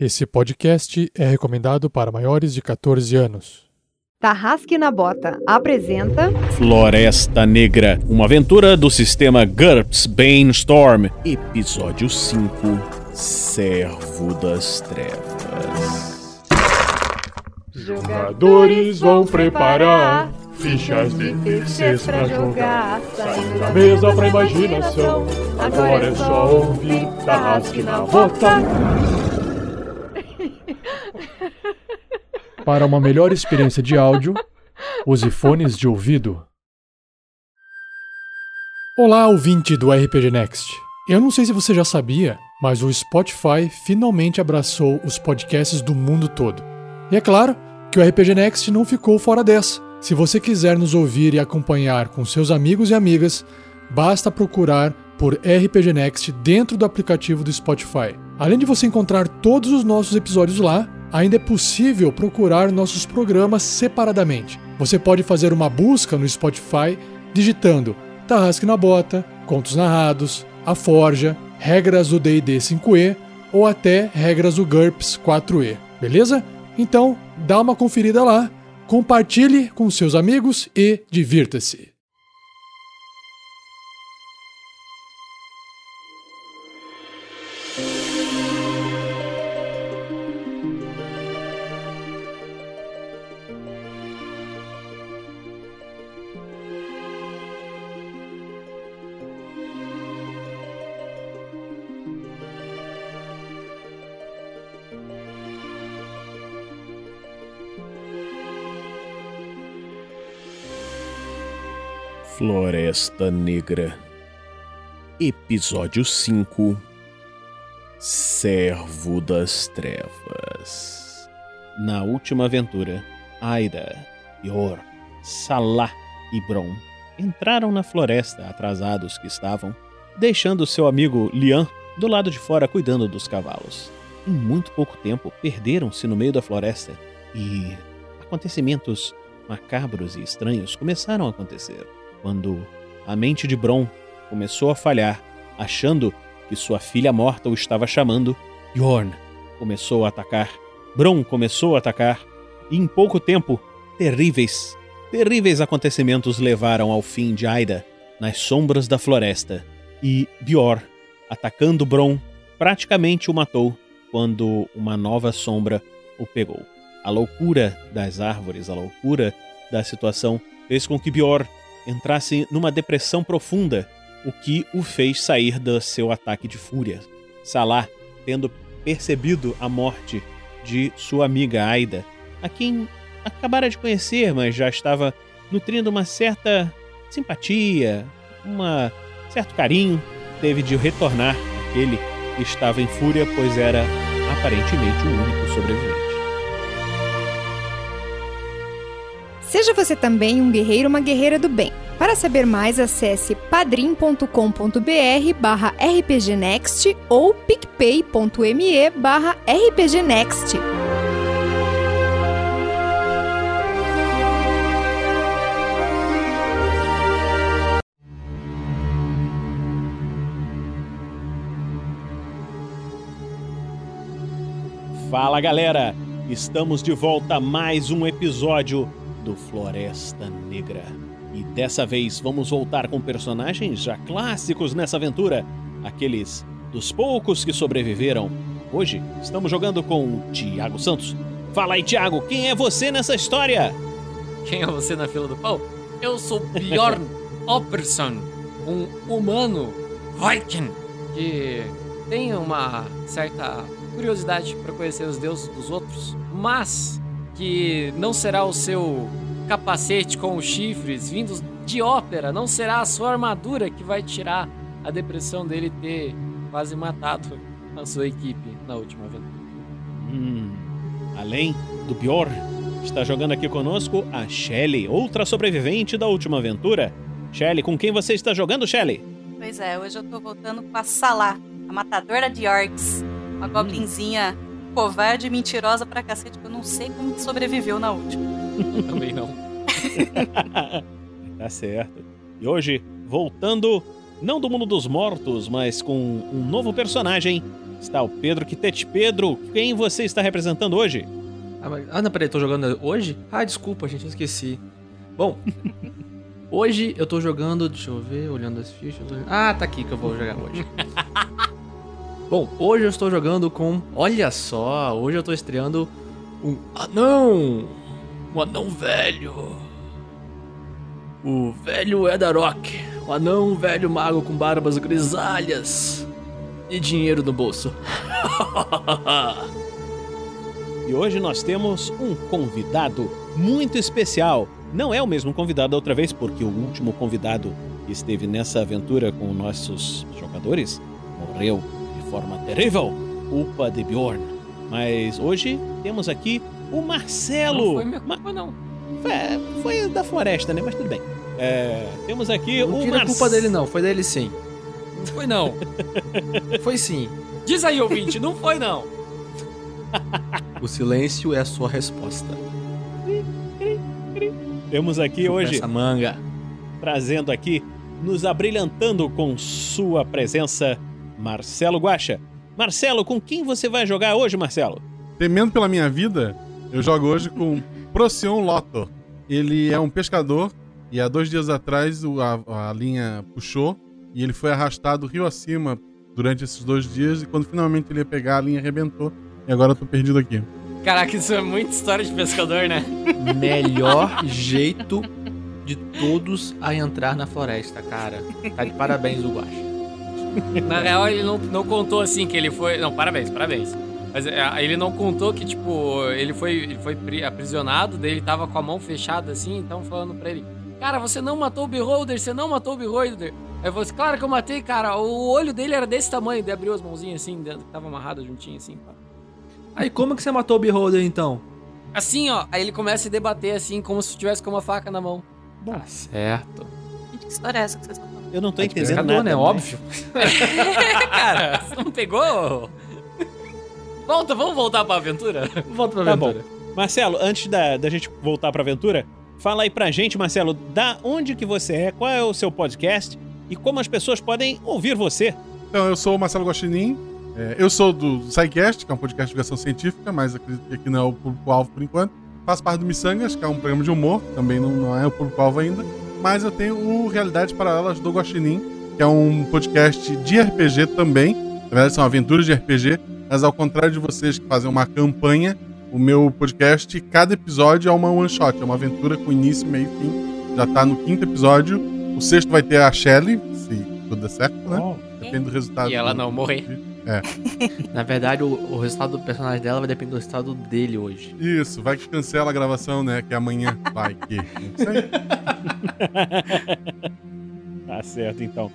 Esse podcast é recomendado para maiores de 14 anos. Tarrasque na Bota apresenta Floresta Negra, uma aventura do sistema GURPS Brainstorm, episódio 5, Servo das Trevas. Jogadores vão preparar fichas de terceiros pra jogar. Saindo da mesa pra imaginação. Agora é só ouvir Tarrasque na Bota. Para uma melhor experiência de áudio, use fones de ouvido. Olá, ouvinte do RPG Next. Eu não sei se você já sabia, mas o Spotify finalmente abraçou os podcasts do mundo todo. E é claro que o RPG Next não ficou fora dessa. Se você quiser nos ouvir e acompanhar com seus amigos e amigas, basta procurar por RPG Next dentro do aplicativo do Spotify. Além de você encontrar todos os nossos episódios lá, ainda é possível procurar nossos programas separadamente. Você pode fazer uma busca no Spotify digitando Tarrasque na Bota, Contos Narrados, A Forja, Regras do D&D 5e ou até Regras do GURPS 4e, beleza? Então, dá uma conferida lá, compartilhe com seus amigos e divirta-se. Floresta Negra, episódio 5, Servo das Trevas. Na última aventura, Aida, Yor, Salah e Bron entraram na floresta atrasados que estavam, deixando seu amigo Lian do lado de fora cuidando dos cavalos. Em muito pouco tempo, perderam-se no meio da floresta e acontecimentos macabros e estranhos começaram a acontecer. Quando a mente de Bron começou a falhar, achando que sua filha morta o estava chamando, Yorn começou a atacar. Bron começou a atacar, e em pouco tempo, terríveis, terríveis acontecimentos levaram ao fim de Aida nas sombras da floresta. E Bior, atacando Bron, praticamente o matou quando uma nova sombra o pegou. A loucura das árvores, a loucura da situação fez com que Bior entrasse numa depressão profunda, o que o fez sair do seu ataque de fúria. Salah, tendo percebido a morte de sua amiga Aida, a quem acabara de conhecer, mas já estava nutrindo uma certa simpatia, um certo carinho, teve de retornar aquele que estava em fúria, pois era aparentemente o único sobrevivente. Seja você também um guerreiro ou uma guerreira do bem. Para saber mais, acesse padrim.com.br barra rpgnext ou picpay.me barra rpgnext. Fala galera, estamos de volta a mais um episódio do Floresta Negra. E dessa vez vamos voltar com personagens já clássicos nessa aventura, aqueles dos poucos que sobreviveram. Hoje estamos jogando com o Tiago Santos. Fala aí, Tiago, quem é você nessa história? Quem é você na fila do pão? Eu sou Bjorn Opperson, um humano Viking que tem uma certa curiosidade para conhecer os deuses dos outros, mas que não será o seu capacete com os chifres vindos de ópera, não será a sua armadura que vai tirar a depressão dele ter quase matado a sua equipe na última aventura. Hum, além do Bjorn, está jogando aqui conosco a Shelly, outra sobrevivente da última aventura. Shelly, com quem você está jogando, Shelly? Pois é, hoje eu tô voltando com a Salah, a matadora de orcs. Uma goblinzinha covarde e mentirosa pra cacete, que eu não sei como que sobreviveu na última. Também não. tá certo. E hoje, voltando, não do mundo dos mortos, mas com um novo personagem, está o Pedro Quitete. Pedro, quem você está representando hoje? Ah, mas... ah, não, peraí, tô jogando hoje? Ah, desculpa, gente, eu esqueci. Bom, hoje eu tô jogando, deixa eu ver, olhando as fichas. Ah, tá aqui que eu vou jogar hoje. Bom, hoje eu estou jogando com. Olha só, hoje eu tô estreando um anão! Um anão velho! O velho Edarok, o anão velho mago com barbas grisalhas e dinheiro no bolso. E hoje nós temos um convidado muito especial. Não é o mesmo convidado da outra vez, porque o último convidado que esteve nessa aventura com nossos jogadores morreu forma terrível, culpa de Bjorn. Mas hoje temos aqui o Marcelo. Não foi minha culpa, não. Foi, foi da floresta, né? Mas tudo bem. É, temos aqui Não o Marcelo. culpa dele, não, foi dele sim. Não foi, não. Foi sim. Diz aí, ouvinte, não foi, não. O silêncio é a sua resposta. Temos aqui hoje Essa manga. trazendo aqui, nos abrilhantando com sua presença, Marcelo Guacha. Marcelo, com quem você vai jogar hoje, Marcelo? Temendo pela minha vida, eu jogo hoje com Procyon Lotto. Ele é um pescador e há dois dias atrás a, a linha puxou e ele foi arrastado rio acima durante esses dois dias e quando finalmente ele ia pegar, a linha arrebentou e agora eu tô perdido aqui. Caraca, isso é muita história de pescador, né? Melhor jeito de todos a entrar na floresta, cara. Tá de parabéns, o Guacha. Na real, ele não, não contou assim que ele foi. Não, parabéns, parabéns. Mas é, ele não contou que, tipo, ele foi, ele foi pri- aprisionado, daí ele tava com a mão fechada assim, então falando pra ele: Cara, você não matou o Beholder, você não matou o Beholder. Aí eu falei assim, claro que eu matei, cara. O olho dele era desse tamanho, daí abriu as mãozinhas assim, dentro, que tava amarrado juntinho assim. pá. Aí como que você matou o Beholder, então? Assim, ó, aí ele começa a debater assim, como se tivesse com uma faca na mão. Tá certo. Gente, que história é essa que vocês? Eu não tô de entendendo pescador, nada. né? Óbvio. cara, você não pegou? Volta, vamos voltar pra aventura? Volta pra Tá aventura. Marcelo, antes da, da gente voltar pra aventura, fala aí pra gente, Marcelo, da onde que você é, qual é o seu podcast e como as pessoas podem ouvir você. Então, eu sou o Marcelo Guaxinim, é, eu sou do SciCast, que é um podcast de divulgação científica, mas acredito que aqui não é o público-alvo por enquanto. Faço parte do Missangas, que é um programa de humor, também não, não é o público-alvo ainda. Mas eu tenho o Realidades Paralelas do Guaxinim, que é um podcast de RPG também. Na verdade, são aventuras de RPG, mas ao contrário de vocês que fazem uma campanha, o meu podcast, cada episódio é uma one-shot, é uma aventura com início, meio e fim. Já tá no quinto episódio. O sexto vai ter a Shelley, se tudo der certo, né? Depende do resultado. E ela do- não morrer. Na verdade, o, o resultado do personagem dela vai depender do resultado dele hoje. Isso, vai que cancela a gravação, né? Que amanhã vai que. Não sei. Tá certo, então.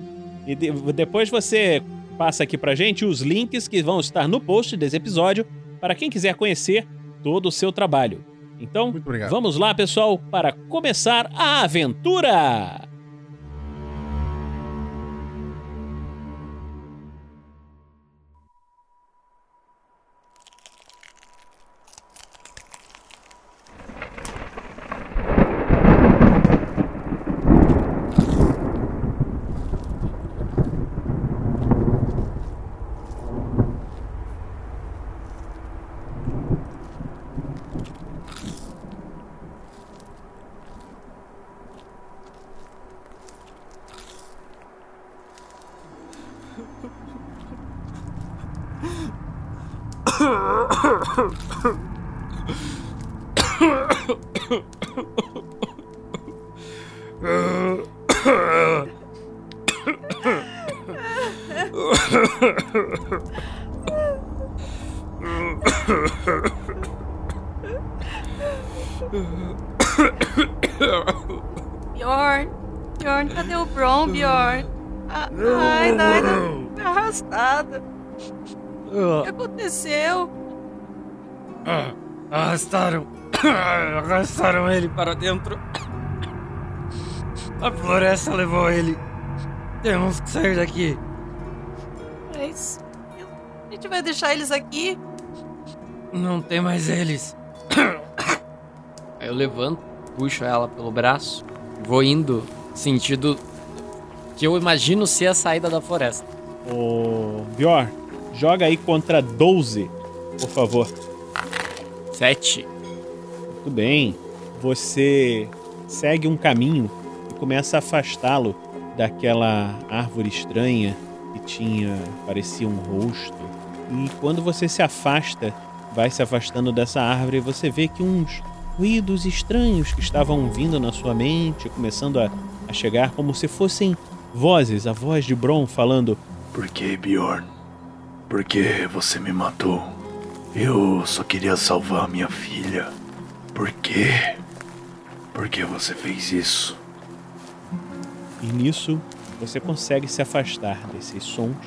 E de- depois você passa aqui pra gente os links que vão estar no post desse episódio para quem quiser conhecer todo o seu trabalho. Então, vamos lá, pessoal, para começar a aventura! Para dentro. A floresta levou ele. Temos que sair daqui. Mas a gente vai deixar eles aqui? Não tem mais eles. Aí eu levanto, puxo ela pelo braço, vou indo sentido que eu imagino ser a saída da floresta. Ô, Bjorn, Joga aí contra 12, por favor. Sete. Muito bem. Você segue um caminho e começa a afastá-lo daquela árvore estranha que tinha, parecia um rosto. E quando você se afasta, vai se afastando dessa árvore, você vê que uns ruídos estranhos que estavam vindo na sua mente, começando a, a chegar como se fossem vozes, a voz de Bron falando: Por que, Bjorn? Por que você me matou? Eu só queria salvar minha filha. Por quê? Por que você fez isso? E nisso você consegue se afastar desses sons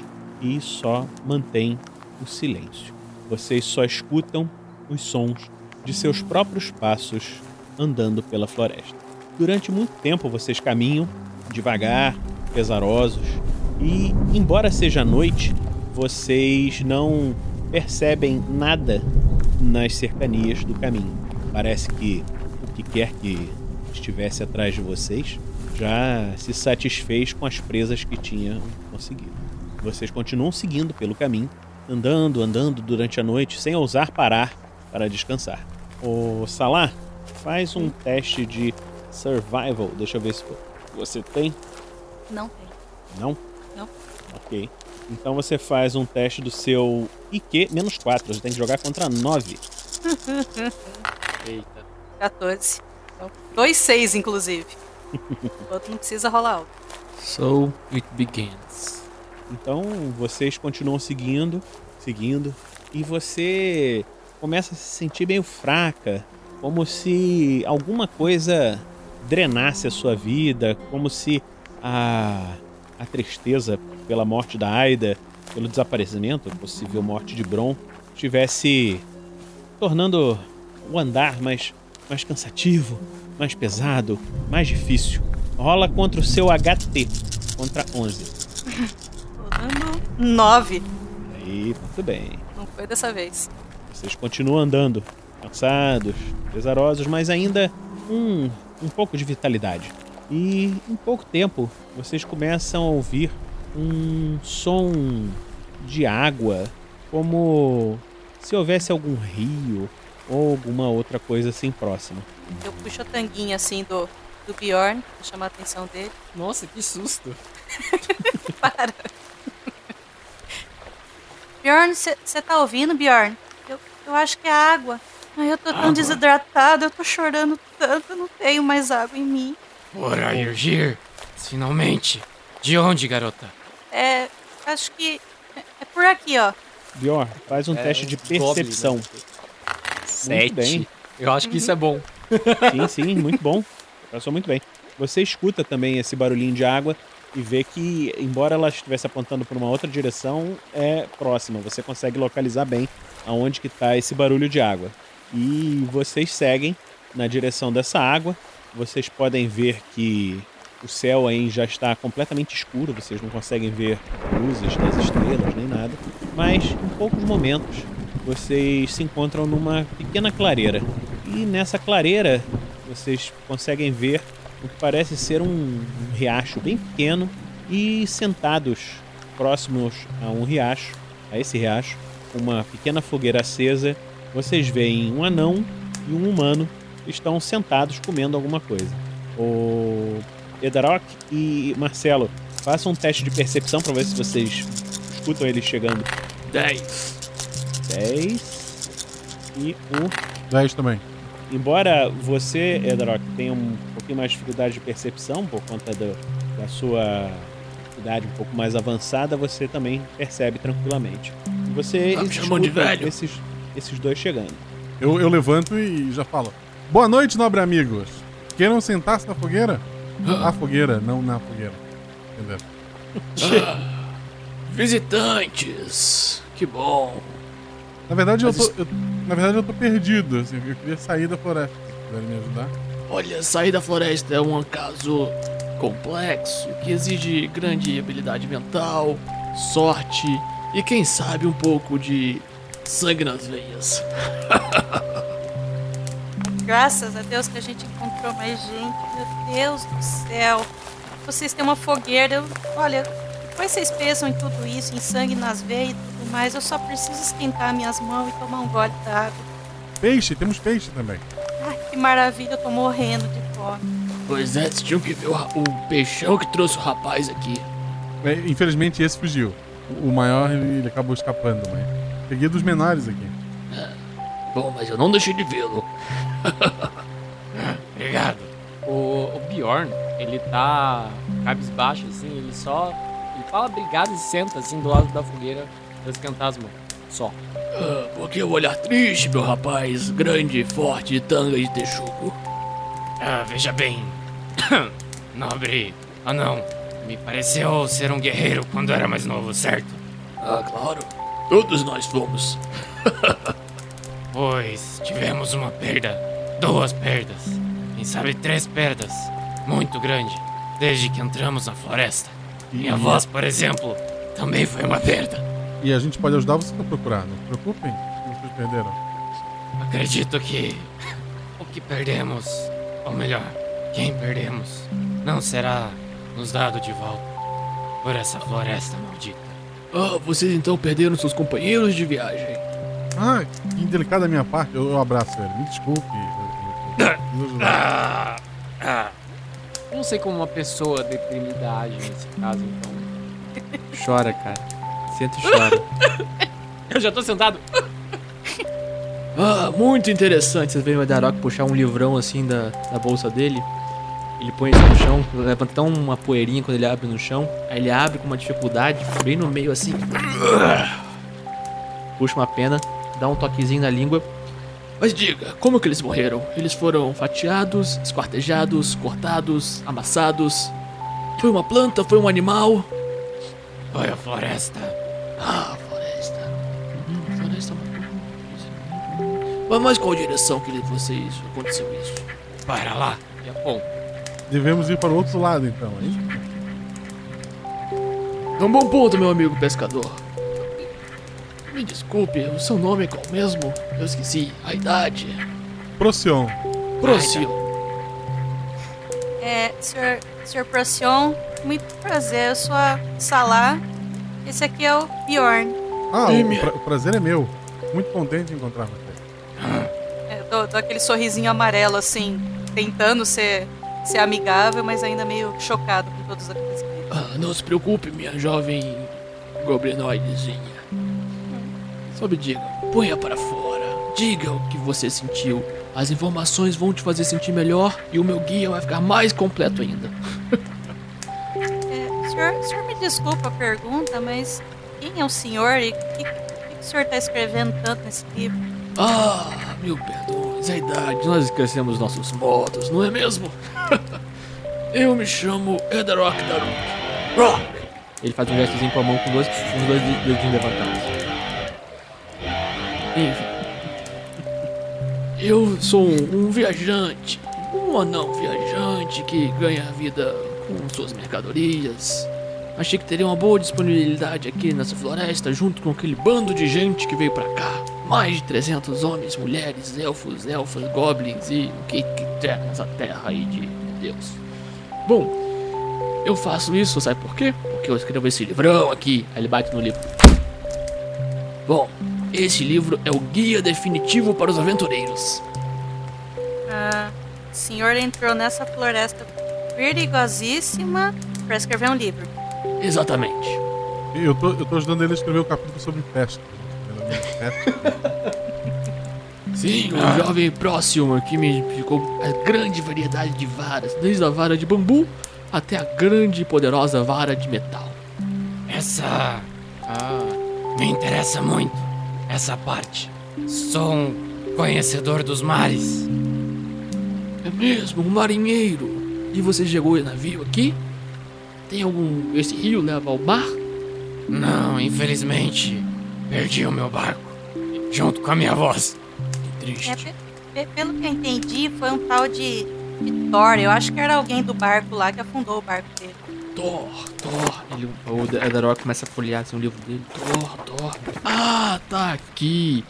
e só mantém o silêncio. Vocês só escutam os sons de seus próprios passos andando pela floresta. Durante muito tempo vocês caminham devagar, pesarosos, e embora seja noite, vocês não percebem nada nas cercanias do caminho. Parece que que quer que estivesse atrás de vocês já se satisfez com as presas que tinha conseguido. Vocês continuam seguindo pelo caminho, andando, andando durante a noite, sem ousar parar para descansar. O Salah faz um teste de survival. Deixa eu ver se você tem. Não tem. Não? Não. Ok. Então você faz um teste do seu IQ menos 4. Você tem que jogar contra 9. Eita. 14. Então, Dois seis, inclusive. o outro não precisa rolar alto. So it begins. Então vocês continuam seguindo, seguindo, e você começa a se sentir meio fraca, como se alguma coisa drenasse a sua vida, como se a, a tristeza pela morte da Aida, pelo desaparecimento, possível morte de Bron, estivesse tornando o andar mais, mais cansativo, mais pesado, mais difícil. Rola contra o seu HT, contra 11. Rolando nove. Aí, muito bem. Não foi dessa vez. Vocês continuam andando, cansados, pesarosos, mas ainda um, um pouco de vitalidade. E em pouco tempo, vocês começam a ouvir um som de água, como se houvesse algum rio ou alguma outra coisa assim próxima. Eu puxo a tanguinha assim do, do Bjorn, pra chamar a atenção dele. Nossa, que susto. Para. Bjorn, você tá ouvindo, Bjorn? Eu, eu acho que é água. Ai, eu tô tão Água? desidratada, eu tô chorando tanto, eu não tenho mais água em mim. Ora, Irgir. Finalmente. De onde, garota? É. Acho que. É, é por aqui, ó. Bjorn, faz um É, teste de percepção. né? Sete. bem. Eu acho que isso é bom. Sim, sim, muito bom. Passou muito bem. Você escuta também esse barulhinho de água e vê que, embora ela estivesse apontando para uma outra direção, é próxima. Você consegue localizar bem aonde que está esse barulho de água. E vocês seguem na direção dessa água. Vocês podem ver que o céu aí já está completamente escuro. Vocês não conseguem ver luzes das estrelas nem nada. Mas em poucos momentos vocês se encontram numa pequena clareira. E nessa clareira vocês conseguem ver o que parece ser um, riacho bem pequeno e sentados próximos a um riacho, a esse riacho, uma pequena fogueira acesa, vocês veem um anão e um humano estão sentados comendo alguma coisa. O Edarok e Marcelo, façam um teste de percepção para ver se vocês escutam eles chegando. Dez. 10 e o 10 também. Embora você, Edrock, tenha um pouquinho mais de dificuldade de percepção por conta do- da sua idade um pouco mais avançada, você também percebe tranquilamente. Você me chamando de escuta velho. Esses, esses dois chegando. Eu, eu levanto e já falo. Boa noite, nobre amigos. Queiram sentar-se na fogueira? A fogueira, não na fogueira. Entenderam? Visitantes. Que bom. Na verdade, eu tô, isso- eu- na verdade, eu tô perdido. Assim, eu queria sair da floresta. Se puderem me ajudar. Olha, sair da floresta é um caso complexo que exige grande habilidade mental, sorte e quem sabe um pouco de sangue nas veias. Graças a Deus que a gente encontrou mais gente. Meu Deus do céu. Vocês têm uma fogueira. Eu, olha, Depois vocês pensam em tudo isso, em sangue nas veias e tudo mais. Eu só preciso esquentar minhas mãos e tomar um gole d'água. Peixe, temos peixe também. Ai, que maravilha, eu tô morrendo de fome. Pois é, vocês tinham que ver o, o peixão que trouxe o rapaz aqui. É, infelizmente esse fugiu. O o maior ele, ele acabou escapando, mas. Peguei dos menores aqui. Bom, mas eu não deixei de vê-lo. Obrigado. O, o Bjorn, ele tá cabisbaixo, assim, ele só. Fala obrigado e senta assim do lado da fogueira pra esquentar as mãos. Só. Ah, por que o olhar triste, meu rapaz? Grande, forte, tanga de texugo. Ah, veja bem. Nobre anão, me pareceu ser um guerreiro quando era mais novo, certo? Ah, claro. Todos nós fomos. Pois tivemos uma perda, duas perdas, quem sabe três perdas, muito grande, desde que entramos na floresta. Minha voz, por exemplo, também foi uma perda. E a gente pode ajudar vocês a procurar, não se preocupem. Vocês perderam. Acredito que o que perdemos, ou melhor, quem perdemos, não será nos dado de volta por essa floresta maldita. Ah, vocês então perderam seus companheiros de viagem. Ah, que indelicado da minha parte. Eu, eu abraço ele. Me desculpe. eu- eu-. Ah, ah. Não sei como uma pessoa deprimida age nesse caso, então. Chora, cara. Senta e chora. Eu já tô sentado. Ah, muito interessante. Vocês veem o Darok puxar um livrão assim da, da bolsa dele. Ele põe isso no chão, levanta tão uma poeirinha quando ele abre no chão. Aí ele abre com uma dificuldade, bem no meio assim. Puxa uma pena, dá um toquezinho na língua. Mas diga, como que eles morreram? Eles foram fatiados, esquartejados, cortados, amassados? Foi uma planta? Foi um animal? Foi a floresta. Ah, floresta. Hum, floresta Mas, mas qual direção que vocês aconteceu isso? Para lá. E aponta. Devemos ir para o outro lado, então, hein? É um bom ponto, meu amigo pescador. Me desculpe, o seu nome é qual mesmo? Eu esqueci. A idade. Procyon. Procyon. É, senhor, senhor Procyon, muito prazer. Eu sou a Salah. Esse aqui é o Bjorn. Ah, o, pra- o prazer é meu. Muito contente em encontrar você. É, dou, dou aquele sorrisinho amarelo, assim, tentando ser, ser amigável, mas ainda meio chocado com todos os acontecimentos. Ah, não se preocupe, minha jovem goblinoidezinha. Só me diga, ponha para fora. Diga o que você sentiu. As informações vão te fazer sentir melhor e o meu guia vai ficar mais completo ainda. É, senhor, senhor me desculpa a pergunta, mas quem é o senhor e o que, que, que o senhor está escrevendo tanto nesse livro? Ah, mil perdões, a idade, nós esquecemos nossos modos, não é mesmo? Eu me chamo Edarok Daruk. Rock! Ele faz um gestozinho com a mão com dois, com os dois dedinhos levantados. Enfim. Eu sou um, viajante, um anão viajante que ganha a vida com suas mercadorias. Achei que teria uma boa disponibilidade aqui nessa floresta, junto com aquele bando de gente que veio pra cá. Mais de 300 homens, mulheres, elfos, elfas, goblins e o que que der nessa terra aí de Deus. Bom, eu faço isso, sabe por quê? Porque eu escrevo esse livrão aqui. Aí ele bate no livro. Bom, esse livro é o guia definitivo para os aventureiros. Ah, o senhor entrou nessa floresta perigosíssima para escrever um livro. Exatamente. Eu tô, eu tô ajudando ele a escrever o capítulo sobre pesca. Pesca. Sim, um jovem próximo que me explicou a grande variedade de varas, desde a vara de bambu até a grande e poderosa vara de metal. Essa. Ah, me interessa muito. Essa parte. Sou um conhecedor dos mares. É mesmo, um marinheiro. E você chegou em navio aqui? Tem algum. Esse rio leva ao mar? Não, infelizmente, perdi o meu barco. Junto com a minha voz. Que É, triste. pe- pelo que eu entendi, foi um tal de, Thor. Eu acho que era alguém do barco lá que afundou o barco dele. Thor, Thor, Ele, o Edarok começa a folhear assim, o livro dele. Thor, Thor. Ah, tá aqui.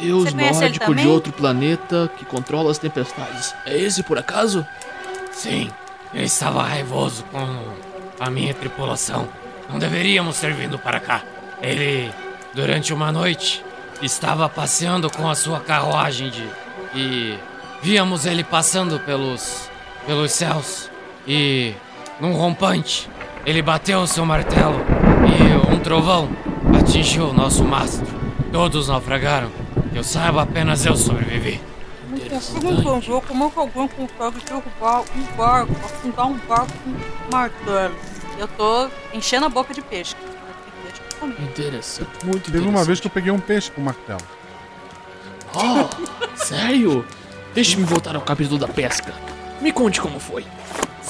Deus nórdico de outro planeta que controla as tempestades. É esse por acaso? Sim, ele estava raivoso com a minha tripulação. não deveríamos ter vindo para cá. Ele, durante uma noite, estava passeando com a sua carruagem de. E víamos ele passando pelos. pelos céus. E. num rompante, ele bateu o seu martelo e um trovão atingiu o nosso mastro. Todos naufragaram. Que eu saiba, apenas eu sobrevivi. Como que alguém, como que alguém consegue derrubar um barco, afundar um barco com um martelo? Eu tô enchendo a boca de peixe. Interessante, muito Teve interessante. uma vez que eu peguei um peixe com martelo. Oh, sério? Deixe-me voltar ao capítulo da pesca. Me conte como foi.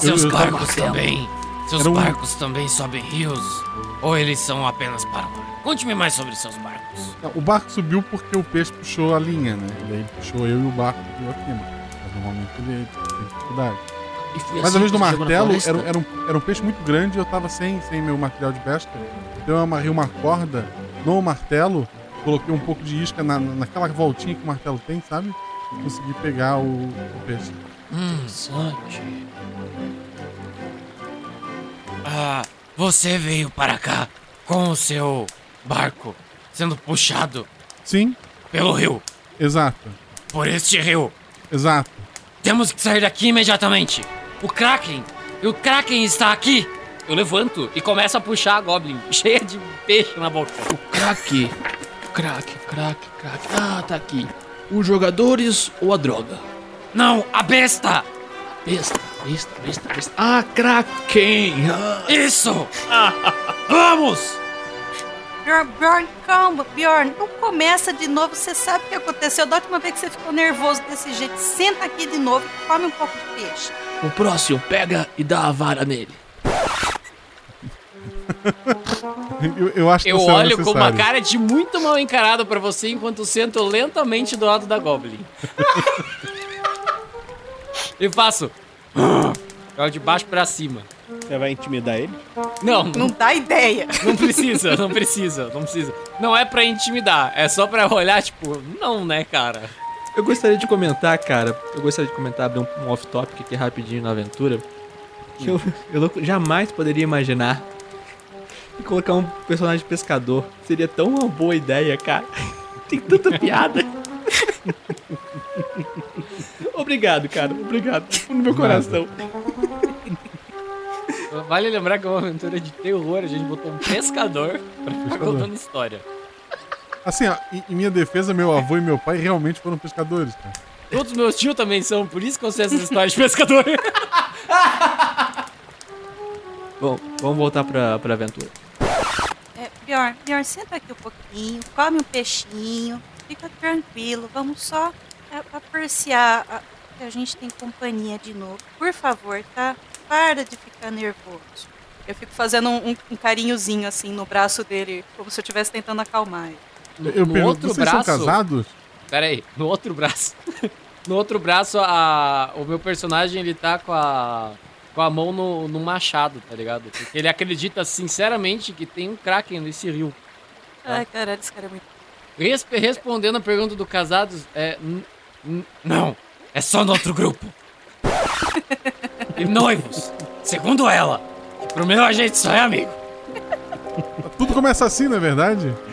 Seus eu- barcos martelo. também. Seus um- barcos também sobem rios? Ou eles são apenas para o mar? Conte-me mais sobre seus barcos. O barco subiu porque o peixe puxou a linha, né? E aí ele puxou eu e o barco subiu acima. Mas normalmente ele tem dificuldade. Foi Mas assim a vez do martelo, era, um- era, um, era um peixe muito grande e eu tava sem, sem meu material de pesca. Então eu amarrei uma corda no martelo, coloquei um pouco de isca na, naquela voltinha que o martelo tem, sabe? E consegui pegar o, o peixe. Hum, Interessante. ah, você veio para cá com o seu barco sendo puxado Sim, pelo rio. exato, Por este rio. exato. Temos que sair daqui imediatamente. O Kraken! O Kraken está aqui! Eu levanto e começo a puxar a Goblin, cheia de peixe na boca. O craque. Craque, craque, craque. Ah, tá aqui. Os jogadores ou a droga? Não, a besta! Besta, besta, besta, besta. Ah, Kraken! Ah. Isso! Vamos! Bjorn, Bjorn, calma, Bjorn, não começa de novo. Você sabe o que aconteceu da última vez que você ficou nervoso desse jeito. Senta aqui de novo e come um pouco de peixe. O próximo pega e dá a vara nele. Eu, eu acho que Eu isso é olho com uma cara de muito mal encarado pra você enquanto sento lentamente do lado da Goblin. e faço. Jogo de baixo pra cima. Você vai intimidar ele? Não, Não dá ideia. não precisa, não precisa, não precisa. Não é pra intimidar, é só pra olhar, tipo, não, né, cara? Eu gostaria de comentar, cara. Eu gostaria de comentar, abrir um, um off-topic aqui rapidinho na aventura. Que eu, eu jamais poderia imaginar que colocar um personagem pescador seria tão uma boa ideia, cara. Tem tanta piada. Obrigado, cara. Obrigado. No meu coração. Vale lembrar que é uma aventura de terror, a gente botou um pescador pra ficar contando história. Assim, ó, em, em minha defesa, meu avô e meu pai realmente foram pescadores, cara. Todos os meus tios também são, por isso que eu sei essas histórias de pescador. Bom, vamos voltar pra, pra aventura. É, Bjorn, Bjorn, senta aqui um pouquinho, come um peixinho, fica tranquilo, vamos só apreciar a- que a gente tem companhia de novo. Por favor, tá? Para de ficar nervoso. Eu fico fazendo um, um- carinhozinho assim no braço dele, como se eu estivesse tentando acalmar ele. No, Eu no pergunto, outro vocês braço. são casados? Pera aí, no outro braço. no outro braço, a, o meu personagem ele tá com a, com a mão no, no machado, tá ligado? Porque ele acredita sinceramente que tem um Kraken nesse rio. Ai, caralho, esse cara é muito. Respondendo a pergunta do Casados, é. Não, é só no outro grupo. e noivos, segundo ela, que pro meu a gente só é amigo. Tudo começa assim, não é verdade?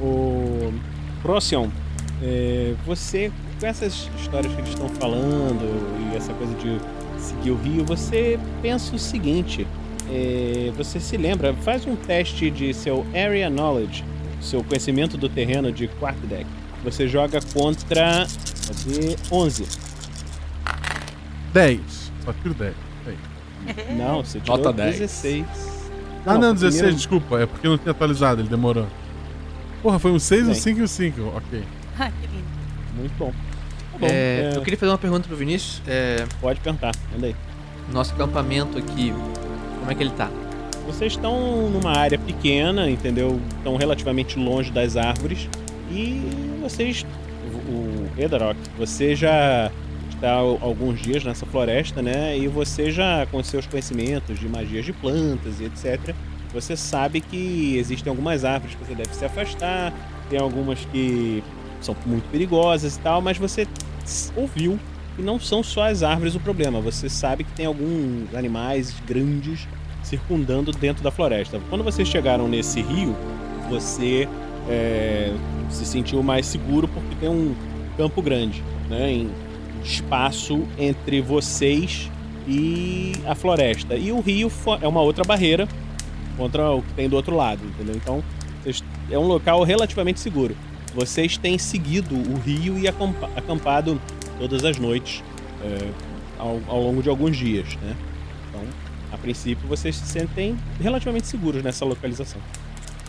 O Procyon, é, você, com essas histórias que eles estão falando e essa coisa de seguir o rio, você pensa o seguinte: é, você se lembra, faz um teste de seu Area Knowledge, seu conhecimento do terreno de quarto deck. Você joga contra. Cadê? 11. 10. Só tiro 10. Aí. Não, você tirou Nota 10. 16. Ah, não, foi 16, primeiro- desculpa. É porque eu não tinha atualizado, ele demorou. Porra, foi um 6, um Bem. 5 e um 5. Ok. Ai, que lindo. Muito bom. Tá bom, É, é, Eu queria fazer uma pergunta pro Vinícius. É, Pode perguntar, manda aí. nosso acampamento aqui, como é que ele tá? Vocês estão numa área pequena, entendeu? Estão relativamente longe das árvores. E vocês. O Edarok, você já está alguns dias nessa floresta, né? E você já, com seus conhecimentos de magias de plantas e etc., você sabe que existem algumas árvores que você deve se afastar, tem algumas que são muito perigosas e tal, mas você ouviu que não são só as árvores o problema. Você sabe que tem alguns animais grandes circundando dentro da floresta. Quando vocês chegaram nesse rio, você é, se sentiu mais seguro porque tem um campo grande, né? Em espaço entre vocês e a floresta. E o rio é uma outra barreira contra o que tem do outro lado, entendeu? Então é um local relativamente seguro. Vocês têm seguido o rio e acampa- acampado todas as noites é, ao, ao longo de alguns dias, né? Então, a princípio, vocês se sentem relativamente seguros nessa localização.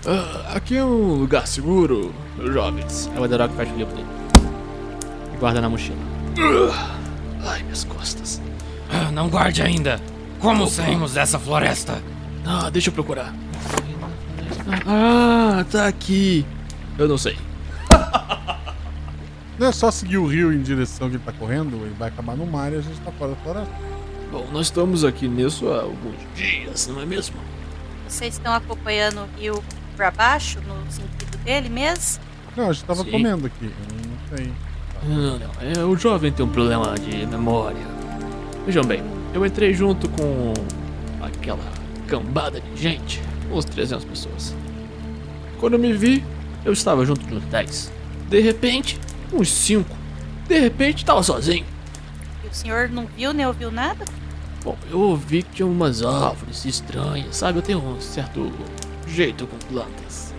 Ah, aqui é um lugar seguro, jovens. Aí o Ederok fecha o livro dele. E guarda na mochila. Ai, minhas costas. Ah, Não guarde ainda. Como saímos dessa floresta? Ah, deixa eu procurar. Ah, tá aqui. Eu não sei. Não é só seguir o rio em direção que ele tá correndo, ele vai acabar no mar e a gente tá fora da floresta. Bom, nós estamos aqui nisso há alguns dias, não é mesmo? Vocês estão acompanhando o rio pra baixo, no sentido dele mesmo? Não, a gente tava Sim. comendo aqui. Eu não sei. Não, não. É, o jovem tem um problema de memória. Vejam bem, eu entrei junto com aquela cambada de gente, uns 300 pessoas. Quando eu me vi, eu estava junto de uns 10. De repente, uns 5. De repente, estava sozinho. O senhor não viu nem ouviu nada? Bom, eu ouvi que tinha umas árvores estranhas, sabe? Eu tenho um certo jeito com plantas.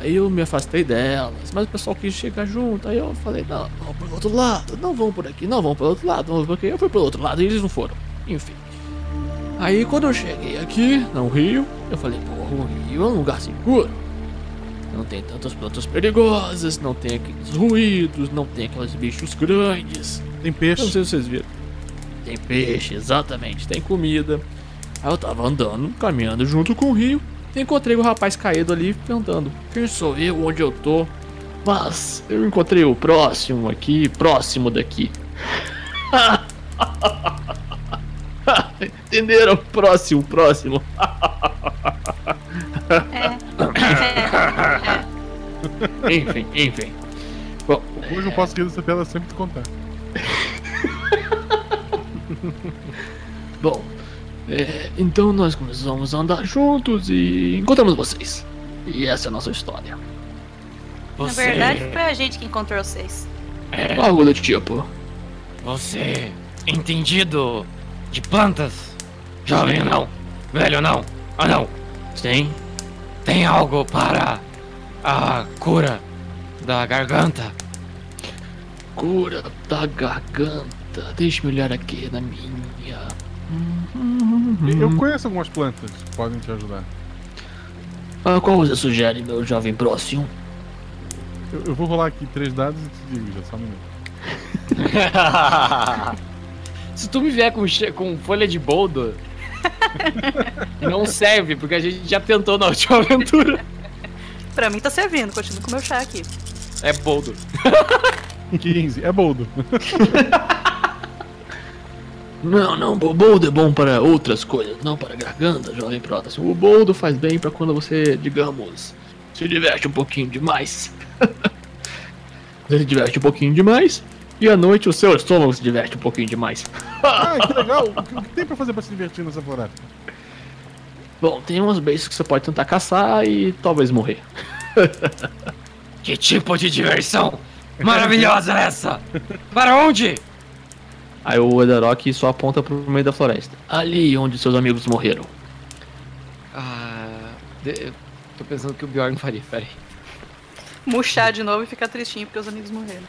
Aí eu me afastei delas, mas o pessoal quis chegar junto. Aí eu falei, não, vamos pro outro lado, não vão por aqui, não vão pro outro lado, não vão por aqui. Eu fui pro outro lado e eles não foram. Enfim. Aí quando eu cheguei aqui, no rio, eu falei, pô, o rio é um lugar seguro. Não tem tantas plantas perigosas, não tem aqueles ruídos, não tem aqueles bichos grandes. Tem peixe. Eu não sei se vocês viram. Tem peixe, exatamente, tem comida. Aí eu tava andando, caminhando junto com o rio. e Encontrei o rapaz caído ali perguntando: Quem sou eu? Onde eu tô? Mas eu encontrei o próximo aqui, próximo daqui. Entenderam? Próximo, próximo. enfim, enfim. Bom, Hoje eu posso rir dessa piada sempre te contar. Bom, é, então nós começamos a andar juntos e encontramos vocês. E essa é a nossa história. Na Você, verdade, foi a gente que encontrou vocês. Algo do tipo. você, entendido de plantas? Jovem não, velho não, ah não. Sim. Tem algo para a cura da garganta? Cura da garganta. Deixa-me olhar aqui na minha. Eu conheço algumas plantas que podem te ajudar. Ah, qual você sugere, meu jovem próximo? Eu, eu vou rolar aqui três dados e te digo já, só um minuto. Se tu me vier com, com folha de boldo, não serve, porque a gente já tentou na última aventura. Pra mim tá servindo, continuo com o meu chá aqui. É boldo. 15, é boldo. Não, não, o boldo é bom para outras coisas, não para garganta, jovem próximo. O boldo faz bem para quando você, digamos, se diverte um pouquinho demais. você se diverte um pouquinho demais e à noite o seu estômago se diverte um pouquinho demais. Ah, que legal. O que, tem pra fazer pra se divertir nessa floresta? Bom, tem umas bestas que você pode tentar caçar e talvez morrer. Que tipo de diversão maravilhosa é essa? Para onde? Aí o Ederok só aponta pro meio da floresta. Ali onde seus amigos morreram. Ah, de- tô pensando que o Bjorn faria, peraí. Murchar de novo e ficar tristinho porque os amigos morreram.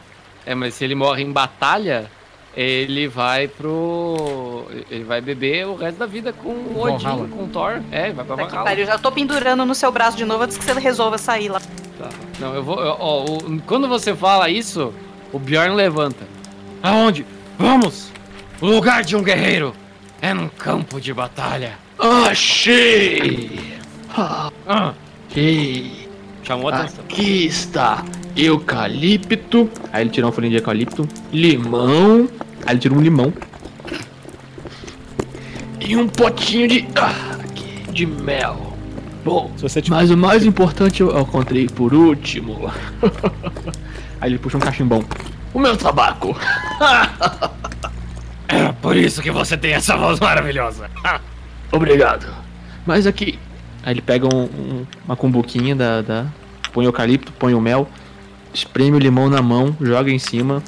É, mas se ele morre em batalha, ele vai pro. Ele vai beber o resto da vida com o Odin, Valhalla. com o Thor. É, vai pra Tá Valhalla. pariu, eu já tô pendurando no seu braço de novo antes que você resolva sair lá. Tá. Não, eu vou. eu- ó, o- quando você fala isso, o Bjorn levanta. Aonde? Vamos! O lugar de um guerreiro é num campo de batalha. Achei! Ah, Achei! chamou a atenção. Aqui está eucalipto. Aí ele tirou uma folhinha de eucalipto. Limão. Aí ele tirou um limão. E um potinho de. Ah, aqui, de mel. Bom, Se você mas o mais importante eu eu encontrei por último. Aí ele puxa um cachimbão. O meu tabaco. É por isso que você tem essa voz maravilhosa. Obrigado. Mas aqui. Aí ele pega um- um- uma cumbuquinha da, da. Põe o eucalipto, põe o mel, espreme o limão na mão, joga em cima,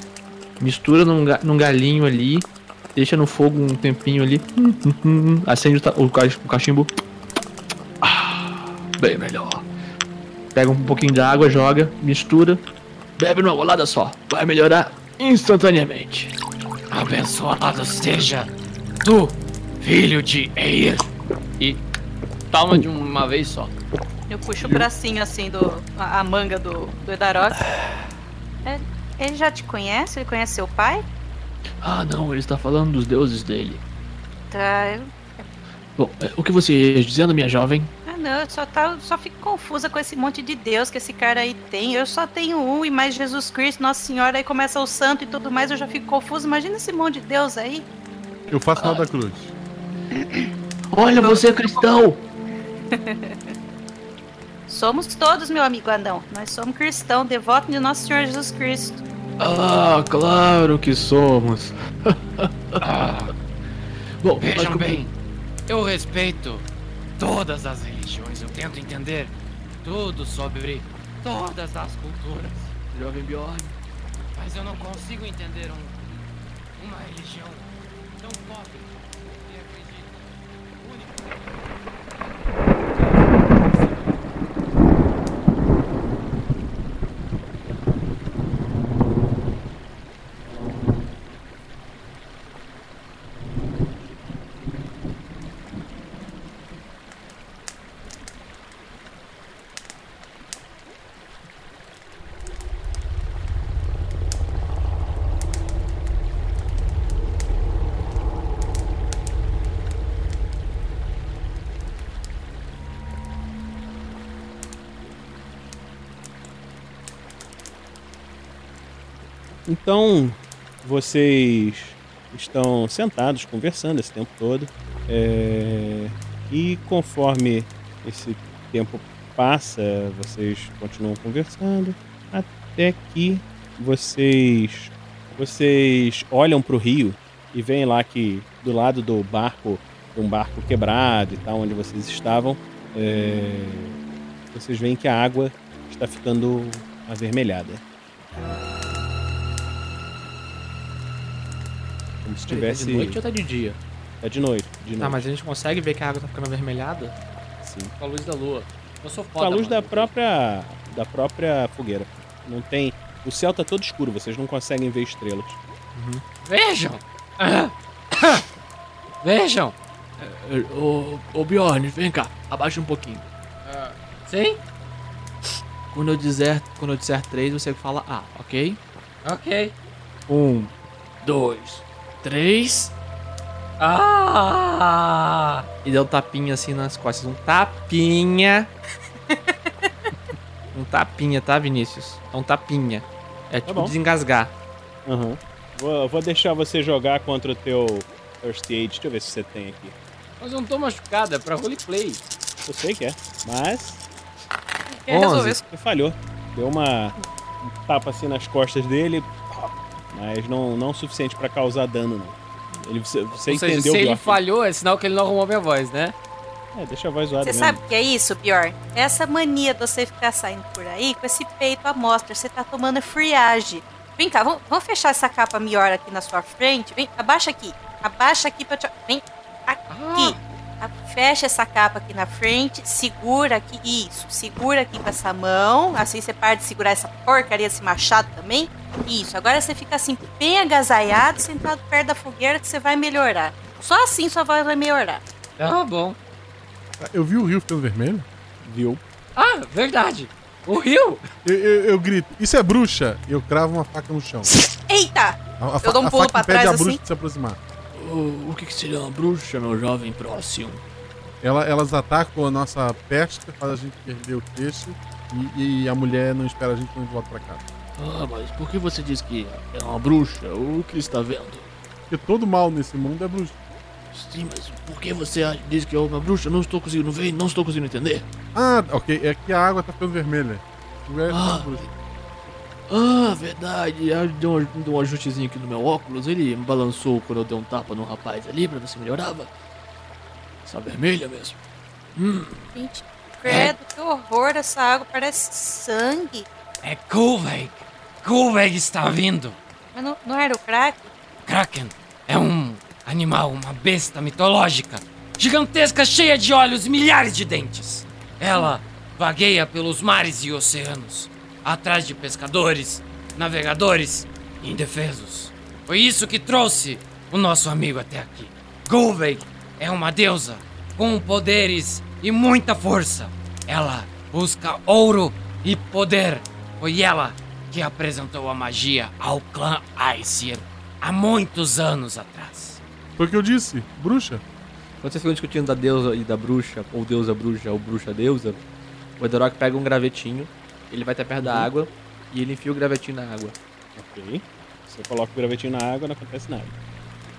mistura num, num galinho ali, deixa no fogo um tempinho ali, acende o, o o cachimbo, Bem melhor. pega um pouquinho de água, joga, mistura, Bebe numa golada só. Vai melhorar instantaneamente. Abençoado seja tu, filho de Eir. E toma de uma vez só. Eu puxo o bracinho assim do. a, a manga do, do Edarok. É, ele já te conhece? Ele conhece seu pai? Ah, não, ele está falando dos deuses dele. Tá. eu- Bom, é, o que você ia dizendo, minha jovem? Ah, não, eu só, tá, só fico confusa com esse monte de Deus que esse cara aí tem. Eu só tenho um e mais Jesus Cristo, Nossa Senhora, aí começa o santo e tudo mais, eu já fico confusa. Imagina esse monte de Deus aí. Eu faço sinal da cruz. Olha, você é cristão! Somos todos, meu amigo Andão. Nós somos cristãos, devotos de Nosso Senhor Jesus Cristo. Ah, claro que somos. Bom, mas Vejam bem, eu respeito todas as religiões. Tento entender tudo sobre todas as culturas. Jovem Bjorn, Mas eu não consigo entender um- uma religião tão pobre que acredita única. Então, vocês estão sentados conversando esse tempo todo. é, E conforme esse tempo passa, vocês continuam conversando. Até que vocês vocês olham para o rio e veem lá que do lado do barco, um barco quebrado e tal, onde vocês estavam, é, vocês veem que a água está ficando avermelhada. Como se Tá tivesse. de noite ou tá de dia? É de noite. De noite. Ah, mas a gente consegue ver que a água tá ficando avermelhada? Sim. Com a luz da lua. Eu sou Com foda. a luz mano. da própria. da própria fogueira. Não tem. O céu tá todo escuro, vocês não conseguem ver estrelas. Vejam! Ah. Vejam! é, ô, ô Bjorn, vem cá, abaixa um pouquinho. Ah, Sim? Quando eu disser, quando eu disser três, você fala A, ok? Ok. Um, dois, três. Ah! E dá um tapinha assim nas costas. Um tapinha. um tapinha, tá, Vinícius? É um tapinha. É tipo bom. desengasgar. Aham. Vou, vou deixar você jogar contra o teu First Aid. Deixa eu ver se você tem aqui. Mas eu não tô machucado, é pra roleplay. Eu sei que é. Mas. Quer resolver isso? Você falhou. Deu uma. um tapa assim nas costas dele. Mas não, não o suficiente pra causar dano, não. Ele, você você Ou seja, entendeu se ele Bjork. falhou, é sinal que ele não arrumou minha voz, né? É, deixa a voz zoada Você mesmo. sabe o que é isso, Bjorn? Essa mania de você ficar saindo por aí com esse peito à mostra. Você tá tomando friagem. Vem cá, vamos, vamos fechar essa capa melhor aqui na sua frente. Vem, abaixa aqui. Abaixa aqui pra te... Vem aqui. A- Fecha essa capa aqui na frente, segura aqui, isso, segura aqui com essa mão, assim você para de segurar essa porcaria, esse machado também. Isso, agora você fica assim, bem agasalhado, sentado perto da fogueira que você vai melhorar. Só assim sua voz vai melhorar. Tá bom. Eu vi o rio ficando vermelho? Viu? Ah, verdade. O rio. Eu, eu- eu grito, isso é bruxa! E eu cravo uma faca no chão. Eita! A, a, Eu dou um a pulo faca pra trás a bruxa assim. de se aproximar. O, o que, que seria uma bruxa, meu jovem próximo? Ela- elas atacam a nossa pesca, faz a gente perder o queixo e, e a mulher não espera a gente quando volta pra casa. Ah, mas por que você diz que é uma bruxa? O que está vendo? Porque todo mal nesse mundo é bruxa. Sim, mas por que você diz que é uma bruxa? Não estou conseguindo ver, não estou conseguindo entender. Ah, ok, é que a água tá ficando vermelha. É Ah. Ah, verdade. Eu dei um, dei um ajustezinho aqui no meu óculos. Ele balançou quando eu dei um tapa no rapaz ali pra ver se melhorava. Essa vermelha mesmo. Hum, Gente, credo, que horror essa água, parece sangue. É Kulveg. Kulveg está vindo. Mas não, não era o crack? Kraken é um animal, uma besta mitológica. Gigantesca, cheia de olhos e milhares de dentes. Ela vagueia pelos mares e oceanos, atrás de pescadores, navegadores e indefesos. Foi isso que trouxe o nosso amigo até aqui. Gulveig é uma deusa com poderes e muita força. Ela busca ouro e poder. Foi ela que apresentou a magia ao clã Aesir há muitos anos atrás. Foi o que eu disse, bruxa. Quando vocês ficam discutindo da deusa e da bruxa, ou deusa bruxa, ou bruxa deusa, o Edorok pega um gravetinho, ele vai até perto da água e ele enfia o gravetinho na água. Ok. Você coloca o gravetinho na água, não acontece nada.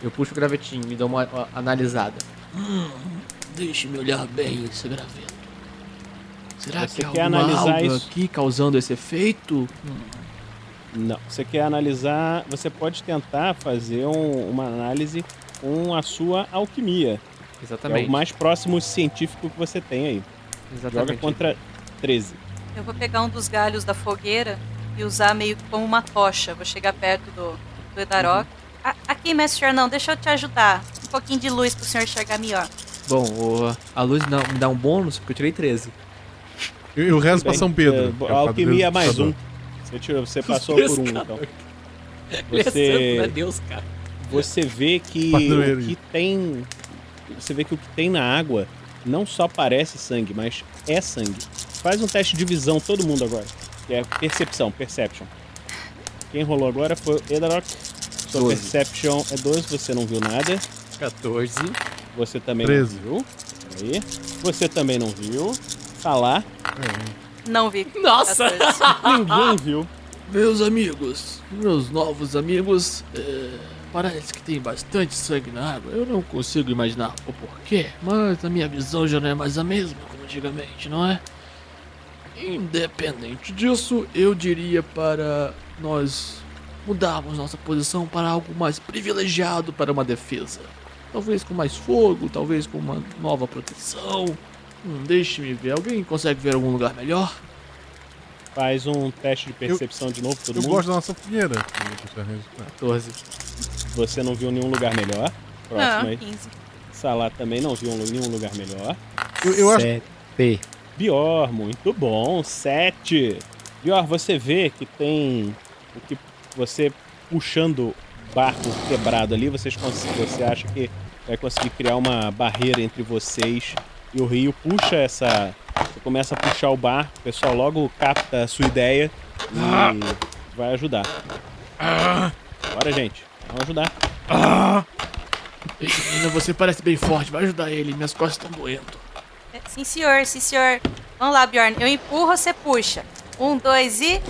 Eu puxo o gravetinho e dou uma, uma analisada. hum, deixe-me olhar bem esse graveto. Será Você que há quer alguma analisar alga isso? aqui causando esse efeito? Não. Você quer analisar. Você pode tentar fazer um- uma análise com a sua alquimia. É Exatamente. o mais próximo científico que você tem aí. Joga Exatamente. contra 13. Eu vou pegar um dos galhos da fogueira e usar meio que como uma tocha. Vou chegar perto do, do Edarok. Aqui, mestre Fernão, deixa eu te ajudar. Um pouquinho de luz pro senhor enxergar melhor. Bom, o- a luz não- me dá um bônus porque eu tirei 13. Eu, eu rezo pra Bem, São Pedro. é, é o alquimia é mais um. Você, tirou, você passou por um, então. Ele é santo, não Você, Deus, cara. você vê que o que tem. Você vê que o que tem na água não só parece sangue, mas é sangue. Faz um teste de visão, todo mundo agora. Que é percepção, perception. Quem rolou agora foi o Edarok. Sua 12. perception é 12, você não viu nada. 14. Você também 13. não viu. Peraí. Você também não viu. Tá lá. Não vi. Nossa! 14. Ninguém viu. Meus amigos, meus novos amigos, é, parece que tem bastante sangue na água. Eu não consigo imaginar o porquê, mas a minha visão já não é mais a mesma como antigamente, não é? Independente disso, eu diria para nós mudarmos nossa posição para algo mais privilegiado para uma defesa. Talvez com mais fogo, talvez com uma nova proteção. Hum, Deixe-me ver. Alguém consegue ver algum lugar melhor? Faz um teste de percepção de novo, todo Eu mundo. gosto da nossa fogueira. 14. Você não viu nenhum lugar melhor. Próximo Não, aí. 15. Salah também não viu nenhum lugar melhor. Eu, eu acho Sete. Bior, muito bom. Sete. Bior, você vê que tem o que você puxando o barco quebrado ali, vocês você acha que vai conseguir criar uma barreira entre vocês e o rio. Puxa essa. Você começa a puxar o barco, o pessoal logo capta a sua ideia e vai ajudar. Bora, gente. Vamos ajudar. Menina, você parece bem forte. Vai ajudar ele. Minhas costas estão doendo. É, Sim, senhor, sim, senhor. Vamos lá, Bjorn. Eu empurro, você puxa. Um, dois e. Em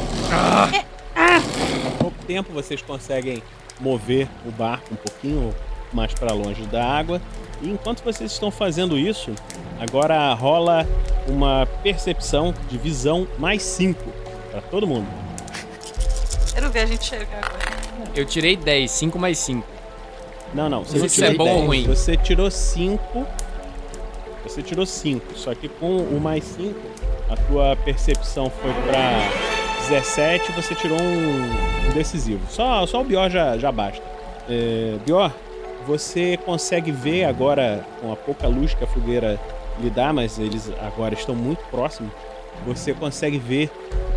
pouco tempo vocês conseguem mover o barco um pouquinho mais para longe da água. E enquanto vocês estão fazendo isso, agora rola uma percepção de visão mais 5 para todo mundo. Quero ver a gente enxergar agora. Eu tirei 10, 5 mais 5. Não, não, você não Isso tirou é bom 10, ou ruim? Você tirou 5. Você tirou 5, só que com o mais 5, a tua percepção foi para 17, você tirou um, decisivo. Só, só o Bior já, já basta. É, Bior, você consegue ver agora, com a pouca luz que a fogueira lhe dá, mas eles agora estão muito próximos, você consegue ver,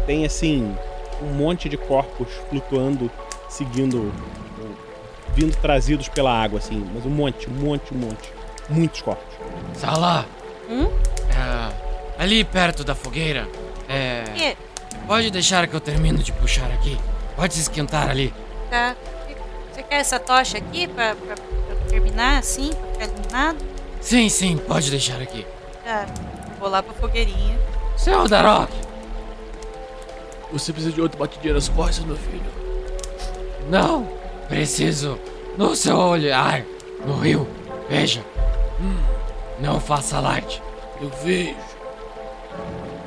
tem assim, um monte de corpos flutuando, seguindo, vindo trazidos pela água, assim, mas um monte, um monte, um monte. Muitos corpos. Salah, Hum? é, ali perto da fogueira, é, Que? Pode deixar que eu termino de puxar aqui. Pode se esquentar ali. Tá. Você quer essa tocha aqui pra, pra, pra terminar assim? Pra ficar iluminado? Sim, sim, pode deixar aqui. Tá. Vou lá pra fogueirinha. Seu Darok, Você precisa de outro batidinho nas costas, meu filho. não, preciso no seu olhar, no rio. Veja, Hum, não faça alarde. Eu vejo.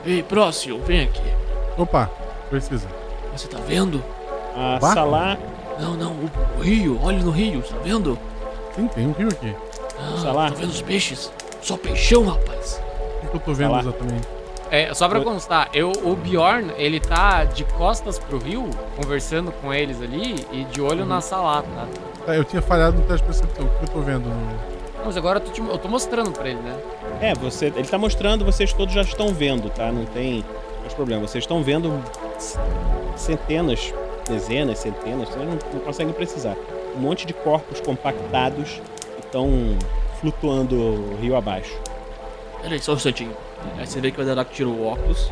Ei, próximo, vem aqui. Opa, precisa. Você tá vendo? A Barco? Salá, Não, não, o, o rio, olha no rio, tá vendo? Sim, tem um rio aqui. Ah, Salah. tá vendo os peixes? Só peixão, rapaz. O que eu tô vendo Salah. exatamente? É, só pra constar, eu, o Bjorn, ele tá de costas pro rio, conversando com eles ali e de olho na salata. tá? Tá, eu tinha falhado no teste de percepção. O que eu tô vendo? No... Não, Mas agora eu tô, te- eu tô mostrando pra ele, né? é, você, ele tá mostrando, vocês todos já estão vendo, tá? Não tem mais problema. Vocês estão vendo centenas, dezenas, centenas, vocês não, não conseguem precisar. Um monte de corpos compactados que estão flutuando rio abaixo. Peraí, só um instantinho. Aí você vê que o Ederok tirou o óculos,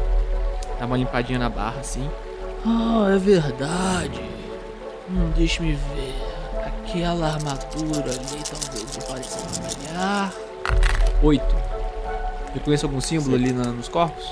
dá uma limpadinha na barra assim. Ah, é verdade. Hum, deixa-me ver. Aquela armadura ali talvez pareça familiar. Oito. Reconhece algum símbolo ali na- nos corpos?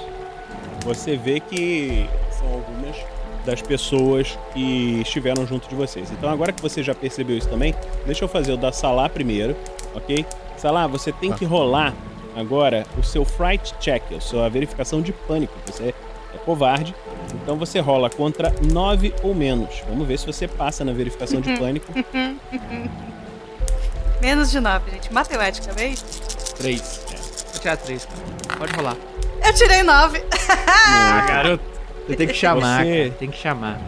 Você vê que são algumas das pessoas que estiveram junto de vocês. Então agora que você já percebeu isso também, deixa eu fazer o da Salah primeiro, ok? Salah, você tem Tá. que rolar agora o seu fright check, a sua verificação de pânico. Você é covarde, então você rola contra 9 ou menos. Vamos ver se você passa na verificação de pânico. Menos de 9, gente. Matematicamente. Três. Vou tirar três, cara. Pode rolar. Eu tirei 9. Ah, garoto. Você tem que chamar, Você- cara. Tem que chamar.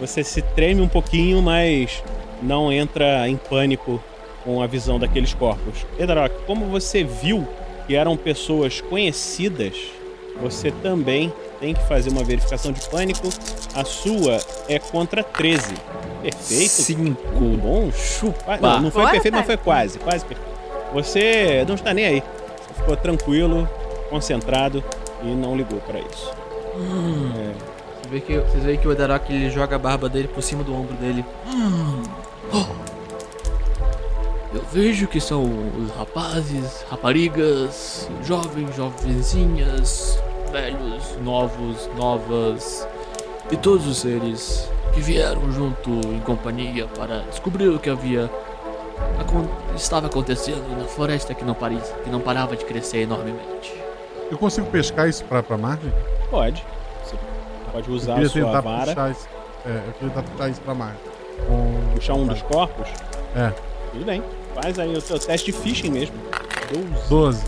Você se treme um pouquinho, mas não entra em pânico com a visão daqueles corpos. Edarok, como você viu que eram pessoas conhecidas, você também tem que fazer uma verificação de pânico. A sua é contra 13. Perfeito. Cinco. Muito bom. Chupa. Não, não foi Bora, perfeito, mas foi quase. Quase perfeito. Você não está nem aí. Você ficou tranquilo, concentrado e não ligou para isso. É, Você vê que, vocês veem que o Ederok ele joga a barba dele por cima do ombro dele. Hum. Oh. Eu vejo que são os rapazes, raparigas, jovens, jovenzinhas, velhos, novos, novas e todos os seres que vieram junto em companhia para descobrir o que havia estava acontecendo na floresta que não, paris, que não parava de crescer enormemente. Eu consigo pescar isso pra, pra margem? pode. Você pode Eu usar a sua tentar vara. puxar isso. É, eu queria tentar puxar isso pra margem. Com... puxar um dos corpos? É. Tudo bem. Faz aí o seu teste de fishing mesmo. 12. 12.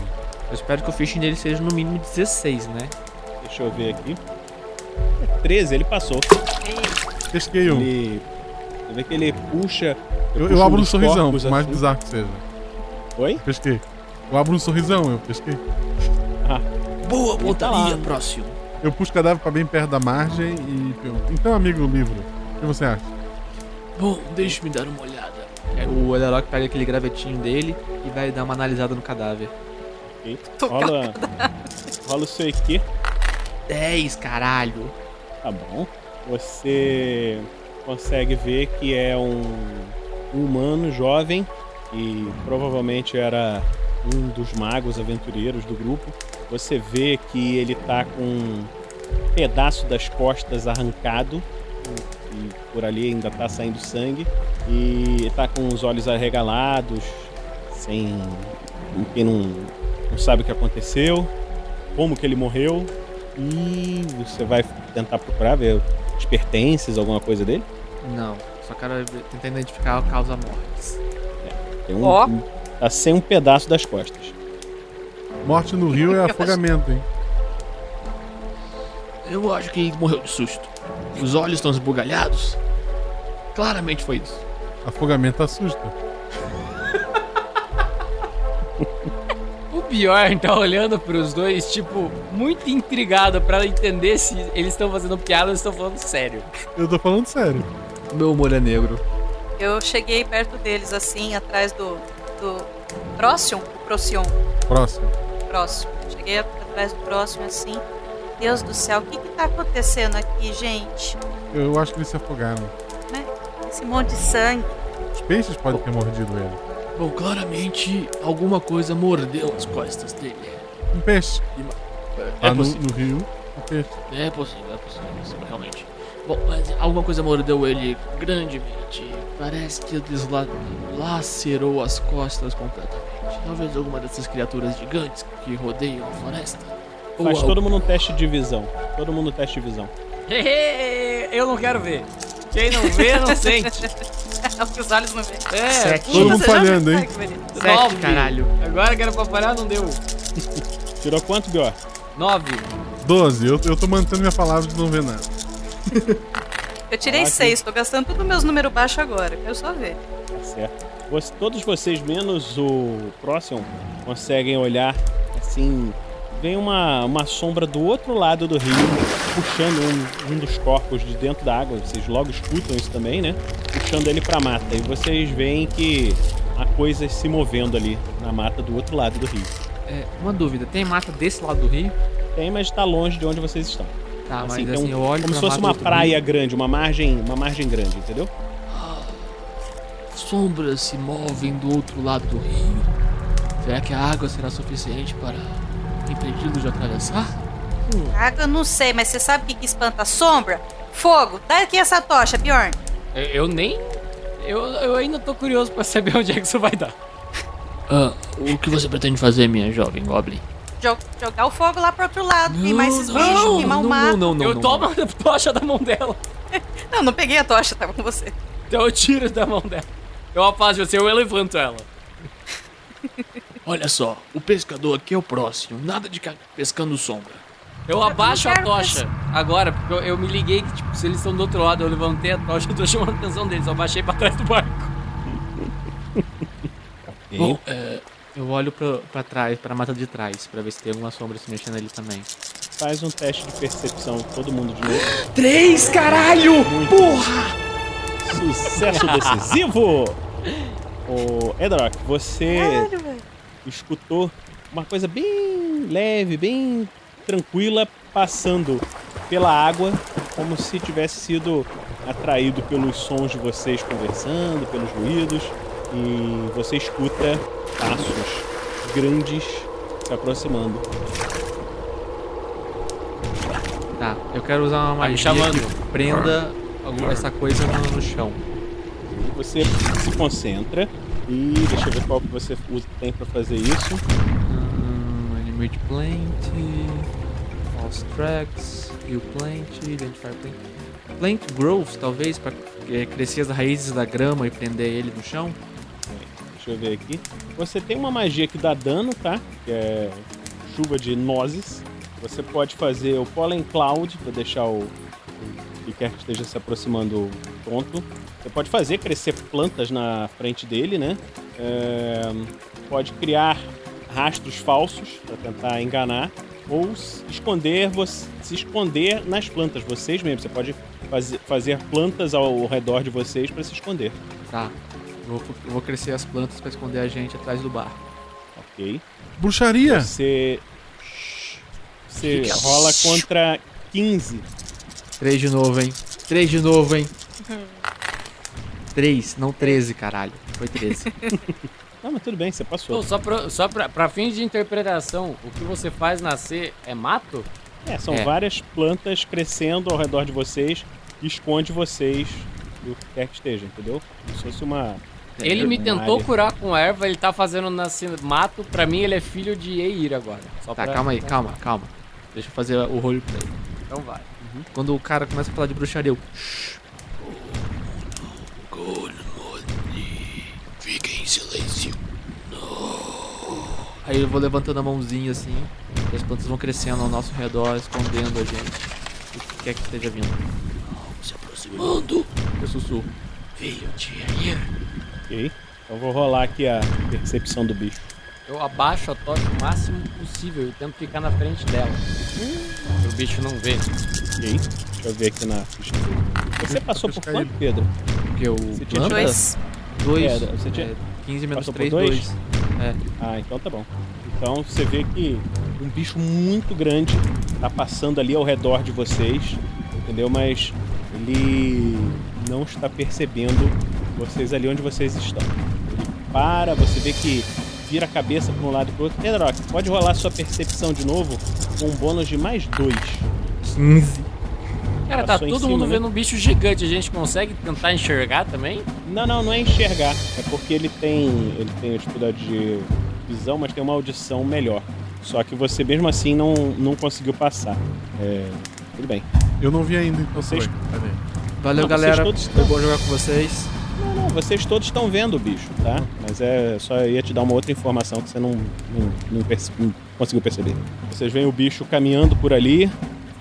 Eu espero que o fishing dele seja no mínimo 16, né? Deixa eu ver aqui. É 13, ele passou. Pesquei um. Ele. Você vê que ele puxa. Eu, eu abro um dos sorrisão, por mais assim. bizarro que seja. Oi? Pesquei. Eu abro um sorrisão, eu pesquei. Boa tá pontaria, lá. próximo. Eu puxo o cadáver pra bem perto da margem e pergunto. Então, amigo livro, o que você acha? Bom, deixe-me dar uma olhada. É, o Ederok pega aquele gravetinho dele e vai dar uma analisada no cadáver. Ok. Rola. rola o seu IQ. 10, caralho. Tá bom. Você consegue ver que é um, um humano jovem e provavelmente era um dos magos aventureiros do grupo. Você vê que ele tá com um pedaço das costas arrancado e por ali ainda tá saindo sangue e tá com os olhos arregalados, sem quem não, não sabe o que aconteceu, como que ele morreu e você vai tentar procurar ver os pertences, alguma coisa dele? Não, só quero tentar identificar a causa mortes. Tem um, Ó. um- tá sem um pedaço das costas. Morte no rio é afogamento, hein? Eu acho que ele morreu de susto. Os olhos estão esbugalhados. Claramente foi isso. Afogamento assusta. O Bjorn tá olhando pros dois, tipo, muito intrigado pra entender se eles estão fazendo piada ou estão falando sério. Eu tô falando sério. Meu humor é negro. Eu cheguei perto deles, assim, atrás do. Do. Próximo? Procyon. Próximo. Próximo. Cheguei atrás do próximo, assim. Deus do céu, o que que tá acontecendo aqui, gente? Eu acho que eles se afogaram. Né? Esse monte de sangue. Os peixes podem ter mordido ele. Bom, claramente alguma coisa mordeu as costas dele. Um peixe. É, Lá no, possível. no rio, um peixe. É possível, é possível, é possível, realmente. Bom, mas alguma coisa mordeu ele grandemente. Parece que desla- lacerou as costas completamente. Talvez alguma dessas criaturas gigantes que rodeiam a floresta. Faz todo mundo um teste de visão. Todo mundo um teste de visão. Eu não quero ver. Quem não vê, não sente. É o que os olhos não veem. É, Sete. Todo mundo falhando, viu? hein? Sete, Nove. caralho. Agora que era pra parar, não deu. Tirou quanto, Bior? Nove. 12. Eu, eu tô mantendo minha palavra de não ver nada. Eu tirei Ah, seis, tô gastando todos os meus números baixos agora. Quero só ver. Tá certo. Você- todos vocês, menos o próximo, conseguem olhar assim. Vem uma, uma sombra do outro lado do rio, puxando um, um dos corpos de dentro da água. Vocês logo escutam isso também, né? Puxando ele pra mata. E vocês veem que há coisas se movendo ali na mata do outro lado do rio. É, uma dúvida, tem mata desse lado do rio? Tem, mas tá longe de onde vocês estão. Tá, mas Assim, assim, tem um- eu olho como se fosse uma praia grande, uma margem, uma margem grande, entendeu? Sombras se movem do outro lado do rio. Será que a água será suficiente para impedi-lo de atravessar? Água, eu não sei, mas você sabe o que, que espanta a sombra? Fogo. Dá aqui essa tocha, Bjorn. Eu, eu nem. Eu, eu ainda tô curioso pra saber onde é que isso vai dar. Ah, o que você pretende fazer, minha jovem Goblin? Jo- jogar o fogo lá pro outro lado. queimar esses bichos, queimar o mato. não, não, eu não, tomo a tocha da mão dela. Não, não peguei a tocha, tava com você. Então eu tiro da mão dela. Eu afasto você, eu levanto ela. Olha só, o pescador aqui é o próximo. Nada de pescando sombra. Eu abaixo a tocha agora, porque eu, eu me liguei que, tipo, se eles estão do outro lado, eu levantei a tocha, eu tô chamando a atenção deles. Eu baixei pra trás do barco. Bom, é, Eu olho pra, pra trás, pra mata de trás, pra ver se tem alguma sombra se mexendo ali também. Faz um teste de percepção, todo mundo de novo. Três, caralho! Porra! Sucesso decisivo! Ô, Edrock, você Caralho, velho. escutou uma coisa bem leve, bem tranquila, passando pela água, como se tivesse sido atraído pelos sons de vocês conversando, pelos ruídos, e você escuta passos grandes se aproximando. Tá, eu quero usar uma Tá me magia chamando. que prenda algum- essa coisa no, chão. Você se concentra e deixa eu ver qual que você usa, tem pra fazer isso. Hum, Animate Plant, False Tracks, View Plant, Identify Plant. Plant Growth, talvez, pra é, crescer as raízes da grama e prender ele no chão. Deixa eu ver aqui. Você tem uma magia que dá dano, tá? Que é chuva de nozes. Você pode fazer o Pollen Cloud para deixar o, o que quer que esteja se aproximando tonto. Você pode fazer crescer plantas na frente dele, né? É, pode criar rastros falsos para tentar enganar ou se esconder você se esconder nas plantas vocês mesmos. Você pode fazer, fazer plantas ao redor de vocês para se esconder. Tá. Eu vou, eu vou crescer as plantas pra esconder a gente atrás do bar. Ok. Bruxaria! Você. Você rola contra 15. Três de novo, hein? Três de novo, hein? Três, não 13, caralho. Foi 13. Não, mas tudo bem, você passou. Pô, só pra, só pra, pra fins de interpretação, o que você faz nascer é mato? É, são É. várias plantas crescendo ao redor de vocês e esconde vocês do que quer que esteja, entendeu? Como se fosse uma. Ele me tentou curar com erva, ele tá fazendo nascer mato. Pra mim, ele é filho de Eir agora. Só tá, pra- calma aí, calma, calma. Deixa eu fazer o roleplay. Então vai. Quando o cara começa a falar de bruxaria, eu... Fique em silêncio. Aí eu vou levantando a mãozinha assim, e as plantas vão crescendo ao nosso redor, escondendo a gente. O que quer que esteja vindo. Se aproximando. Eu sussurro. Veio de Ayer. Ok. Então vou rolar aqui a percepção do bicho. Eu abaixo a tocha o máximo possível e tento ficar na frente dela. Pra o bicho não ver. Ok. Deixa eu ver aqui na ficha dele. Você passou por quanto, Pedro? Porque o Você tinha? Dois. Dois. É, você tinha- é, 15 menos Passou por 3, dois? 2. É. Ah, então tá bom. Então você vê que um bicho muito grande tá passando ali ao redor de vocês, entendeu? Mas ele não está percebendo vocês ali onde vocês estão. Ele para, você vê que vira a cabeça para um lado e para outro. Pedrock, pode rolar sua percepção de novo com um bônus de mais dois. 15. Cara, tá em todo cima, mundo né? vendo um bicho gigante. A gente consegue tentar enxergar também? Não, não, não é enxergar. É porque ele tem, ele tem a dificuldade de visão, mas tem uma audição melhor. Só que você mesmo assim não, não conseguiu passar. É, tudo bem. Eu não vi ainda, então Vocês-? Valeu, Não, galera. Foi estão- bom jogar com vocês. Não, não, vocês todos estão vendo o bicho, tá? Mas é só eu ia te dar uma outra informação que você não, não, não perce- não conseguiu perceber. Vocês veem o bicho caminhando por ali,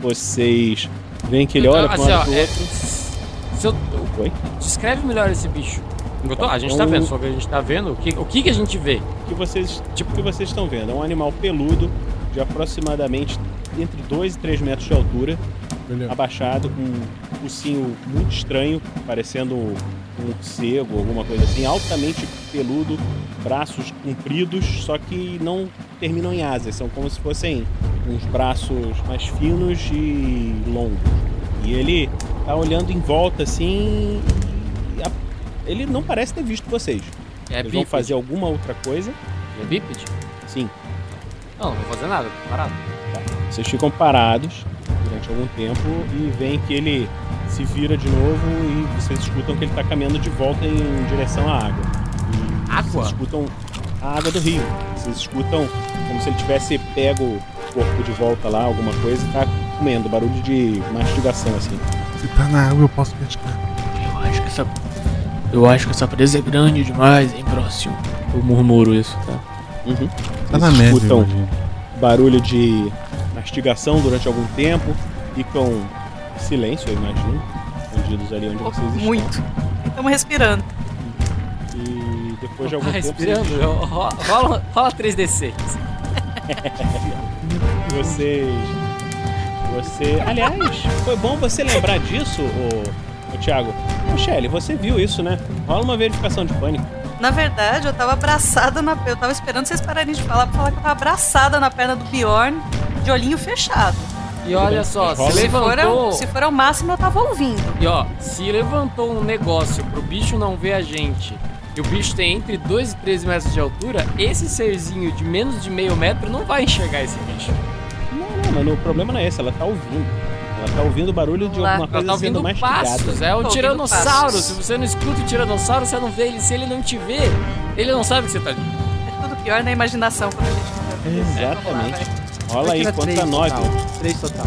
vocês veem que ele olha para um Assim, ó, pro é, outro. se eu- Oi? descreve melhor esse bicho. Eu tô- a gente tá Então- vendo, só que a gente tá vendo. O que, o que, que a gente vê? O que vocês, tipo, o que vocês estão vendo é um animal peludo de aproximadamente entre 2 e 3 metros de altura, Beleza. abaixado, com um focinho muito estranho, parecendo um morcego, alguma coisa assim, altamente peludo, braços compridos, só que não terminam em asas, são como se fossem uns braços mais finos e longos. E ele tá olhando em volta assim. e a- ele não parece ter visto vocês. É Eles vão fazer alguma outra coisa. É bípede? Sim. Não, não vou fazer nada, tô parado. Vocês ficam parados durante algum tempo e veem que ele se vira de novo e vocês escutam que ele está caminhando de volta em direção à água. E Água? Vocês escutam a água do rio. Vocês escutam como se ele tivesse pego o corpo de volta lá, alguma coisa, e tá comendo, barulho de mastigação assim. Se tá na água, eu posso pescar. Eu acho que essa. Eu acho que essa presa é grande demais, hein, próximo. Eu murmuro isso, tá? Uhum. Tá na Vocês média, escutam imagina. barulho de mastigação durante algum tempo, ficam em silêncio, eu imagino, escondidos ali onde vocês estão. Muito. Estamos respirando. E depois de algum Tá tempo respirando? Ro- Rola, rola 3D6. vocês, vocês, você, aliás, foi bom você lembrar disso, ô, ô Thiago. Shelly, você viu isso, né? Rola uma verificação de pânico. Na verdade, eu tava abraçada na. Eu tava esperando vocês pararem de falar pra falar que eu tava abraçada na perna do Bjorn, de olhinho fechado. E olha só, se Se for, levantou. ao, se for ao máximo, eu tava ouvindo. E ó, se levantou um negócio pro bicho não ver a gente e o bicho tem entre 2 e 13 metros de altura, esse serzinho de menos de meio metro não vai enxergar esse bicho. Não, não, mas o problema não é esse, ela tá ouvindo. Ela tá ouvindo o barulho de alguma Ela coisa tá ouvindo sendo passos, é o tiranossauro. passos. Se você não escuta o tiranossauro, você não vê ele. Se ele não te vê, ele não sabe que você tá ali. É tudo pior na imaginação quando a gente. Exatamente. Rola aí, conta três 9. total. Três total.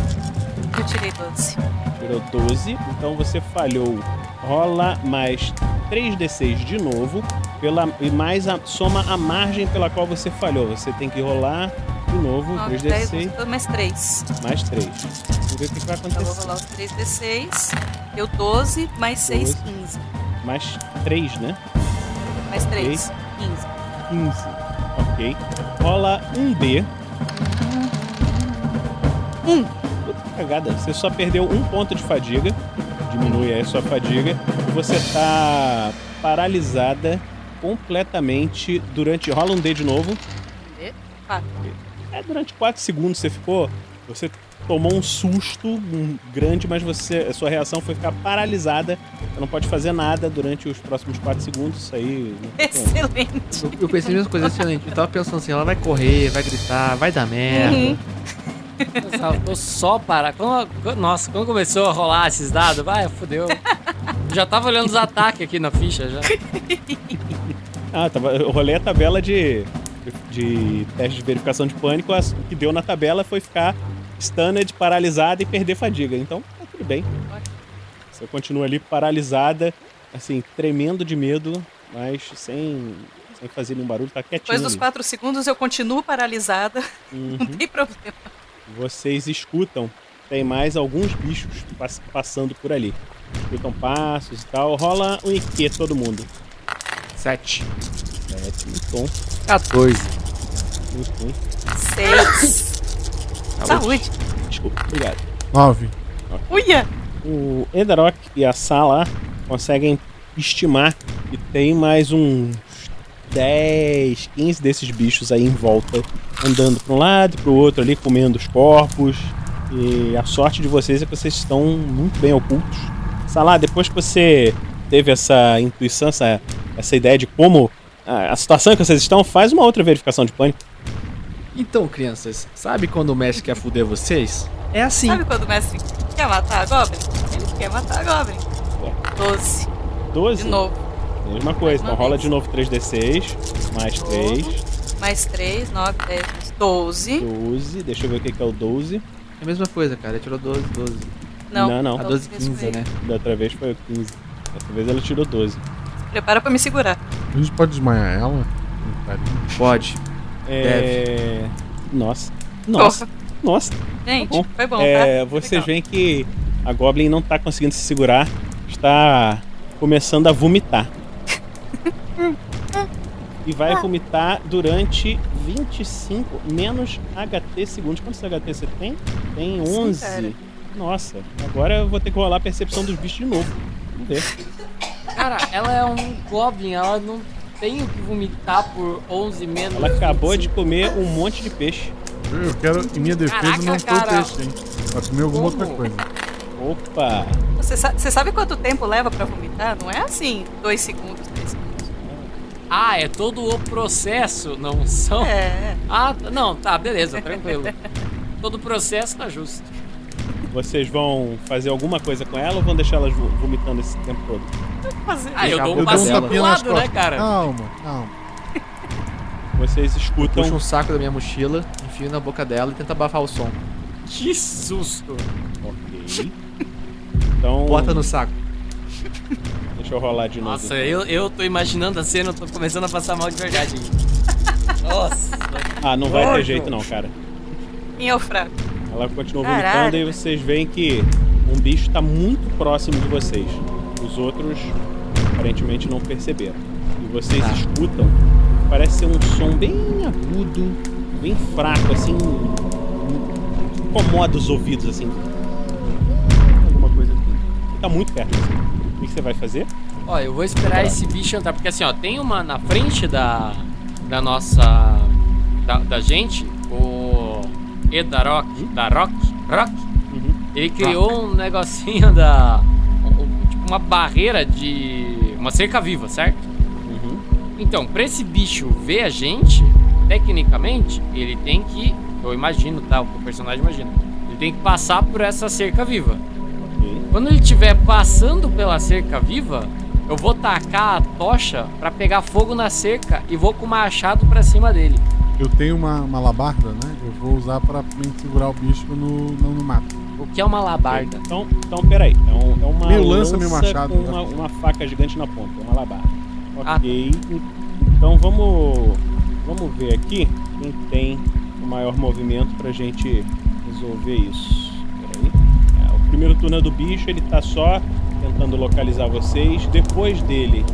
Eu tirei 12. Tirou 12, então você falhou. Rola mais 3d6 de novo, pela, e mais a, soma a margem pela qual você falhou. Você tem que rolar de novo 9, 10, 3d6 11, mais 3. mais 3. Vamos ver o que que vai Então eu vou acontecer. rolar os 3d6. Deu 12, mais 6, 12. 15. Mais 3, né? Mais 3, 15. 15. Ok. Rola um D. Um. Puta cagada. Você só perdeu um ponto de fadiga. Diminui aí a sua fadiga. Você tá paralisada completamente durante. Rola um D de novo. D, 4. É, durante 4 segundos você ficou. Você tomou um susto um, grande, mas você, a sua reação foi ficar paralisada. Você não pode fazer nada durante os próximos 4 segundos. Isso aí. Excelente. Eu, eu pensei a mesma coisa excelente. Eu tava pensando assim, ela vai correr, vai gritar, vai dar merda. Uhum. Tô só parar. Quando, nossa, quando começou a rolar esses dados, vai, fodeu. Já tava olhando os ataques aqui na ficha já. Ah, tava, eu rolei a tabela de, de teste de verificação de pânico. as- O que deu na tabela foi ficar stunned, paralisada e perder fadiga. Então, tá tudo bem. Você continua ali paralisada, assim, tremendo de medo, mas sem, sem fazer nenhum barulho, tá quietinho. Depois dos ali. 4 segundos eu continuo paralisada. Uhum. Não tem problema. Vocês escutam, tem mais alguns bichos pass- passando por ali. Escutam passos e tal. Rola um IQ todo mundo. Sete. Sete, muito bom, 14. muito bom. 6. Saúde. Desculpa, obrigado. Nove. Uia! O Endarok e a Sala conseguem estimar que tem mais uns 10, 15 desses bichos aí em volta, andando para um lado e para o outro ali, comendo os corpos. E a sorte de vocês é que vocês estão muito bem ocultos. Sala, depois que você teve essa intuição, essa, essa ideia de como a, a situação que vocês estão, faz uma outra verificação de pânico. Então, crianças, sabe quando o mestre quer fuder vocês? É assim. Sabe quando o mestre quer matar a Goblin? Ele quer matar a Goblin. 12. 12. De novo. Mesma coisa, Mais então rola vez. de novo 3d6, mais 3. Mais 3, 9, 10, 12. 12, deixa eu ver o que que é o 12. É a mesma coisa, cara. Ele tirou 12, 12. Não, não. não. a 12 15, né? Da outra vez foi o 15. Dessa vez ela tirou 12. Prepara pra me segurar. A gente pode desmaiar ela? Pode. É... Nossa. Nossa. Nossa. Gente, Bom, foi bom, é, tá? Vocês veem que a Goblin não tá conseguindo se segurar. Está começando a vomitar. E vai vomitar durante 25 menos HT segundos. Quantos HT você tem? Tem 11. cara. Nossa, agora eu vou ter que rolar a percepção dos bichos de novo. Vamos ver. Cara, ela é um Goblin, ela não tem o que vomitar por 11 menos. Ela acabou de comer um monte de peixe. Eu, quero, em minha defesa, Caraca, não foi cara. peixe, hein? Vai comer alguma outra coisa. Opa! Você sabe quanto tempo leva pra vomitar? Não é assim, dois segundos, três segundos. Ah, é todo o processo, não são? É. Ah, tá- não, tá, beleza, tranquilo. todo o processo tá justo. Vocês vão fazer alguma coisa com ela ou vão deixar elas vo- vomitando esse tempo todo? Ah, eu dou um passinho pro lado, né, cara? Calma, calma. Vocês escutam. Puxa um saco da minha mochila, enfio na boca dela e tenta abafar o som. Que susto! Ok. Então. Bota no saco. Deixa eu rolar de novo. Nossa, então. eu, eu tô imaginando a cena, eu tô começando a passar mal de verdade. Nossa! Ah, não vai ter jeito não, cara. É o fraco? Ela continua Caralho. vomitando e vocês veem que um bicho tá muito próximo de vocês. Os outros aparentemente não perceberam. E vocês Tá. escutam, parece ser um som bem agudo, bem fraco, assim. Incomoda os ouvidos, assim. Alguma coisa assim. E tá muito perto você. O que que você vai fazer? Ó, eu vou esperar esse bicho entrar, porque assim, ó, tem uma na frente da, da nossa. Da, da gente, o Edarok, da Rock, Rock, Uhum. ele criou um negocinho da. um- tipo uma barreira de. uma cerca viva, certo? Uhum. Então, pra esse bicho ver a gente, tecnicamente, ele tem que. Eu imagino, tá? O personagem imagina. Ele tem que passar por essa cerca viva. Ok. Quando ele estiver passando pela cerca viva, eu vou tacar a tocha pra pegar fogo na cerca e vou com o machado pra cima dele. Eu tenho uma, uma labarda, né? Eu vou usar pra me segurar o bicho no, no, no mato. O que é uma labarda? Então, então peraí. É, um, é uma Meio lança, meio machado, com uma, uma faca gigante na ponta, uma labarda. Ah. Ok. Então vamos, vamos ver aqui quem tem o maior movimento pra gente resolver isso. Primeiro turno é do bicho, ele tá só tentando localizar vocês. Depois dele.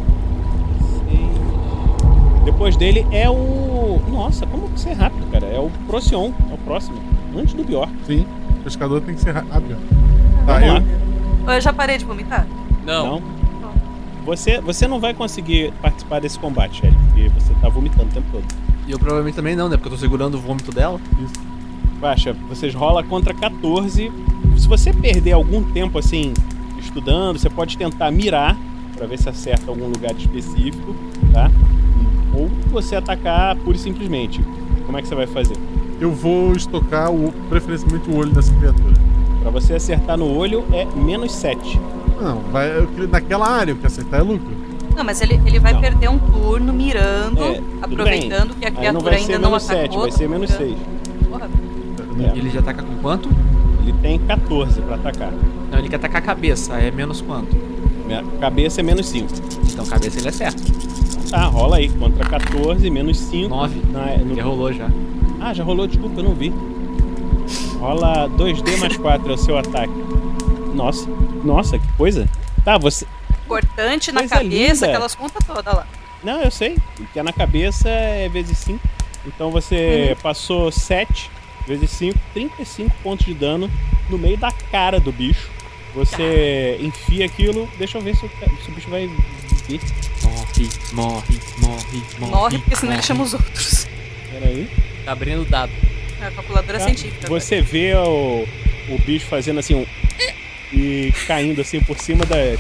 Depois dele é o. Nossa, como que você é rápido, cara? É o Procyon, é o próximo. Antes do Bior. Sim, o pescador tem que ser rápido. Tá, Vamos eu, lá. Eu já parei de vomitar? Não. Você, você não vai conseguir participar desse combate, Shelly, porque você tá vomitando o tempo todo. E eu provavelmente também não, né? Porque eu tô segurando o vômito dela. Baixa, vocês rola contra 14. Se você perder algum tempo assim estudando, você pode tentar mirar pra ver se acerta algum lugar específico, tá? Ou você atacar pura e simplesmente. Como é que você vai fazer? eu vou estocar o, preferencialmente o olho dessa criatura. Pra você acertar no olho é menos 7. Não, vai, eu queria- naquela área, o que acertar é lucro. Não, mas ele, ele vai Não. perder um turno mirando, É, aproveitando que a Aí criatura não vai ainda ser não menos atacou. 7, vai ser menos mirando. 6. Porra, É. Ele já ataca com quanto? Ele tem 14 pra atacar. Não, ele quer atacar a cabeça. É menos quanto? Minha cabeça é menos 5. Então cabeça ele acerta. Tá, rola aí. Contra 14, menos 5. 9. Na, no- Já rolou já. Ah, já rolou, desculpa, eu não vi. Rola 2D mais 4 é o seu ataque. Nossa, nossa, que coisa. Tá, você. Importante na cabeça, linda. aquelas contas todas lá. Não, eu sei. Que é na cabeça é vezes 5. Então você passou 7 vezes 5, 35 pontos de dano no meio da cara do bicho. Você enfia aquilo, deixa eu ver se o, se o bicho vai vir. Morre, morre, morre, morre. Morre, porque senão ele chama os outros. Peraí. Tá abrindo o dado. É a calculadora Tá? científica. Você vê o, o bicho fazendo assim um. E caindo assim por cima das,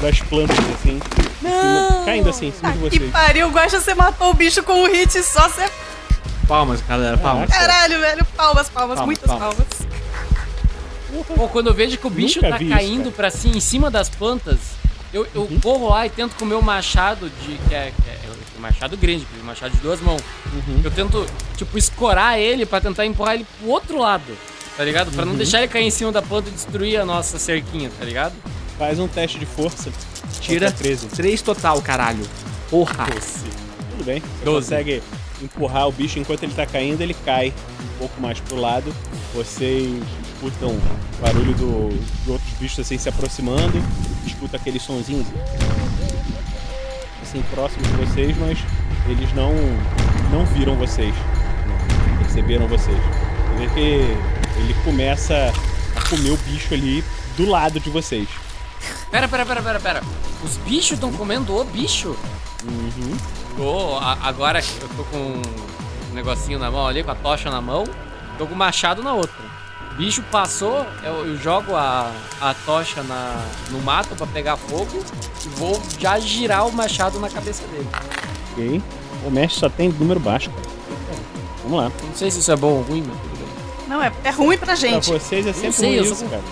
das plantas, assim. em cima- caindo assim em cima de Que vocês. pariu, Guaxa, você matou o bicho com um hit só, você... Palmas, galera, palmas. Caralho, velho, palmas, palmas, Palmas, muitas palmas. palmas. Pô, quando eu vejo que o bicho Nunca tá vi caindo cara. pra cima, em cima das plantas, eu, eu Uhum. corro lá e tento com o meu machado de. que é, que é um machado grande, um machado de duas mãos. Uhum. Eu tento, tipo, escorar ele pra tentar empurrar ele pro outro lado. tá ligado? Pra não Uhum. deixar ele cair em cima da planta e destruir a nossa cerquinha, tá ligado? Faz um teste de força. Tira Contra 13. 3 total, caralho. Porra. Tudo bem. Você Doze. consegue empurrar o bicho enquanto ele tá caindo, ele cai um pouco mais pro lado. Vocês escutam o barulho do, de outros bichos assim se aproximando. Escuta aqueles sonzinhos assim próximos de vocês, mas eles não não viram vocês. Não perceberam vocês. Você vê que ele começa a comer o bicho ali do lado de vocês. Pera, pera, pera, pera, pera. Os bichos estão comendo o bicho? Uhum. Tô, a- agora eu tô com um negocinho na mão ali, com a tocha na mão, tô com o machado na outra. O bicho passou, eu, eu jogo a, a tocha na, no mato pra pegar fogo e vou já girar o machado na cabeça dele. Ok. O mestre só tem número baixo, cara. Vamos lá. Não sei se isso é bom ou ruim, mas tudo bem. Não, é, é ruim pra gente. Pra vocês é sempre sei, ruim isso, sou- cara.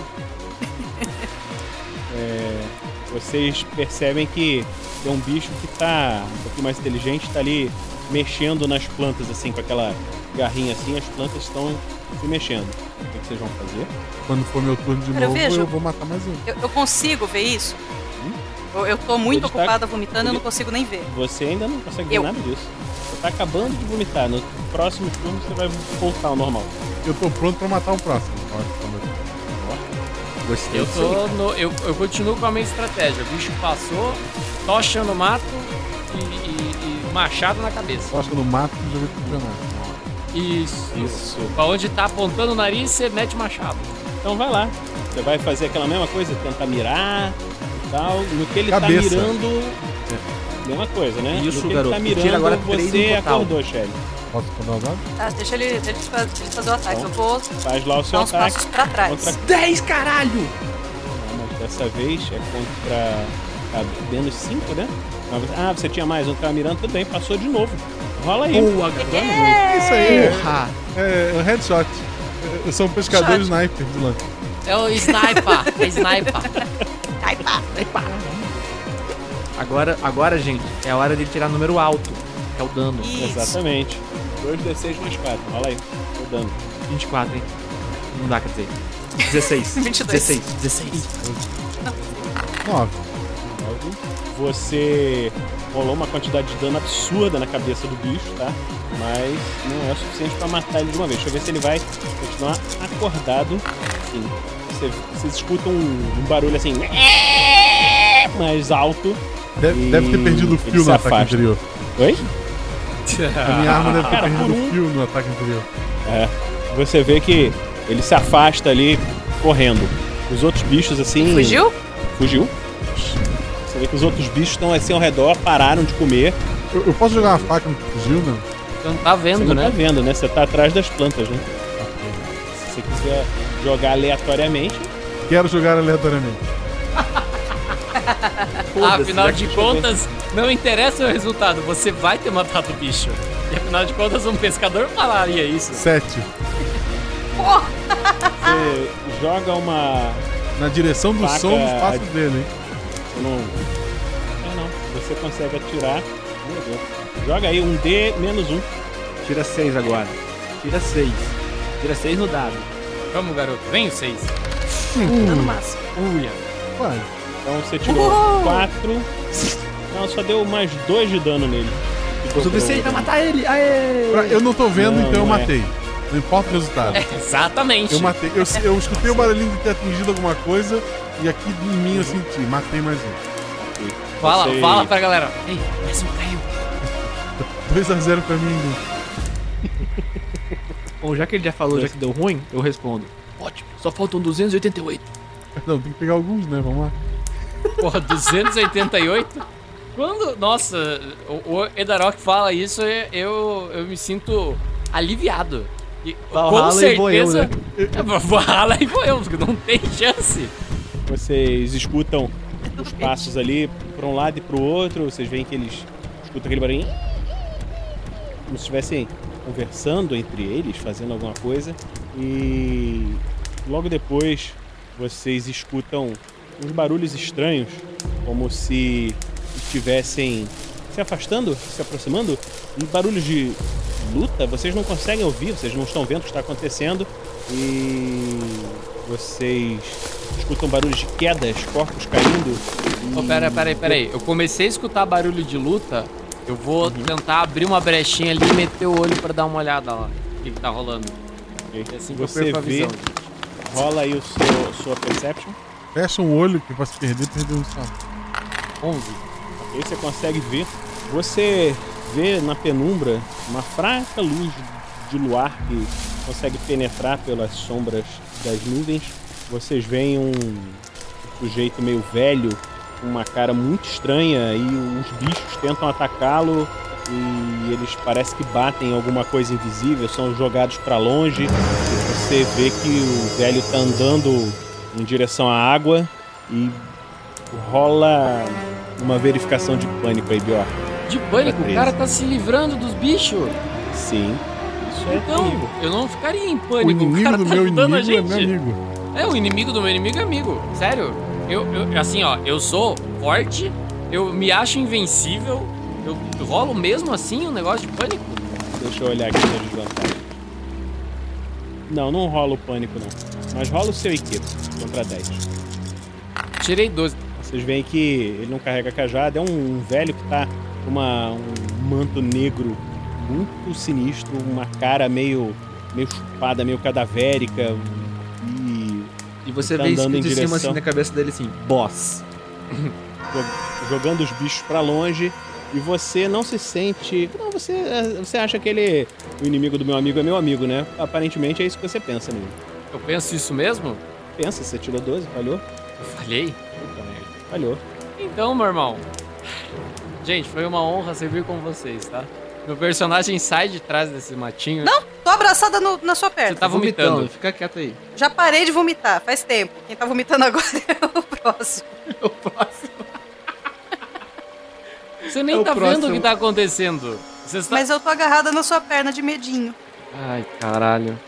Vocês percebem que tem um bicho que tá um pouquinho mais inteligente, tá ali mexendo nas plantas, assim, com aquela garrinha assim, as plantas estão se mexendo. O que, que vocês vão fazer? Quando for meu turno de Cara, eu novo, eu, vejo. vou matar mais um. Eu, eu consigo ver isso? Eu, eu tô muito Ele tá- ocupada vomitando, eu não consigo nem ver. Você ainda não consegue ver Eu. nada disso. Você tá acabando de vomitar. No próximo turno você vai voltar ao normal. Eu tô pronto pra matar o próximo. Pode, pode. Gostei. Eu tô no, eu, eu continuo com a minha estratégia. O bicho passou, tocha no mato e, e- e machado na cabeça. Tocha no mato e joga pro granada. Isso. Isso. Pra onde tá apontando o nariz, você mete o machado. Então vai lá. Você vai fazer aquela mesma coisa, tentar mirar e tal. No que ele Cabeça. tá mirando. Mesma coisa, né? Isso, no que garoto. ele tá Tira mirando, agora você acordou, Shelly. Posso mandar o dado? Tá, deixa ele, deixa ele fa- deixa ele fazer o ataque. Então, Eu vou Faz lá o seu dar uns ataque. passos pra trás. Contra... 10, caralho! Não, mas dessa vez é contra. Tá, menos 5, né? Ah, você tinha mais, um tava mirando, tudo bem, passou de novo. Rola aí. Boa, garoto. Isso aí é, Porra! é, é um headshot. Eu sou um pescador Shot. sniper. É o sniper, é sniper. Ai, pá. Agora, agora, gente, é a hora de tirar número alto, que é o dano. Isso. Exatamente. 2d6 mais 4. Rola aí. Tô dando. 24, hein? Não dá, quer dizer. 16. 22. 16. 16. 9. Você rolou uma quantidade de dano absurda na cabeça do bicho, tá? Mas não é o suficiente pra matar ele de uma vez. Deixa eu ver se ele vai continuar acordado. Sim. Você, vocês escutam um, um barulho assim. Mais alto. Deve, deve ter perdido o fio no ataque anterior. Oi? A minha arma deve ter perdido um- o fio no ataque anterior. É. Você vê que ele se afasta ali correndo. Os outros bichos assim. Fugiu? Fugiu. Você vê que os outros bichos estão assim ao redor, pararam de comer. Eu, eu posso jogar uma faca no fuzil, não? Você não tá Você vendo, não né? tá vendo, né? Você tá atrás das plantas, né? Se você quiser jogar aleatoriamente, Quero jogar aleatoriamente. Afinal de contas, não interessa o resultado, você vai ter matado o bicho. E afinal de contas, um pescador falaria isso. 7. Você joga uma. Na direção do som dos passos ad- dele, hein? Não. É não. Você consegue atirar. Meu Deus. Joga aí um D menos um. Tira 6 agora. Tira 6. Tira 6 no dado. Vamos, garoto, vem o 6. Dano máximo. Uia. Vai. Então você tirou Uhul! 4. Não, só deu mais 2 de dano nele. O Ficou suficiente pro- pra matar ele. Aê! Eu não tô vendo, Não, então eu é. matei. Não importa o resultado. É, exatamente. Eu matei. Eu, eu escutei o barulhinho de ter atingido alguma coisa e aqui em mim eu senti. Matei mais um. Fala, Você- fala pra galera. Ei, mais um caiu. 2x0 pra mim. Bom, já que ele já falou, já que deu ruim, eu respondo. Ótimo. Só faltam 288. Não, tem que pegar alguns, né? Vamos lá. Porra, 288? Quando, nossa, o, o Edarok fala isso, eu, eu me sinto aliviado. E, Valhalla e vou eu, né? É, Valhalla e vou eu, não tem chance. Vocês escutam os passos ali para um lado e para o outro. Vocês veem que eles escutam aquele barulhinho. Como se estivessem conversando entre eles, fazendo alguma coisa. E logo depois vocês escutam uns barulhos estranhos, como se estivessem se afastando, se aproximando. Barulhos de luta, vocês não conseguem ouvir, vocês não estão vendo o que está acontecendo, e vocês escutam barulhos de quedas, corpos caindo. Ô, pera, pera aí, pera aí. Eu comecei a escutar barulho de luta. Eu vou tentar abrir uma brechinha ali e meter o olho pra dar uma olhada lá. O que, que tá rolando? Ok. É assim que eu Você perco a vê, visão. rola aí o seu, sua perception. Fecha um olho que vai se perder, perdeu um salto. 11. Aí você consegue ver. Você vê na penumbra uma fraca luz de luar que consegue penetrar pelas sombras das nuvens. Vocês veem um sujeito meio velho, com uma cara muito estranha, e os bichos tentam atacá-lo. E eles parecem que batem em alguma coisa invisível, são jogados para longe. Você vê que o velho tá andando em direção à água e rola uma verificação de pânico aí, Bior. De pânico, o cara tá se livrando dos bichos. Sim. Isso é Então, terrível. eu não ficaria em O pânico. O, inimigo cara do tá meu ajudando a inimigo é gente. meu amigo. É, o inimigo do meu inimigo é amigo. Sério. Eu, eu, assim, ó, eu sou forte, eu me acho invencível, eu, rolo mesmo assim um negócio de pânico. Deixa eu olhar aqui na desvantagem. Não, não rola o pânico, não. Mas rola o seu IQ contra 10. Tirei 12. Vocês veem que ele não carrega cajado, é um velho que tá com uma, um manto negro muito sinistro, uma cara meio, meio chupada, meio cadavérica. E E você Tá vê escrito em cima assim na cabeça dele assim, boss. jo- jogando os bichos pra longe. E você não se sente. Não, você, você acha que ele. O inimigo do meu amigo é meu amigo, né? Aparentemente é isso que você pensa nele. Eu penso isso mesmo? Pensa, você tirou 12, falhou? Eu falhei? Puta merda. Falhou. Então, meu irmão. Gente, foi uma honra servir com vocês, tá? Meu personagem sai de trás desse matinho. Não, tô abraçada no- na sua Você perna. tá vomitando. Fica quieto aí. Já parei de vomitar, faz tempo. Quem tá vomitando agora é o próximo. O próximo. Você nem É o tá próximo. vendo o que tá acontecendo. Você está... Mas eu tô agarrada na sua perna de medinho. Ai, caralho.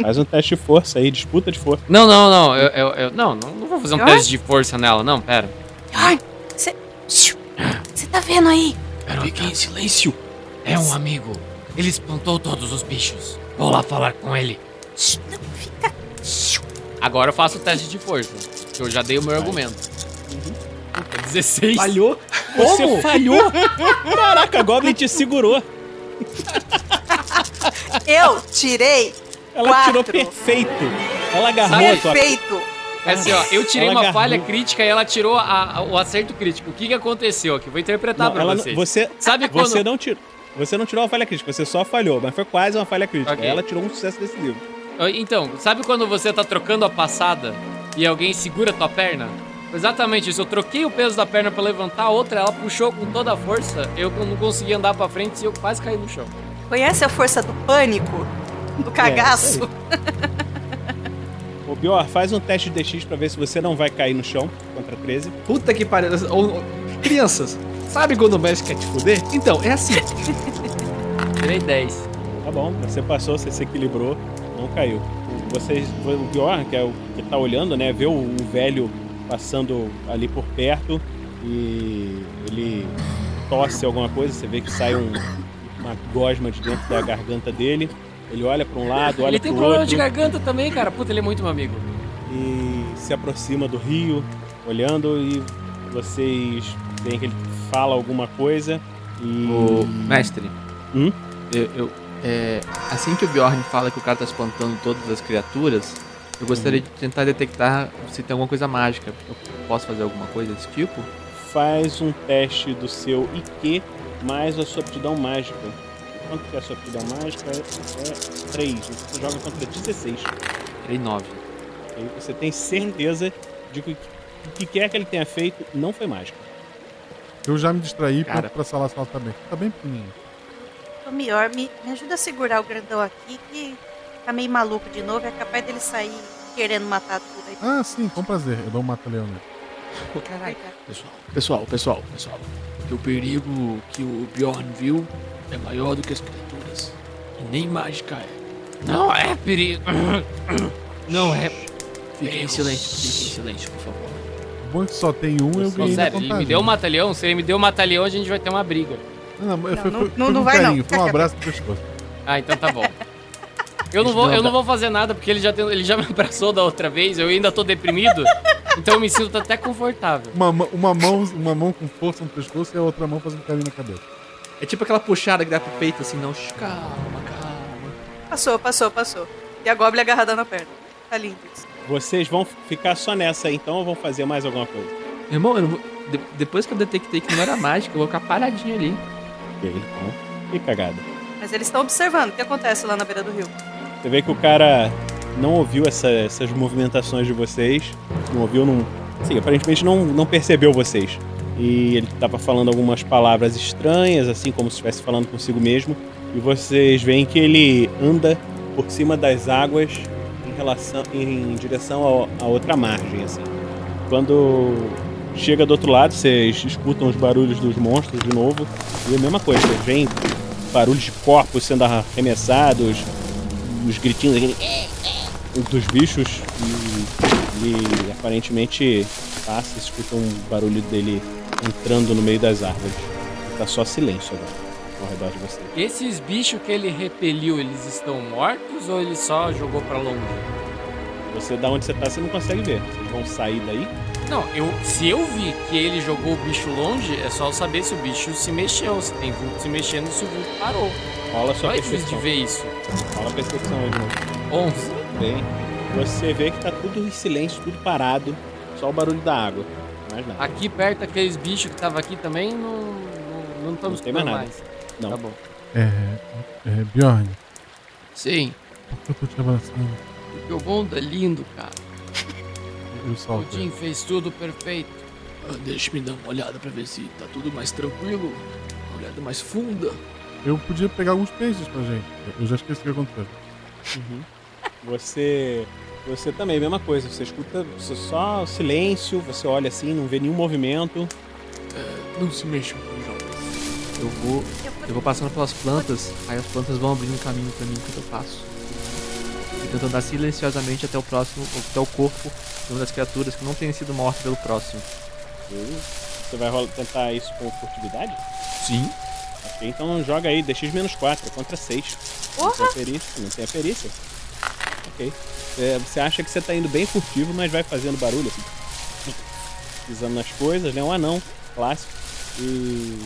Faz um teste de força aí, disputa de força. Não, não, não. Eu, eu, eu- não, não, vou fazer um Pior? teste de força nela, não, pera. Ai, você. Você tá vendo aí? Fique em silêncio. É um amigo. Ele espantou todos os bichos. Vou lá falar com ele. Não, fica. Agora eu faço o teste de força. Que eu já dei o meu argumento. Puta, 16. Falhou? Você falhou? Caraca, a Goblin te segurou. Eu tirei. Ela quatro. tirou perfeito. Ela agarrou a tua. Perfeito. É assim, ó, eu tirei Ela uma agarrou. falha crítica e ela tirou a- a- o acerto crítico. O que que aconteceu aqui? Vou interpretar Não, pra ela não- vocês. você, Sabe quando... você não tirou. Você não tirou a falha crítica, você só falhou, mas foi quase uma falha crítica. Ok. Ela tirou um sucesso decisivo. Então, sabe quando você tá trocando a passada e alguém segura a tua perna? Exatamente isso. Eu troquei o peso da perna pra levantar a outra, ela puxou com toda a força. Eu não consegui andar pra frente e eu quase caí no chão. Conhece a força do pânico? Do cagaço? Ô, Bior, faz um teste de DX pra ver se você não vai cair no chão contra 13. Puta que pariu. Crianças, sabe quando o mestre quer te fuder? Então, é assim. Tirei 10. Tá bom, você passou, você se equilibrou, não caiu. Vocês, o Bjorn, que é o que tá olhando, né, vê o, o velho passando ali por perto e ele tosse alguma coisa, você vê que sai um- uma gosma de dentro da garganta dele. Ele olha pra um lado, olha Ele tem pro problema outro de garganta também, cara. Puta, ele é muito meu amigo. e se aproxima do rio, olhando e vocês veem que ele fala alguma coisa e Ô, mestre. Hum? Eu, eu- é, assim que o Bjorn fala que o cara tá espantando todas as criaturas, eu gostaria de tentar detectar se tem alguma coisa mágica. Eu posso fazer alguma coisa desse tipo? faz um teste do seu IQ mais a sua aptidão mágica. Quanto que é a sua aptidão mágica? É 3. Você joga contra 16. Tirei 9. Aí você tem certeza de que o que quer que ele tenha feito não foi mágica. Eu já me distraí pra, Cara. pra salar se ela tá bem. Tá bem pequenininho. Ô, Mior, me, me ajuda a segurar o grandão aqui que tá meio maluco de novo. É capaz dele sair querendo matar tudo aí. Ah, sim, com prazer. Eu dou um mata-leão nele. Caralho. Pessoal, pessoal, pessoal, pessoal. Que o perigo que o Bjorn viu é maior do que as criaturas. E nem mágica é. Não é perigo. Não é. Fiquem em silêncio, fiquem em silêncio, por favor. O bom é que só tem um, eu ganhei sério, ele me deu um matalhão. Se ele me deu um matalhão, a gente vai ter uma briga. Não, não, foi, Não, foi, não- foi não com vai não. carinho, foi um abraço no pescoço. Ah, então tá bom. Eu não, vou, eu não vou fazer nada porque ele já, tem- ele já me abraçou da outra vez, eu ainda tô deprimido, então eu me sinto até confortável. Uma, mão- uma, mão, uma mão com força no pescoço e a outra mão fazendo carinho na cabeça. É tipo aquela puxada que dá pro peito assim, não. Calma, calma. Passou, passou, passou. E a Goblin agarrada na perna. Tá lindo isso. Vocês vão ficar só nessa então ou vão fazer mais alguma coisa? Irmão, eu não vou- de- depois que eu detectei que não era mágica, eu vou ficar paradinho ali. Ok, então. Que cagada. Mas eles estão observando o que acontece lá na beira do rio. Você vê que o cara não ouviu essa- essas movimentações de vocês. Não ouviu, não. Sim, aparentemente não, não percebeu vocês. E ele tava falando algumas palavras estranhas, assim como se estivesse falando consigo mesmo. E vocês veem que ele anda por cima das águas em relação em direção ao- à outra margem, assim. Quando chega do outro lado, vocês escutam os barulhos dos monstros de novo. E a mesma coisa, vocês veem barulhos de corpos sendo arremessados, os gritinhos aquele dos bichos e ele aparentemente passa e escuta um barulho dele entrando no meio das árvores. Tá só silêncio agora ao redor de você. Esses bichos que ele repeliu, eles estão mortos ou ele só jogou pra longe? Você, da onde você tá, você não consegue ver. Vocês vão sair daí? Não, eu, se eu vi que ele jogou o bicho longe, é só eu saber se o bicho se mexeu, se tem vulto se mexendo se o vulto parou. Rola sua Só é difícil de percepção. ver isso. Rola a percepção aí de novo. 11. Bem, você vê que tá tudo em silêncio, tudo parado. Só o barulho da água. Mais nada. Aqui perto, aqueles bichos que tava aqui também, não, não, não estamos Não mais nada. mais. Não. Tá bom. É, é, Bjorn, Sim, por que eu tô te abraçando? porque o mundo é lindo, cara. Eu O. Jim fez tudo perfeito. Ah, Deixa-me dar uma olhada pra ver se tá tudo mais tranquilo. Uma olhada mais funda. Eu podia pegar alguns peixes pra gente. Eu já esqueci o que aconteceu. Uhum. Você. Você também, mesma coisa. Você escuta você só silêncio, você olha assim, não vê nenhum movimento. É, não se mexam, jovens. Eu vou, eu vou passando pelas plantas, aí as plantas vão abrindo um caminho pra mim enquanto eu passo. E tentando andar silenciosamente até o próximo, até o corpo de uma das criaturas que não tenha sido morta pelo próximo. Você vai rolar- tentar isso com furtividade? Sim. Então joga aí, DX-4 contra 6. Não tem a perícia? Não tem a perícia. Ok. É, você acha que você tá indo bem furtivo, mas vai fazendo barulho assim. Pisando nas coisas, né? Um anão clássico. E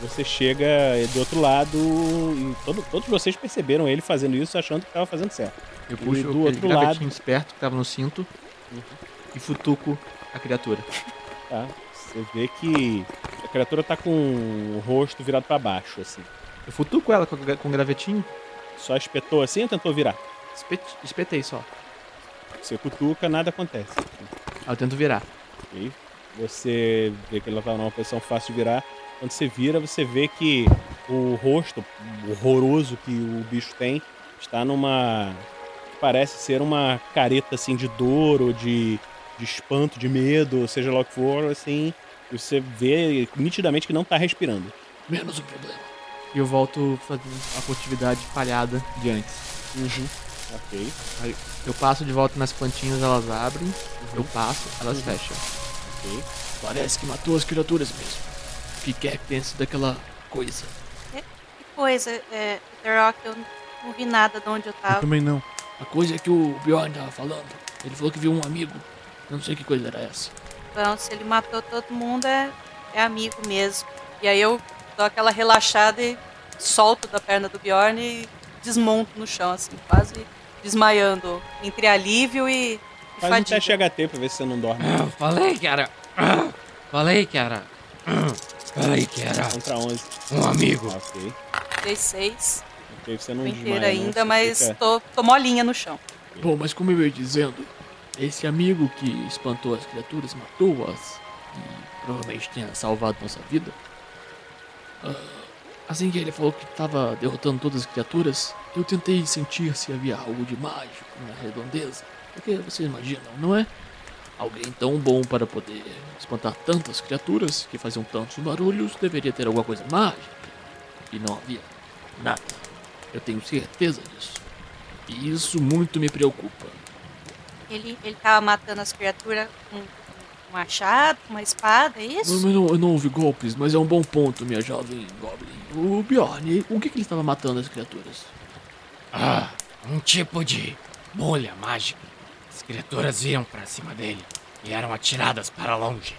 você chega do outro lado e todo- todos vocês perceberam ele fazendo isso achando que tava fazendo certo. Eu E puxo do aquele outro lado. esperto que tava no cinto e futuco a criatura. Tá? Você vê que criatura tá com o rosto virado pra baixo, assim. Eu futuco ela com, com gravetinho, Só espetou assim ou tentou virar? espet- espetei só. Você cutuca, nada acontece. Aí eu tento virar. Ok? Você vê que ela tá numa posição fácil de virar. Quando você vira, você vê que o rosto horroroso que o bicho tem está numa. Parece ser uma careta assim de dor ou de, de espanto, de medo, seja lá o que for, assim. Você vê nitidamente que não tá respirando. Menos um problema. E eu volto fazendo a furtividade falhada de antes. Uhum. Ok. Aí eu passo de volta nas plantinhas, elas abrem, eu passo, elas Uhum. fecham. Ok. Parece que matou as criaturas mesmo. O que quer que tenha sido aquela coisa? Que coisa, é, The Rock, eu não vi nada de onde eu Eu tava. também não. A coisa é que o Bjorn tava falando. Ele falou que viu um amigo. Eu não sei que coisa era essa. Então, se ele matou todo mundo, é, é amigo mesmo. E aí eu dou aquela relaxada e solto da perna do Bjorn e desmonto no chão, assim, quase desmaiando. Entre alívio e, e Faz um fadiga. teste HT pra ver se você não dorme. Ah, falei era. Ah, Falei era. Ah, Falei era. Contra 11. Um amigo. Ok. Dei seis, Ok, você não tô desmaia, não, ainda, você mas fica- tô, tô molinha no chão. Bom, mas como eu ia dizendo, esse amigo que espantou as criaturas, matou-as e provavelmente tenha salvado nossa vida. ah, assim que ele falou que estava derrotando todas as criaturas, eu tentei sentir se havia algo de mágico na redondeza. Porque vocês imaginam, não é? Alguém tão bom para poder espantar tantas criaturas que faziam tantos barulhos deveria ter alguma coisa mágica. E não havia nada. Eu tenho certeza disso. E isso muito me preocupa. Ele, ele tava matando as criaturas com um machado, com uma espada, é Não, isso? não, eu não ouvi golpes, mas é um bom ponto, minha jovem Goblin. O Bjorn, o que, que ele estava matando as criaturas? Ah, um tipo de bolha mágica. As criaturas viam pra cima dele e eram atiradas para longe.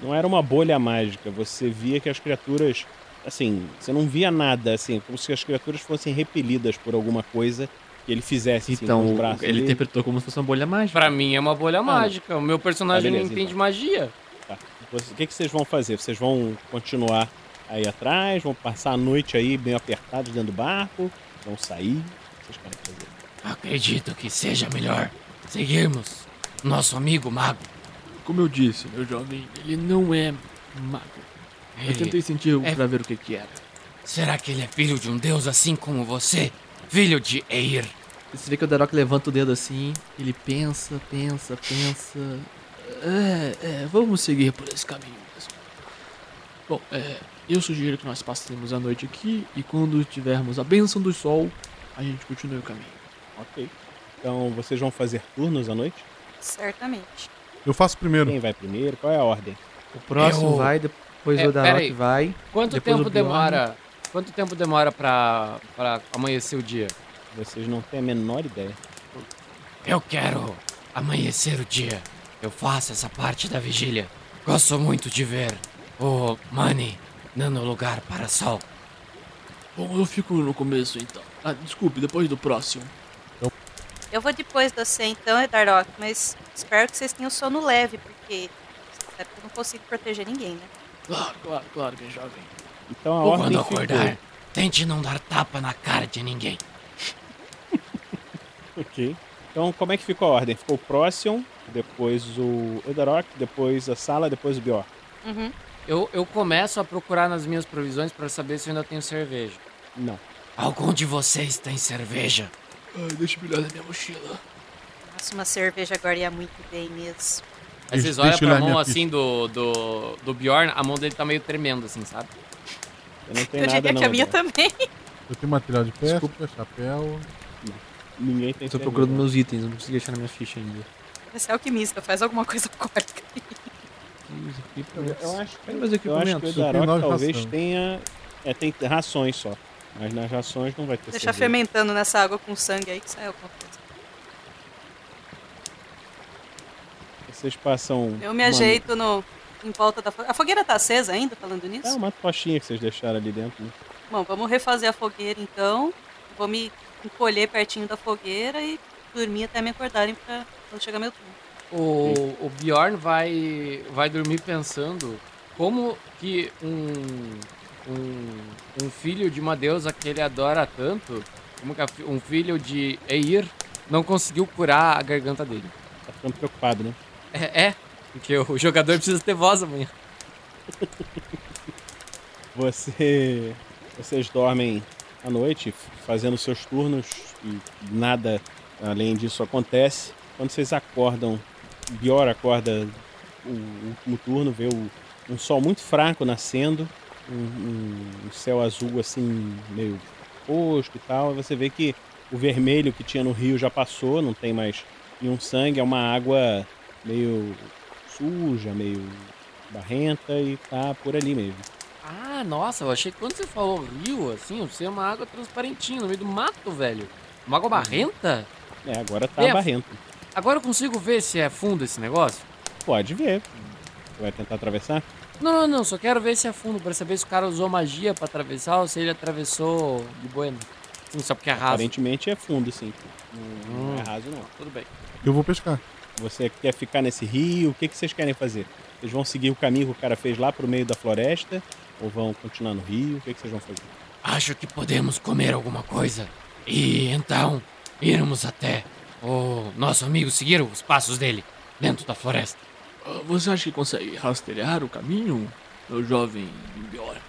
Não era uma bolha mágica, você via que as criaturas. Assim, você não via nada, assim, como se as criaturas fossem repelidas por alguma coisa que ele fizesse assim, com os Então, braços. ele interpretou como se fosse uma bolha mágica. Pra mim é uma bolha mágica. O meu personagem Tá, beleza, não entende então. magia. Tá. O que, que vocês vão fazer? Vocês vão continuar aí atrás? Vão passar a noite aí bem apertados dentro do barco? Vão sair? O que vocês querem fazer? Acredito que seja melhor seguirmos nosso amigo mago. Como eu disse, meu jovem, ele não é mago. Eu Ele tentei sentir é- pra ver o que que era. Será que ele é filho de um deus assim como você? Filho de Eir? Você vê que o Darok levanta o dedo assim, ele pensa, pensa, pensa. É, é, vamos seguir por esse caminho mesmo. Bom, é, eu sugiro que nós passemos a noite aqui e quando tivermos a bênção do sol, a gente continue o caminho. Ok. Então vocês vão fazer turnos à noite? Certamente. Eu faço primeiro. Quem vai primeiro? Qual é a ordem? O próximo Eu- vai, depois É, o Darok vai. Quanto tempo demora? Quanto tempo demora pra, pra amanhecer o dia? Vocês não têm a menor ideia. Eu quero amanhecer o dia. Eu faço essa parte da vigília. Gosto muito de ver o Money dando lugar para sol. Bom, eu fico no começo então. Ah, desculpe, depois do próximo. Eu vou depois de você então, Edarok, mas espero que vocês tenham sono leve, porque você sabe que eu não consigo proteger ninguém, né? Claro, claro, claro, meu jovem. Então a Ou ordem quando acordar, ficou. tente não dar tapa na cara de ninguém. Ok. Então como é que ficou a ordem? Ficou o Procyon, depois o Edarok, depois a Sala, depois o Bior. Uhum. Eu, eu começo a procurar nas minhas provisões para saber se eu ainda tenho cerveja. Não. Algum de vocês tem cerveja? Ai, deixa eu olhar na minha mochila. Nossa, uma cerveja agora ia muito bem mesmo. Aí vocês olham pra mão assim do, do, do Bjorn, a mão dele tá meio tremendo, assim, sabe? Eu não tenho Eu nada diria não. que a minha também. Eu tenho material de pesca, chapéu. Ninguém tem Tô cerveja. procurando meus itens, não consegui achar na minha ficha ainda. Você é alquimista, faz alguma coisa porca. Eu, eu acho que, Meus eu acho que o equipamentos. Nove talvez ração. tenha. É, tem rações só. Mas nas rações não vai ter Deixa cerveja. fermentando nessa água com sangue aí que sai alguma coisa. Vocês passam. Eu me uma- ajeito no, em volta da fogueira. A fogueira tá acesa ainda, falando nisso? É uma tochinha que vocês deixaram ali dentro. Né? Bom, vamos refazer a fogueira então. Vou me encolher pertinho da fogueira e dormir até me acordarem pra quando chegar meu turno. O, o Bjorn vai, vai dormir pensando como que um, um, um filho de uma deusa que ele adora tanto, como que um filho de Eir não conseguiu curar a garganta dele. Tá ficando preocupado, né? É, é porque o jogador precisa ter voz amanhã. Você. Vocês dormem à noite, fazendo seus turnos e nada além disso acontece. Quando vocês acordam, Bior acorda o último turno, vê o- um sol muito fraco nascendo, um, um- um céu azul assim, meio fosco e tal. E você vê que o vermelho que tinha no rio já passou, não tem mais nenhum sangue, é uma água meio suja, meio barrenta e tá por ali mesmo. Ah, nossa, eu achei que quando você falou rio, assim, você é uma água transparentinha no meio do mato, velho. Uma água barrenta? É, agora tá É, barrento. Agora eu consigo ver se é fundo esse negócio? Pode ver. Você vai tentar atravessar? Não, não, não, só quero ver se é fundo, pra saber se o cara usou magia pra atravessar ou se ele atravessou de bueno. Sim, só porque é raso. Aparentemente é fundo, sim. Não, não é Hum. raso, não. Tudo bem. Eu vou pescar. Você quer ficar nesse rio? O que, que vocês querem fazer? Vocês vão seguir o caminho que o cara fez lá pro meio da floresta? Ou vão continuar no rio? O que, que vocês vão fazer? Acho que podemos comer alguma coisa. E então, irmos até o nosso amigo seguir os passos dele dentro da floresta. Ah, Você acha que consegue rastrear o caminho, meu jovem Biora?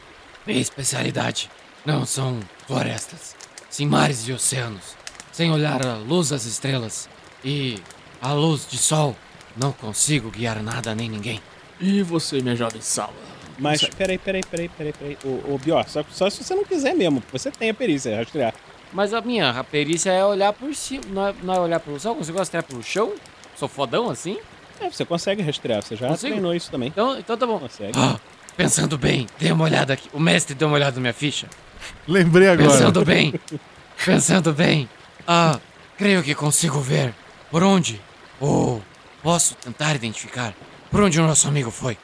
Minha especialidade não são florestas, sim mares e oceanos. Sem olhar a luz das estrelas e a luz de sol, não consigo guiar nada nem ninguém. E você, minha jovem Sala? Mas Consegue? peraí, peraí, peraí, peraí, peraí. Ô, ô Bior, só, só se você não quiser mesmo. Você tem a perícia, rastrear. Mas a minha a perícia é olhar por cima, não é, não é olhar pelo céu. Eu consigo rastrear pelo chão? Sou fodão assim? É, você consegue rastrear, você já Consigo? treinou isso também. Então, então tá bom. Consegue. Ah, pensando bem, dê uma olhada aqui. O mestre deu uma olhada na minha ficha. Lembrei agora. Pensando bem, Pensando bem, ah, creio que consigo ver por onde, ou posso tentar identificar por onde o nosso amigo foi.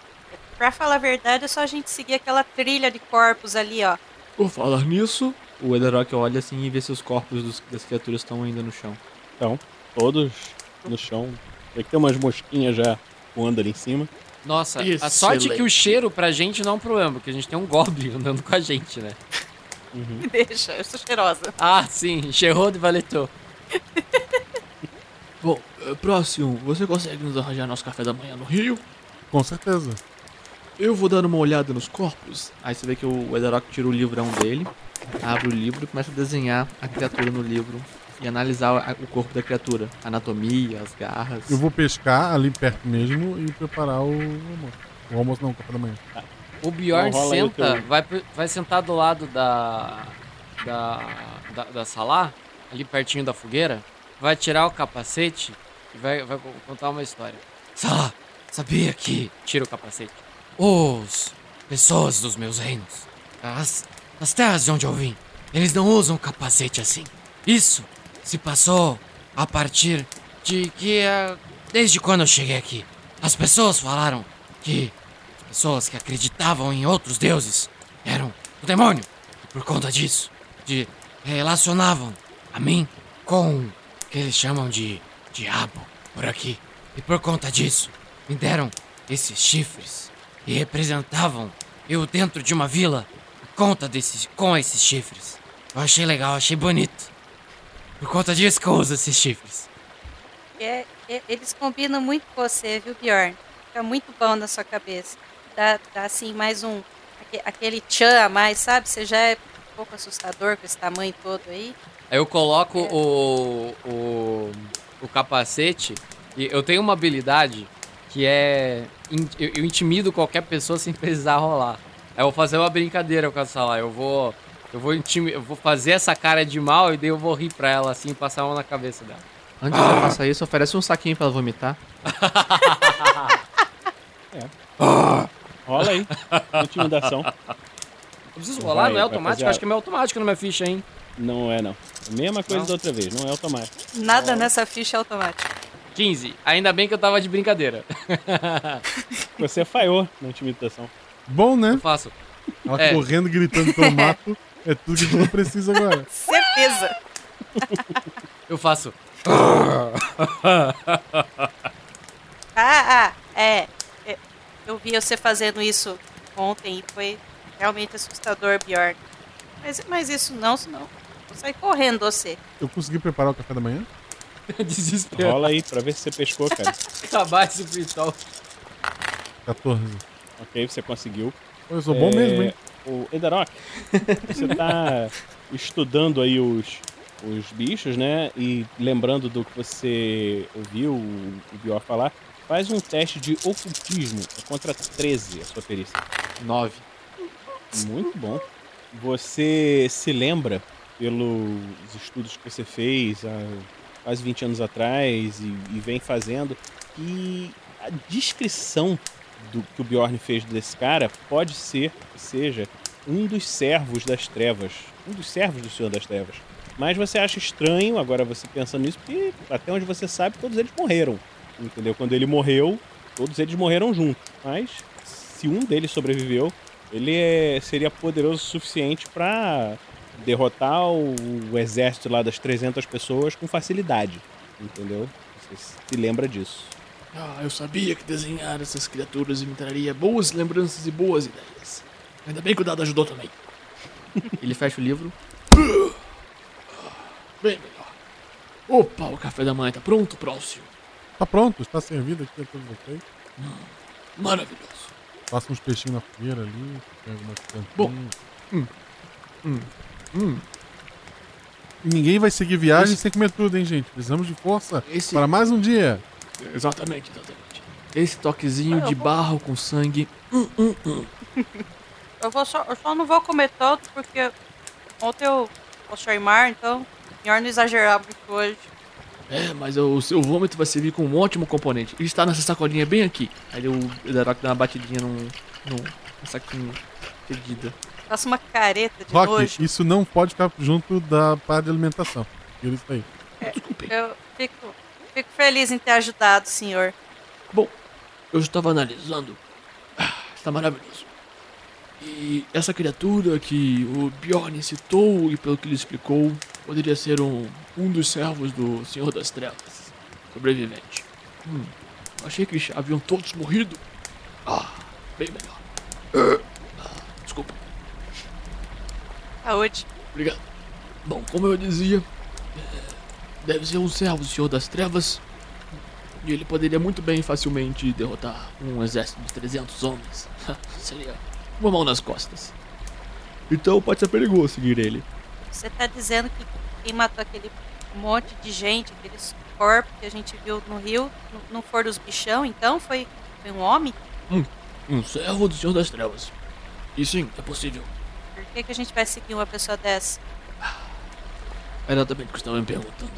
Pra falar a verdade, é só a gente seguir aquela trilha de corpos ali, ó. Por falar nisso, o Ederock olha assim e vê se os corpos dos- das criaturas estão ainda no chão. Então, todos no chão. Tem que ter umas mosquinhas já voando ali em cima. Nossa, a sorte é que o cheiro pra gente não é um problema, porque a gente tem um Goblin andando com a gente, né? Me deixa, eu sou cheirosa. Ah, sim, cheirou de valetou. Eh, próximo, você consegue nos arranjar nosso café da manhã no Rio? Com certeza. Eu vou dando uma olhada nos corpos. Aí você vê que o Ederock tira o livrão dele, abre o livro e começa a desenhar a criatura no livro e analisar o corpo da criatura, a anatomia, as garras. Eu vou pescar ali perto mesmo e preparar o almoço. O almoço não, o café da manhã. O Bjorn senta, vai, vai sentar do lado da, da, da, da sala, ali pertinho da fogueira, vai tirar o capacete e vai, vai co- contar uma história. Sala, sabia que... Tira o capacete. Os pessoas dos meus reinos, as, as terras de onde eu vim, eles não usam capacete assim. Isso se passou a partir de que... ah, desde quando eu cheguei aqui, as pessoas falaram que as pessoas que acreditavam em outros deuses eram o demônio. E por conta disso, de relacionavam a mim com o que eles chamam de diabo por aqui. E por conta disso, me deram esses chifres e representavam eu dentro de uma vila por conta desses com esses chifres. Eu achei legal, achei bonito. Por conta disso que eu uso esses chifres. É, é- eles combinam muito com você, viu, Bjorn? Fica muito bom na sua cabeça. Dá, dá assim, mais um. aque- Aquele tchan a mais, sabe? Você já é um pouco assustador com esse tamanho todo aí. Aí eu coloco o, o, o capacete e eu tenho uma habilidade que é. in- Eu, eu intimido qualquer pessoa sem precisar rolar. Aí eu vou fazer uma brincadeira com essa lá. Eu vou. Eu vou, intimi- eu vou fazer essa cara de mal e daí eu vou rir pra ela assim e passar a mão na cabeça dela. Antes de faça isso, oferece um saquinho pra ela vomitar. Rola aí. Intimidação. Eu preciso rolar? não é automático? fazer Acho que é meio automático na minha ficha, hein? Não é, não. Mesma coisa Não? da outra vez, não é automático. Nada nessa ficha é automático. 15. Ainda bem que eu tava de brincadeira. Você falhou na intimidação. Bom, né? Eu faço. Ela É. correndo, gritando pelo mato. É tudo que a gente precisa agora. Certeza. Eu faço. Ah, ah, é. É, Eu vi você fazendo isso ontem e foi realmente assustador, Bjorn. Mas, mas isso não, senão vou sair correndo você. Eu consegui preparar o café da manhã? Desespero. Rola aí pra ver se você pescou, cara. Acabar esse cristal. 14. ok, você conseguiu. Eu sou bom mesmo, hein? O Edarok, você tá estudando aí os, os bichos, né? E lembrando do que você ouviu o, o Bior falar, faz um teste de ocultismo É contra 13 a sua perícia. 9. Muito bom. Você se lembra, pelos estudos que você fez há quase 20 anos atrás e, e vem fazendo, que a descrição do que o Bjorn fez desse cara pode ser que seja um dos servos das trevas. Um dos servos do Senhor das Trevas. Mas você acha estranho, agora você pensando nisso, porque até onde você sabe, todos eles morreram. Entendeu? Quando ele morreu, todos eles morreram juntos. Mas se um deles sobreviveu, ele é- seria poderoso o suficiente para derrotar o, o exército lá das 300 pessoas com facilidade. Entendeu? Você se lembra disso. Ah, eu sabia que desenhar essas criaturas me traria boas lembranças e boas ideias. Ainda bem que o dado ajudou também. Ele fecha o livro. Bem melhor. Opa, o café da manhã tá pronto, próximo. Tá pronto, está servido aqui a todos vocês. Maravilhoso. Passa uns peixinhos na fogueira ali, tem Bom. Hum. Hum. Hum. Ninguém vai seguir viagem sem comer tudo, hein, gente? Precisamos de força Esse- para mais um dia. Exatamente, exatamente. Esse toquezinho de barro com sangue. Hum, hum, hum. Eu, vou só, eu só não vou comer tanto porque ontem eu vou Shaimar, então melhor não exagerar muito hoje. É, mas o seu vômito vai servir como um ótimo componente. Ele está nessa sacolinha bem aqui. Aí o Ederock dá uma batidinha num, num, num saquinho Fedida. Faço uma careta de Rock, nojo. isso não pode ficar junto da parte de alimentação. Isso aí. Eu fico, fico feliz em ter ajudado, senhor. Bom, eu estava analisando. Ah, Está maravilhoso. E essa criatura que o Bjorn citou e pelo que ele explicou, poderia ser um, um dos servos do Senhor das Trevas, sobrevivente. Hum, achei que haviam todos morrido. Ah, bem melhor. Ah, desculpa. Saúde. Obrigado. Bom, como eu dizia, é, deve ser um servo do Senhor das Trevas. E ele poderia muito bem facilmente derrotar um exército de 300 homens. Seria uma mão nas costas. Então pode ser perigoso seguir ele. Você tá dizendo que quem matou aquele monte de gente, aqueles corpos que a gente viu no rio, não foram os bichão, então? Foi, foi um homem? Um, um servo do Senhor das Trevas. E sim, é possível. Por que, que a gente vai seguir uma pessoa dessa? É exatamente o que estava me perguntando.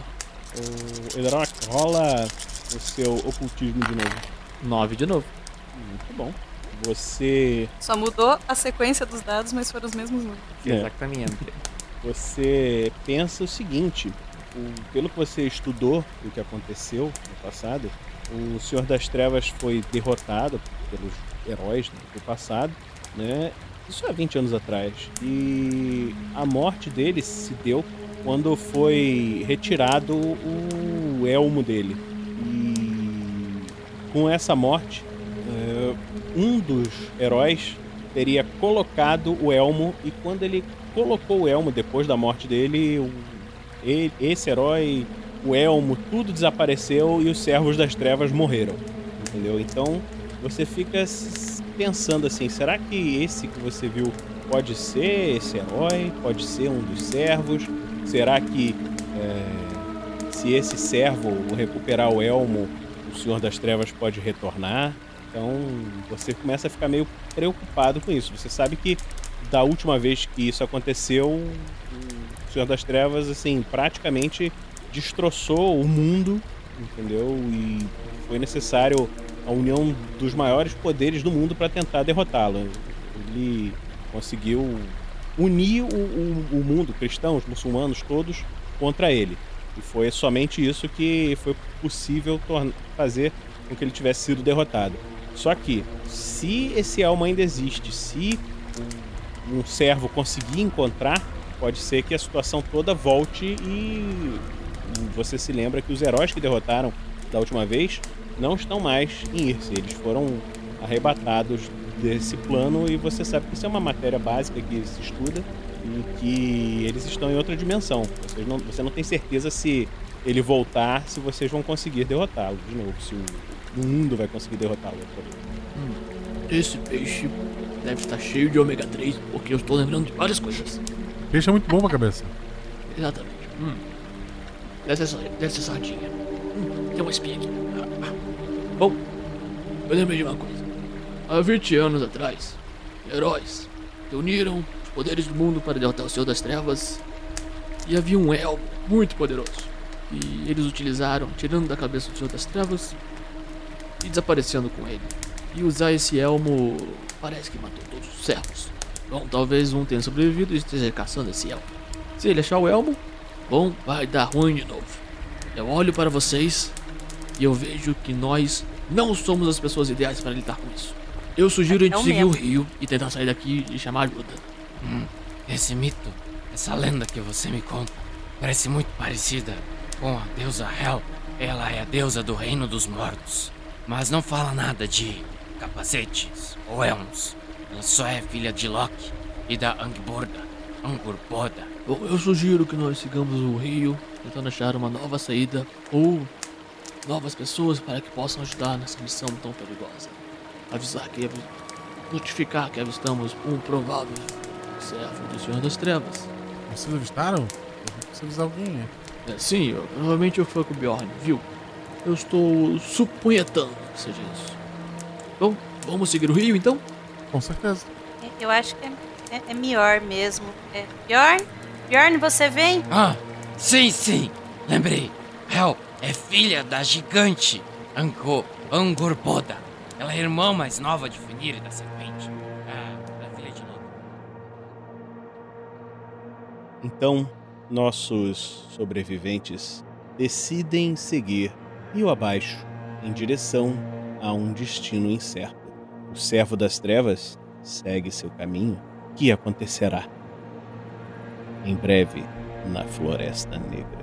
O Edrock, rola o seu ocultismo de novo. 9 de novo. Muito bom. Você. Só mudou a sequência dos dados, mas foram os mesmos números. É. Exatamente. Você pensa o seguinte: o- pelo que você estudou o que aconteceu no passado, o Senhor das Trevas foi derrotado pelos heróis né, do passado, né? Isso há 20 anos atrás. E a morte dele se deu quando foi retirado o elmo dele. E com essa morte, eh, um dos heróis teria colocado o elmo e quando ele colocou o elmo depois da morte dele, esse herói, o elmo, tudo desapareceu e os servos das trevas morreram. Entendeu? Então você fica pensando assim: será que esse que você viu pode ser esse herói? Pode ser um dos servos? Será que é, se esse servo recuperar o elmo, o Senhor das Trevas pode retornar? Então você começa a ficar meio preocupado com isso. Você sabe que da última vez que isso aconteceu, o Senhor das Trevas assim praticamente destroçou o mundo, entendeu? E foi necessário a união dos maiores poderes do mundo para tentar derrotá-lo. Ele conseguiu unir o, o, o mundo, cristãos, muçulmanos, todos contra ele. E foi somente isso que foi possível fazer com que ele tivesse sido derrotado. Só que, se esse elmo ainda existe, se um servo conseguir encontrar, pode ser que a situação toda volte e você se lembra que os heróis que derrotaram da última vez não estão mais em Irse. Eles foram arrebatados desse plano e você sabe que isso é uma matéria básica que se estuda e que eles estão em outra dimensão. Vocês não, você não tem certeza se ele voltar, se vocês vão conseguir derrotá-lo de novo, se o, o mundo vai conseguir derrotá-lo vez. Esse peixe deve estar cheio de ômega 3, porque eu estou lembrando de várias coisas. Peixe é muito bom pra cabeça. Exatamente. Hum. Deve ser, deve ser sardinha. Hum, tem uma espinha aqui. Bom, eu lembrei de uma coisa. Há 20 anos atrás, heróis reuniram os poderes do mundo para derrotar o Senhor das Trevas. E havia um elmo muito poderoso. E eles utilizaram, tirando da cabeça do Senhor das Trevas e desaparecendo com ele. E usar esse elmo parece que matou todos os servos. Bom, talvez um tenha sobrevivido e esteja caçando esse elmo. Se ele achar o elmo, bom, vai dar ruim de novo. Eu olho para vocês e eu vejo que nós não somos as pessoas ideais para lidar com isso. Eu sugiro a gente É o seguir o mesmo. rio e tentar sair daqui e chamar ajuda. Hum, esse mito, essa lenda que você me conta, parece muito parecida com a deusa Hel. Ela é a deusa do reino dos mortos, mas não fala nada de capacetes ou elmos. Ela só é filha de Loki e da Angborda, Angurboda. Bom, eu sugiro que nós sigamos o rio, tentando achar uma nova saída ou novas pessoas para que possam ajudar nessa missão tão perigosa. Avisar que notificar que avistamos um provável servo do Senhor das Trevas. Vocês avistaram? Você avisar alguém, é? É, sim, eu, provavelmente eu fui com o Bjorn, viu? Eu estou suponhetando que seja isso. Bom, vamos seguir o rio então? Com certeza. Eu acho que é, é, é melhor mesmo. É, Bjorn? Bjorn, você vem? Ah, sim, sim, lembrei. Hel é filha da gigante Angor Angkor Boda. Ela é irmã mais nova de Fenrir da Serpente. Ah, da filha de Loki. Então, nossos sobreviventes decidem seguir rio abaixo em direção a um destino incerto. O servo das trevas segue seu caminho, O que acontecerá em breve na Floresta Negra.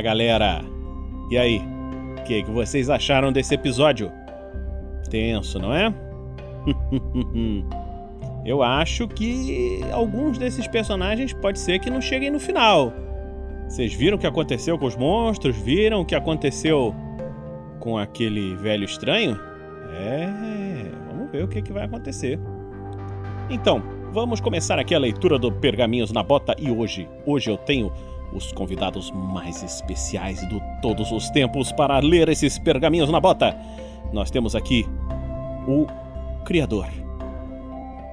Fala galera! E aí? O que, que vocês acharam desse episódio? Tenso, não é? Eu acho que alguns desses personagens pode ser que não cheguem no final. Vocês viram o que aconteceu com os monstros? Viram o que aconteceu com aquele velho estranho? É, vamos ver o que, que vai acontecer. Então, vamos começar aqui a leitura do Pergaminhos na Bota e hoje, hoje eu tenho os convidados mais especiais de todos os tempos para ler esses pergaminhos na bota. Nós temos aqui o criador,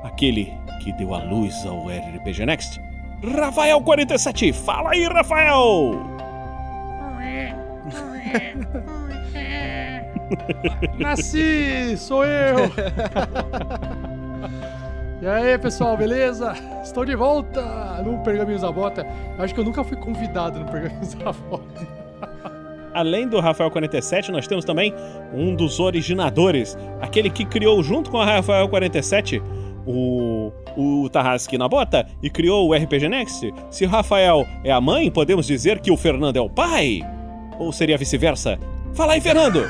aquele que deu a luz ao RPG Next, Rafael 47. Fala aí, Rafael! Nasci, sou eu! E aí, pessoal, beleza? Estou de volta no Pergaminhos da Bota. Acho que eu nunca fui convidado no Pergaminhos da Bota. Além do Rafael 47, nós temos também um dos originadores, aquele que criou junto com o Rafael 47 o, o Tarrasque na bota e criou o RPG Next. Se o Rafael é a mãe, podemos dizer que o Fernando é o pai? Ou seria vice-versa? Fala aí, Fernando!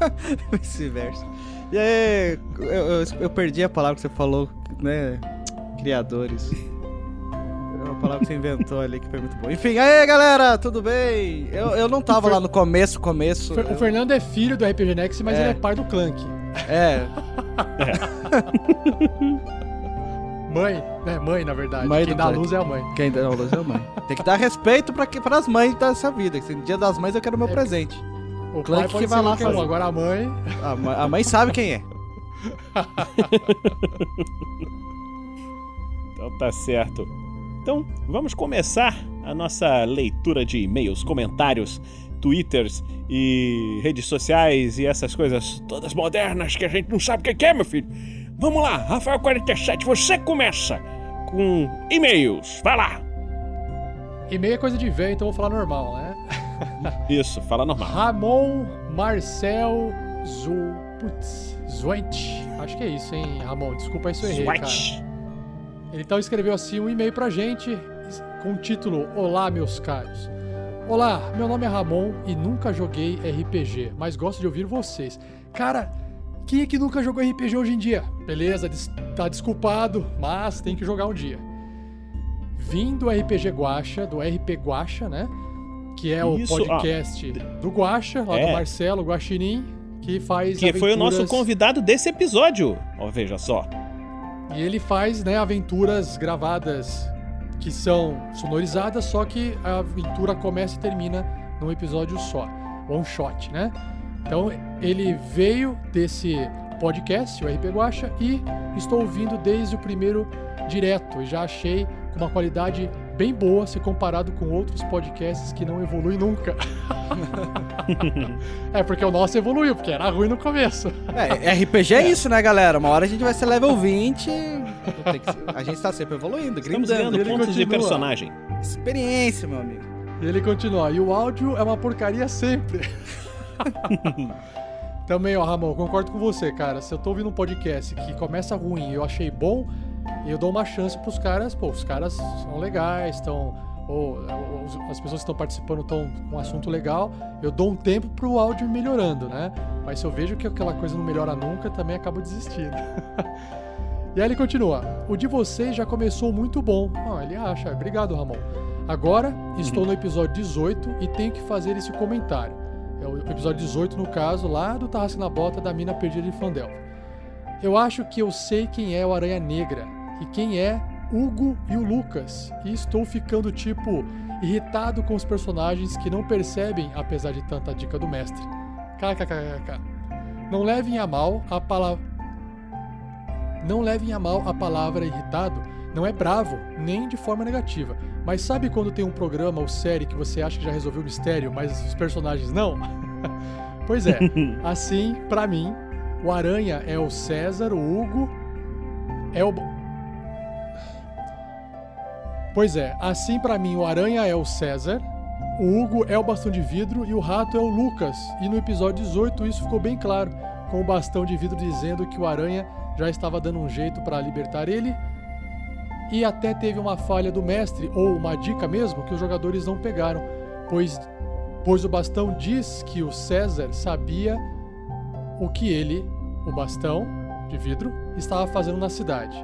Vice-versa. E aí, eu, eu, eu perdi a palavra que você falou, né? Criadores. É uma palavra que você inventou ali que foi muito boa. Enfim, aí galera, tudo bem? Eu, eu não tava lá no começo, começo. O eu- Fernando é filho do RPG Next, mas É. ele é pai do Clank. É, Mãe, né? Mãe, na verdade. Mãe Quem dá Clank. luz é a mãe. quem dá luz é a mãe. Tem que dar respeito pra, que- pras mães dessa vida. que Dia das mães eu quero meu É. presente. O Clank pai pode que vai ser lá um, fazer. Agora a mãe... A mãe, a mãe sabe quem é. Então tá certo. Então, vamos começar a nossa leitura de e-mails, comentários, twitters e redes sociais e essas coisas todas modernas que a gente não sabe o que é, meu filho. Vamos lá, Rafael 47, você começa com e-mails. Vai lá. E-mail é coisa de velho, então eu vou falar normal, né? Isso, fala normal. Ramon Marcel Zu... Putz, Zuent. Acho que é isso, hein, Ramon? Desculpa se eu errei, cara. Swatch. Ele então escreveu assim um e-mail pra gente com o título Olá, meus caros. Olá, meu nome é Ramon e nunca joguei RPG, mas gosto de ouvir vocês. Cara, quem é que nunca jogou RPG hoje em dia? Beleza, tá desculpado, mas tem que jogar um dia. Vim do RPG Guacha, do RP Guacha, né? Que é o Isso, ah, podcast do Guacha, lá é. do Marcelo Guaxinim, que faz Que foi o nosso aventuras- convidado desse episódio. Ó, veja só. E ele faz, né, aventuras gravadas que são sonorizadas, só que a aventura começa e termina num episódio só, one shot, né? Então ele veio desse podcast, o RP Guacha, e estou ouvindo desde o primeiro direto e já achei com uma qualidade bem boa se comparado com outros podcasts que não evoluem nunca. é porque o nosso evoluiu, porque era ruim no começo. É, RPG é isso, né, galera? Uma hora a gente vai ser level 20. tem que ser- a gente tá sempre evoluindo, Estamos grindando. ganhando pontos de personagem. Experiência, meu amigo. E ele continua, e o áudio é uma porcaria sempre. Também, ó, Ramon, concordo com você, cara. Se eu tô ouvindo um podcast que começa ruim e eu achei bom, eu dou uma chance pros caras, pô, os caras são legais, estão. Ou, ou as pessoas que estão participando estão com um assunto legal, eu dou um tempo pro áudio melhorando, né? Mas se eu vejo que aquela coisa não melhora nunca, também acabo desistindo. E aí ele continua: O de vocês já começou muito bom. Ah, ele acha. Obrigado, Ramon. Agora estou no episódio 18 e tenho que fazer esse comentário. É o episódio 18, no caso, lá do Tarrasque na Bota da Mina Perdida de Fandelva. Eu acho que eu sei quem é o Aranha Negra e quem é Hugo e o Lucas. E estou ficando, tipo, irritado com os personagens que não percebem, apesar de tanta dica do mestre. KKKK. Não levem a mal a palavra. Não levem a mal a palavra irritado, não é bravo, nem de forma negativa. Mas sabe quando tem um programa ou série que você acha que já resolveu o mistério, mas os personagens não? pois é, assim, pra mim, o Aranha é o César, o Hugo é o. Pois é, assim pra mim, o Aranha é o César, o Hugo é o bastão de vidro e o rato é o Lucas. E no episódio 18 isso ficou bem claro, com o bastão de vidro dizendo que o Aranha já estava dando um jeito para libertar ele. E até teve uma falha do mestre, ou uma dica mesmo, que os jogadores não pegaram, pois, pois o bastão diz que o César sabia o que ele, o bastão de vidro, estava fazendo na cidade.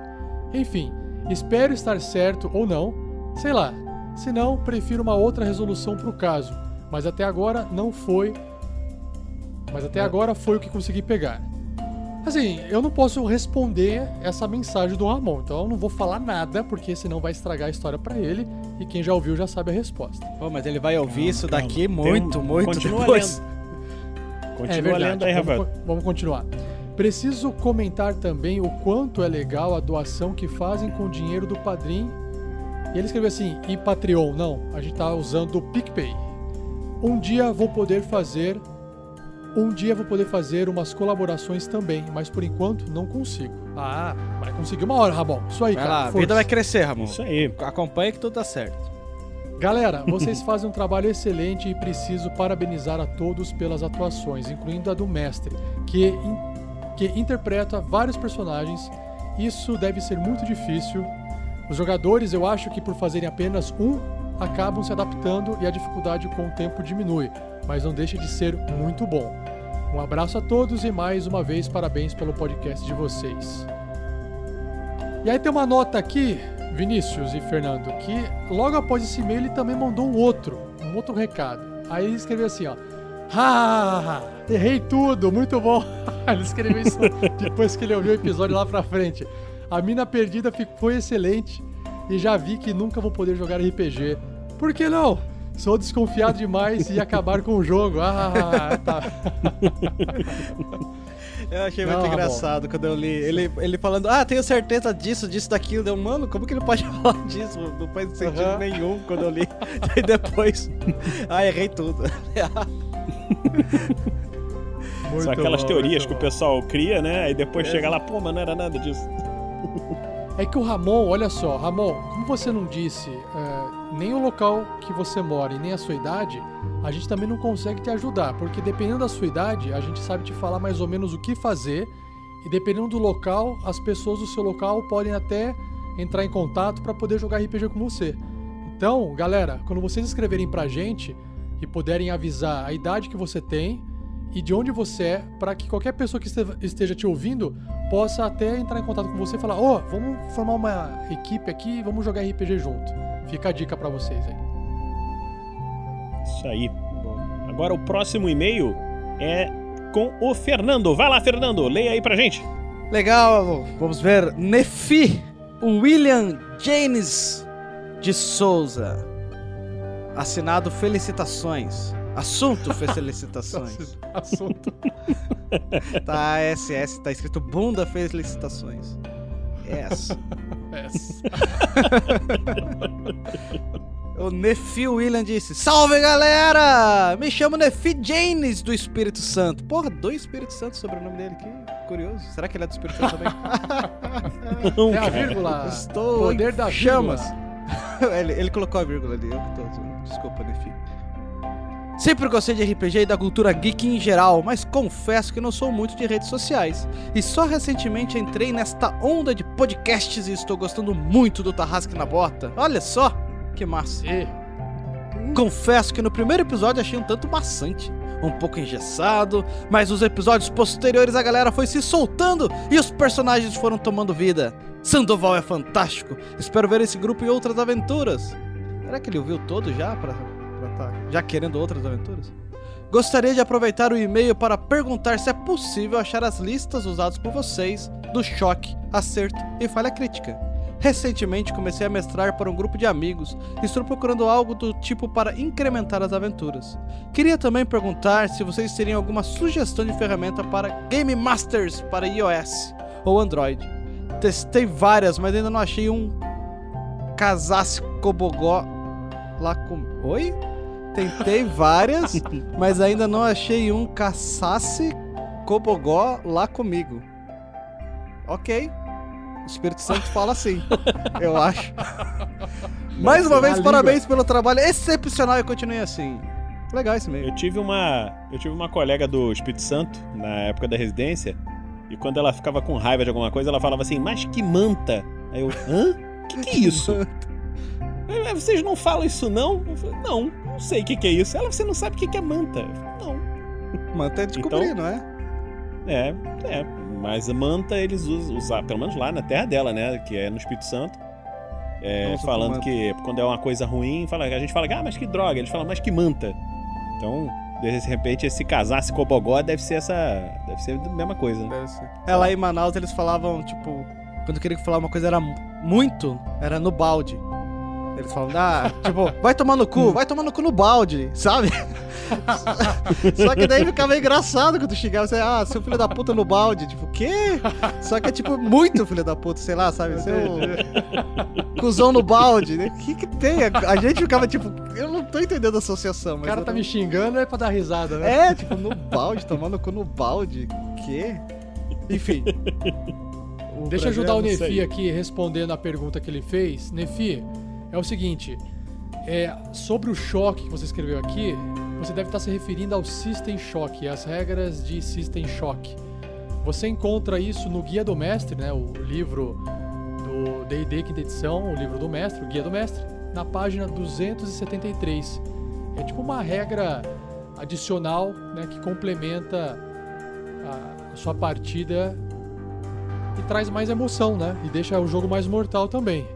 Enfim, espero estar certo ou não, sei lá. Se não, prefiro uma outra resolução para o caso, mas até agora não foi. Mas até agora foi o que consegui pegar. Assim, eu não posso responder essa mensagem do Ramon, então eu não vou falar nada, porque senão vai estragar a história para ele, e quem já ouviu já sabe a resposta. Pô, mas ele vai ouvir Calma, isso calma. daqui muito, um- muito continua depois. lendo. Continua é verdade. lendo aí, vamos, Rafael. vamos continuar. Preciso comentar também o quanto é legal a doação que fazem com o dinheiro do padrinho. E ele escreveu assim, e Patreon, não, a gente tá usando o PicPay. Um dia vou poder fazer. Um dia vou poder fazer umas colaborações também, mas por enquanto não consigo. Ah, vai conseguir uma hora, Rabon. Isso aí, Vai cara. lá, a vida vai crescer, Ramon. Isso aí. Acompanha que tudo dá certo. Galera, vocês fazem um trabalho excelente e preciso parabenizar a todos pelas atuações, incluindo a do mestre, que, in- que interpreta vários personagens. Isso deve ser muito difícil. Os jogadores, eu acho que por fazerem apenas um, acabam se adaptando e a dificuldade com o tempo diminui, mas não deixa de ser muito bom. Um abraço a todos e mais uma vez parabéns pelo podcast de vocês. E aí tem uma nota aqui, Vinícius e Fernando, que logo após esse e-mail ele também mandou um outro, um outro recado. Aí ele escreveu assim, ó. Ah, errei tudo, muito bom. ele escreveu isso depois que ele ouviu o episódio lá pra frente. A mina perdida foi excelente e já vi que nunca vou poder jogar RPG. Por que não? Sou desconfiado demais e acabar com o jogo. Ah, tá. Eu achei Não, muito Ramon. engraçado quando eu li. Ele, ele falando, ah, tenho certeza disso, disso, daquilo. Deu, mano, como que ele pode falar disso? Não faz sentido Aham. nenhum quando eu li. Aí depois. ah, errei tudo. São aquelas bom, teorias que o bom. pessoal cria, né? Aí depois chega lá, pô, mas não era nada disso. É que o Ramon, olha só, Ramon, como você não disse é, nem o local que você mora e nem a sua idade, a gente também não consegue te ajudar, porque dependendo da sua idade, a gente sabe te falar mais ou menos o que fazer, e dependendo do local, as pessoas do seu local podem até entrar em contato para poder jogar RPG com você. Então, galera, quando vocês escreverem pra gente e puderem avisar a idade que você tem e de onde você é, para que qualquer pessoa que este- esteja te ouvindo possa até entrar em contato com você e falar: Ô, vamos formar uma equipe aqui e vamos jogar RPG junto. Fica a dica pra vocês aí. Isso aí. Agora o próximo e-mail é com o Fernando. Vai lá, Fernando, leia aí pra gente. Legal, vamos ver. Nefi William James de Souza. Assinado Felicitações. Assunto Felicitações. Assunto. tá SS, tá escrito Bunda Felicitações. Yes. Yes. O Nefi William disse: Salve galera! Me chamo Nefi James do Espírito Santo. Porra, dois Espíritos Santos sobre o nome dele, que curioso. Será que ele é do Espírito Santo também? É a vírgula. Estou Poder em da chamas. ele, ele colocou a vírgula ali, eu que tô. Desculpa, Nefi. Sempre gostei de RPG e da cultura geek em geral, mas confesso que não sou muito de redes sociais. E só recentemente entrei nesta onda de podcasts e estou gostando muito do Tarrasque na Bota. Olha só, que massa. E Confesso que no primeiro episódio achei um tanto maçante. um pouco engessado, mas os episódios posteriores a galera foi se soltando e os personagens foram tomando vida. Sandoval é fantástico. Espero ver esse grupo em outras aventuras. Será que ele ouviu todo já pra tá já querendo outras aventuras? Gostaria de aproveitar o e-mail para perguntar se é possível achar as listas usadas por vocês do choque, acerto e falha crítica. Recentemente comecei a mestrar para um grupo de amigos e estou procurando algo do tipo para incrementar as aventuras. Queria também perguntar se vocês teriam alguma sugestão de ferramenta para Game Masters para iOS ou Android. Testei várias, mas ainda não achei um Casasse Cobogó lá com. Oi? Tentei várias, mas ainda não achei um Casasse Cobogó lá comigo. Ok. O Espírito Santo fala assim, eu acho. Mais uma vez, parabéns pelo trabalho excepcional e continue assim. Legal esse meio. Eu tive uma, eu tive uma colega do Espírito Santo na época da residência e quando ela ficava com raiva de alguma coisa, ela falava assim: "Mas que manta?" Aí eu: "Hã? Que que é isso?" "É, Vocês não falam isso não? Eu falei, não, não sei o que, que é isso. Ela, você não sabe o que, que é manta? Não. Manta é descobrir, Então- não é? É, é. Mas a manta eles usam, usam- pelo menos lá na terra dela, né? Que é no Espírito Santo. É, Nossa, falando com que quando é uma coisa ruim, fala, a gente fala, ah, mas que droga. Eles falam, mas que manta. Então, de repente, esse casasse cobogó deve ser essa. Deve ser a mesma coisa. né? Deve ser. É, lá em Manaus eles falavam, tipo, quando queria falar uma coisa era muito, era no balde. Eles falavam, ah, tipo, vai tomar no cu, vai tomar no cu no balde, sabe? Só que daí ficava engraçado quando tu chegava, você, ah, seu filho da puta no balde, tipo, o quê? Só que é tipo, muito filho da puta, sei lá, sabe? Seu cuzão no balde, né? O que que tem? A, gente ficava tipo, eu não tô entendendo a associação, O cara tá me xingando é pra dar risada, né? é, tipo, no balde, tomando cu no balde. Quê? Enfim. Deixa eu ajudar o é Nefi aqui respondendo a pergunta que ele fez. Nefi, é o seguinte: é, sobre o choque que você escreveu aqui, você deve estar se referindo ao System Shock, as regras de System Shock. Você encontra isso no Guia do Mestre, né, o livro do D&D quinta edição, o livro do mestre, o Guia do Mestre, na página 273. É tipo uma regra adicional né, que complementa a- sua partida e traz mais emoção, né? E deixa o jogo mais mortal também.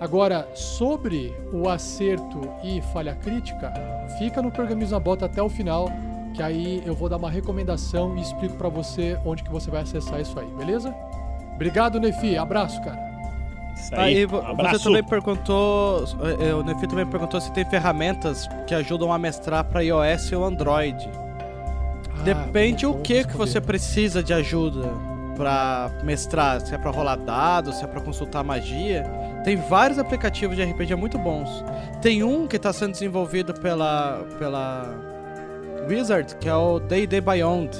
Agora, sobre o acerto e falha crítica, fica no Pergaminhos na Bota até o final, que aí eu vou dar uma recomendação e explico pra você onde que você vai acessar isso aí, beleza? Obrigado, Nefi. Abraço, cara. Isso Aí, aí. vo- você também perguntou, eh, eh, o Nefi também perguntou se tem ferramentas que ajudam a mestrar para iOS ou Android. Depende Ah, o vou que que você precisa de ajuda pra mestrar, se é pra rolar dados, se é pra consultar magia. Tem vários aplicativos de RPG muito bons. Tem um que tá sendo desenvolvido pela pela Wizard, que é o D&D Beyond.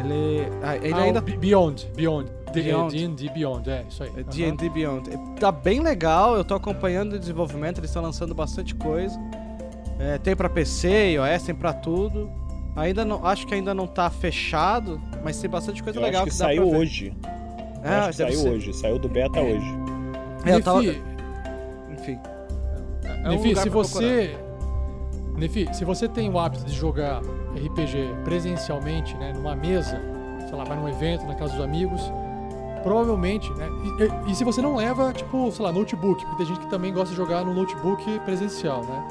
Ele, ah, ele Ah, ainda Beyond, Beyond. D&D Beyond, é isso aí. É Aham. D&D Beyond. É, Tá bem legal, eu tô acompanhando o desenvolvimento, eles estão lançando bastante coisa. É, tem pra PC, iOS, tem pra tudo. Ainda não, acho que ainda não tá fechado, mas tem bastante coisa Eu legal acho que, dá saiu pra ver. hoje. Eu É, acho que saiu ser. hoje. Saiu do beta hoje. É, tava- Nefi, Enfim. É um Nefi, lugar se você. Nefi, se você tem o hábito de jogar RPG presencialmente, né, numa mesa, sei lá, vai num evento, na casa dos amigos, provavelmente, né? E, e- se você não leva, tipo, sei lá, notebook, porque tem gente que também gosta de jogar no notebook presencial, né?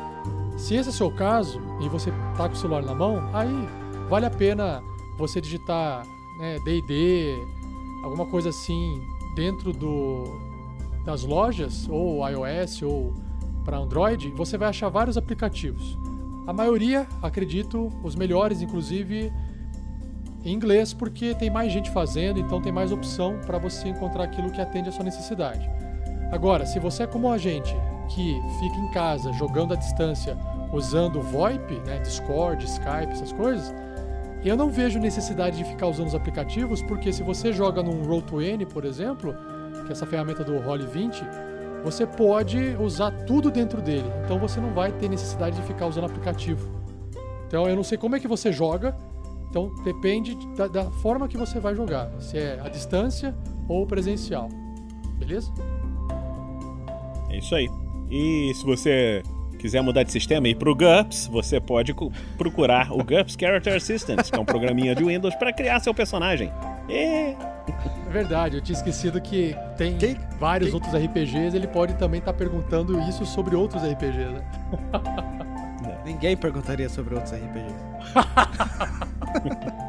Se esse é o seu caso e você tá com o celular na mão, aí vale a pena você digitar né, D&D, alguma coisa assim dentro do das lojas ou iOS ou para Android, você vai achar vários aplicativos. A maioria, acredito, os melhores inclusive em inglês, porque tem mais gente fazendo, então tem mais opção para você encontrar aquilo que atende a sua necessidade. Agora, se você é como a gente, que fica em casa jogando à distância, usando VoIP, né, Discord, Skype, essas coisas, eu não vejo necessidade de ficar usando os aplicativos, porque se você joga num Roll20, por exemplo, que é essa ferramenta do Roll20, você pode usar tudo dentro dele. Então você não vai ter necessidade de ficar usando aplicativo. Então eu não sei como é que você joga, então depende da, da forma que você vai jogar, se é a distância ou presencial. Beleza? É isso aí. E se você quiser mudar de sistema e ir pro GURPS, você pode cu- procurar o GURPS Character Assistant, que é um programinha de Windows para criar seu personagem. E... É verdade, eu tinha esquecido que tem vários outros RPGs, ele pode também estar perguntando isso sobre outros RPGs, né? Ninguém perguntaria sobre outros RPGs.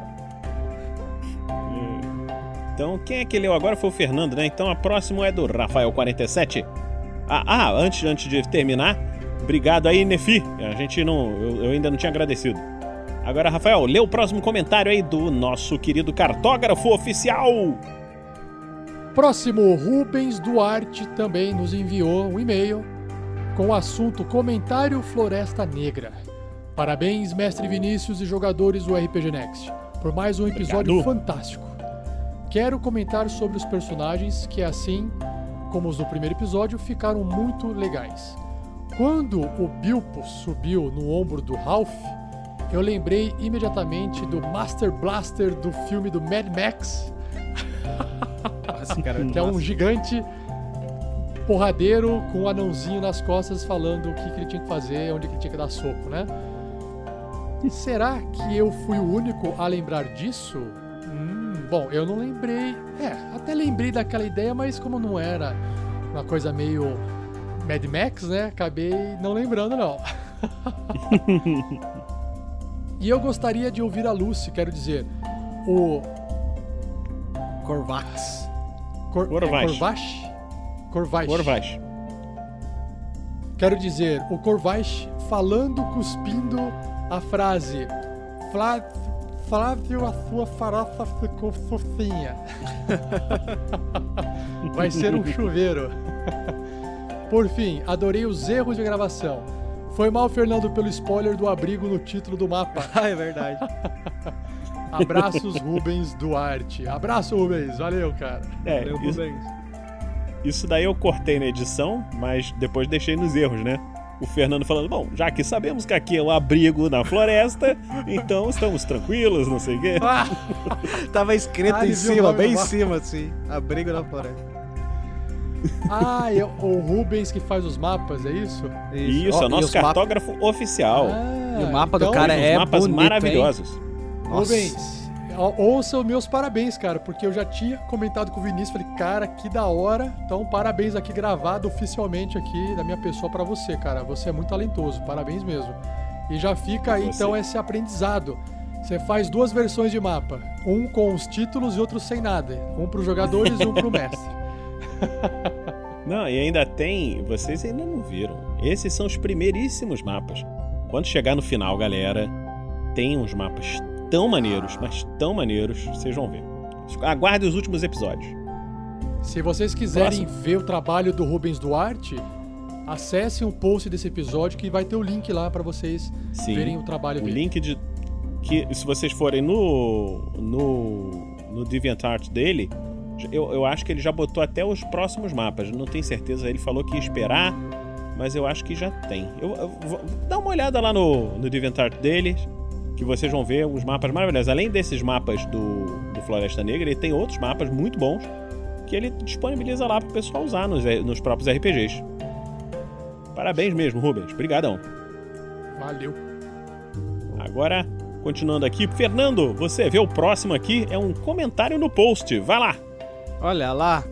Então, quem é que leu agora foi o Fernando, né? Então, a próxima é do Rafael47. Ah, ah, antes, antes de terminar, obrigado aí, Nefi. A gente não. Eu, eu ainda não tinha agradecido. Agora, Rafael, lê o próximo comentário aí do nosso querido cartógrafo oficial. Próximo, Rubens Duarte também nos enviou um e-mail com o assunto Comentário Floresta Negra. Parabéns, mestre Vinícius e jogadores do RPG Next, por mais um episódio Obrigado. fantástico. Quero comentar sobre os personagens que, assim como os do primeiro episódio, ficaram muito legais. Quando o Bilbo subiu no ombro do Ralph, eu lembrei imediatamente do Master Blaster do filme do Mad Max Nossa, cara, que é um gigante porradeiro com um anãozinho nas costas falando o que, que ele tinha que fazer, onde que ele tinha que dar soco, né? Será que eu fui o único a lembrar disso? Hum, bom, eu não lembrei. É, até lembrei daquela ideia, mas como não era uma coisa meio Mad Max, né? Acabei não lembrando, não. e eu gostaria de ouvir a Lucy, quero dizer, o Corvax. Cor Corvax. É Corvax? Corvax. Corvax. Quero dizer, o Corvax falando, cuspindo a frase Flá- Flávio, a sua farofa ficou fofinha. Vai ser um chuveiro. Por fim, adorei os erros de gravação. Foi mal, Fernando, pelo spoiler do abrigo no título do mapa. Ah, é verdade. Abraços, Rubens Duarte. Abraço, Rubens. Valeu, cara. É, Valeu, isso, Rubens. isso daí eu cortei na edição, mas depois deixei nos erros, né? O Fernando falando, bom, já que sabemos que aqui é um abrigo na floresta, então estamos tranquilos, não sei o quê. Tava escrito Ah, em cima, bem em cima, assim. Abrigo na floresta. Ah, é o Rubens que faz os mapas, é isso? Isso, Ó, é o nosso os cartógrafo oficial. Ah, E o mapa do então, cara Os é mapas bonito, maravilhosos. Nossa. Rubens, ouça os meus parabéns, cara, porque eu já tinha comentado com o Vinícius, falei, cara, que da hora. Então, parabéns aqui gravado oficialmente aqui da minha pessoa pra você, cara. Você é muito talentoso, parabéns mesmo. E já fica aí, então, esse aprendizado. Você faz duas versões de mapa, um com os títulos e outro sem nada. Um pros jogadores e um pro mestre. Não, e ainda tem, vocês ainda não viram. Esses são os primeiríssimos mapas. Quando chegar no final, galera, tem uns mapas tão maneiros, mas tão maneiros, vocês vão ver. Aguarde os últimos episódios. Se vocês quiserem ver o trabalho do Rubens Duarte, acessem o post desse episódio que vai ter o link lá pra vocês Sim. verem o trabalho O dele. link de. Que se vocês forem no. no. no DeviantArt dele, eu, eu acho que ele já botou até os próximos mapas. Não tenho certeza, ele falou que ia esperar, mas eu acho que já tem. Eu, eu vou- dá uma olhada lá no, no DeviantArt dele, que vocês vão ver os mapas maravilhosos. Além desses mapas do, do Floresta Negra, ele tem outros mapas muito bons que ele disponibiliza lá pro pessoal usar nos, nos próprios RPGs. Parabéns mesmo, Rubens. Obrigadão. Valeu. Agora, continuando aqui, Fernando, você vê o próximo aqui, é um comentário no post. Vai lá. Olha lá.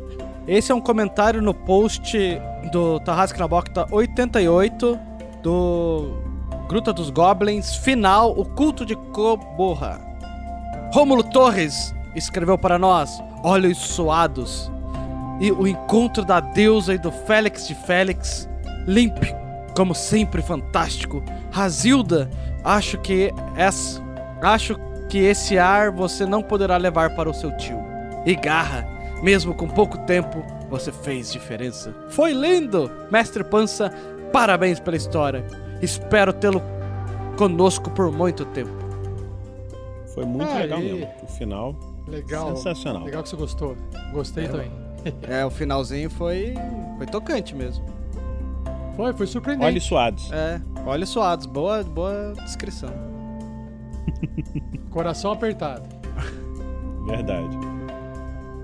Esse é um comentário no post do Tarrasque na Bocta 88 do Gruta dos Goblins, final, o culto de Coborra. Rômulo Torres escreveu para nós, olhos suados. E o encontro da deusa e do Félix de Félix, Limp, como sempre fantástico. Razilda, acho que essa, acho que esse ar você não poderá levar para o seu tio. E Garra, mesmo com pouco tempo, você fez diferença. Foi lindo! Mestre Pança, parabéns pela história. Espero tê-lo conosco por muito tempo. Foi muito Aí. legal mesmo. O final, Legal. sensacional. Legal que você gostou. Gostei também. É, o finalzinho foi, foi tocante mesmo. Foi, foi surpreendente. Olhos suados. É, olhos suados, boa, boa descrição. Coração apertado. Verdade.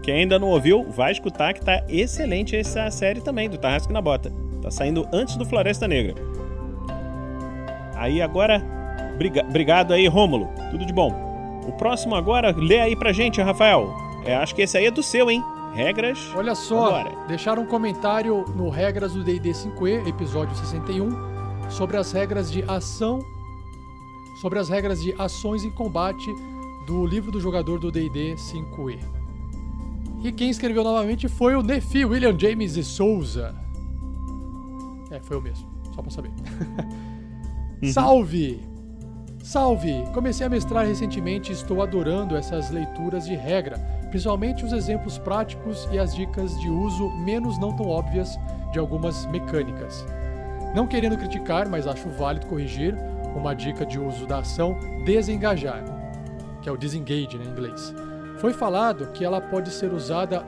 Quem ainda não ouviu, vai escutar que tá excelente essa série também, do Tarrasque na Bota. Tá saindo antes do Floresta Negra. Aí agora, briga- obrigado aí, Rômulo. Tudo de bom. O próximo agora, lê aí pra gente, Rafael. É, acho que esse aí é do seu, hein? Regras. Olha só, Vambora. deixaram um comentário no Regras do D&D 5e, episódio 61, sobre as regras de ação, sobre as regras de ações em combate do livro do jogador do D&D 5e. E quem escreveu novamente foi o Nefi William James de Souza. É, foi o mesmo, só pra saber. Salve! Salve! Comecei a mestrar recentemente e estou adorando essas leituras de regra, principalmente os exemplos práticos e as dicas de uso menos não tão óbvias de algumas mecânicas. Não querendo criticar, mas acho válido corrigir uma dica de uso da ação desengajar, que é o disengage né, em inglês. Foi falado que ela pode ser usada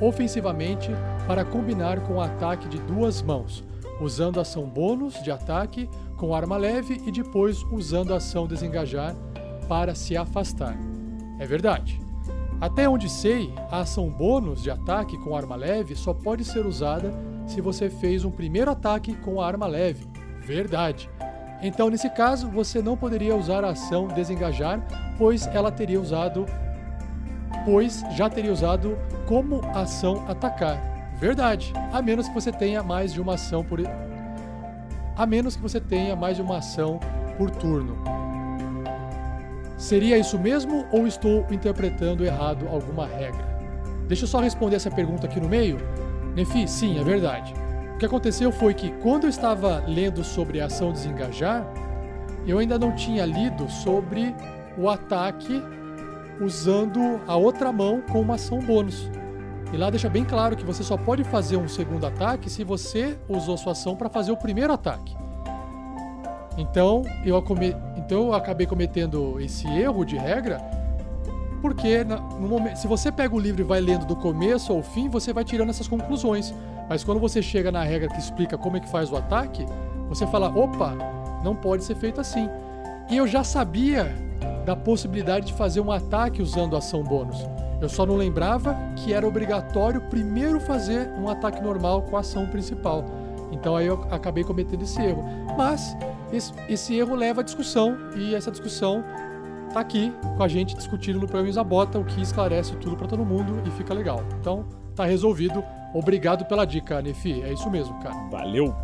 ofensivamente para combinar com o ataque de duas mãos, usando ação bônus de ataque com arma leve e depois usando a ação desengajar para se afastar. É verdade. Até onde sei, a ação bônus de ataque com arma leve só pode ser usada se você fez um primeiro ataque com a arma leve. Verdade. Então, nesse caso, você não poderia usar a ação desengajar, pois ela teria usado pois já teria usado como ação atacar. Verdade. A menos que você tenha mais de uma ação por a menos que você tenha mais de uma ação por turno. Seria isso mesmo ou estou interpretando errado alguma regra? Deixa eu só responder essa pergunta aqui no meio. Nefi, sim, é verdade. O que aconteceu foi que quando eu estava lendo sobre a ação desengajar, eu ainda não tinha lido sobre o ataque usando a outra mão com uma ação bônus. E lá deixa bem claro que você só pode fazer um segundo ataque se você usou sua ação para fazer o primeiro ataque. Então eu, então eu acabei cometendo esse erro de regra, porque no momento... se você pega o livro e vai lendo do começo ao fim, você vai tirando essas conclusões. Mas quando você chega na regra que explica como é que faz o ataque, você fala: opa, não pode ser feito assim. E eu já sabia da possibilidade de fazer um ataque usando a ação bônus. Eu só não lembrava que era obrigatório primeiro fazer um ataque normal com a ação principal. Então aí eu acabei cometendo esse erro. Mas esse, esse erro leva à discussão e essa discussão tá aqui com a gente discutindo no programa Isabota, o que esclarece tudo para todo mundo e fica legal. Então tá resolvido. Obrigado pela dica, Nefi. É isso mesmo, cara. Valeu.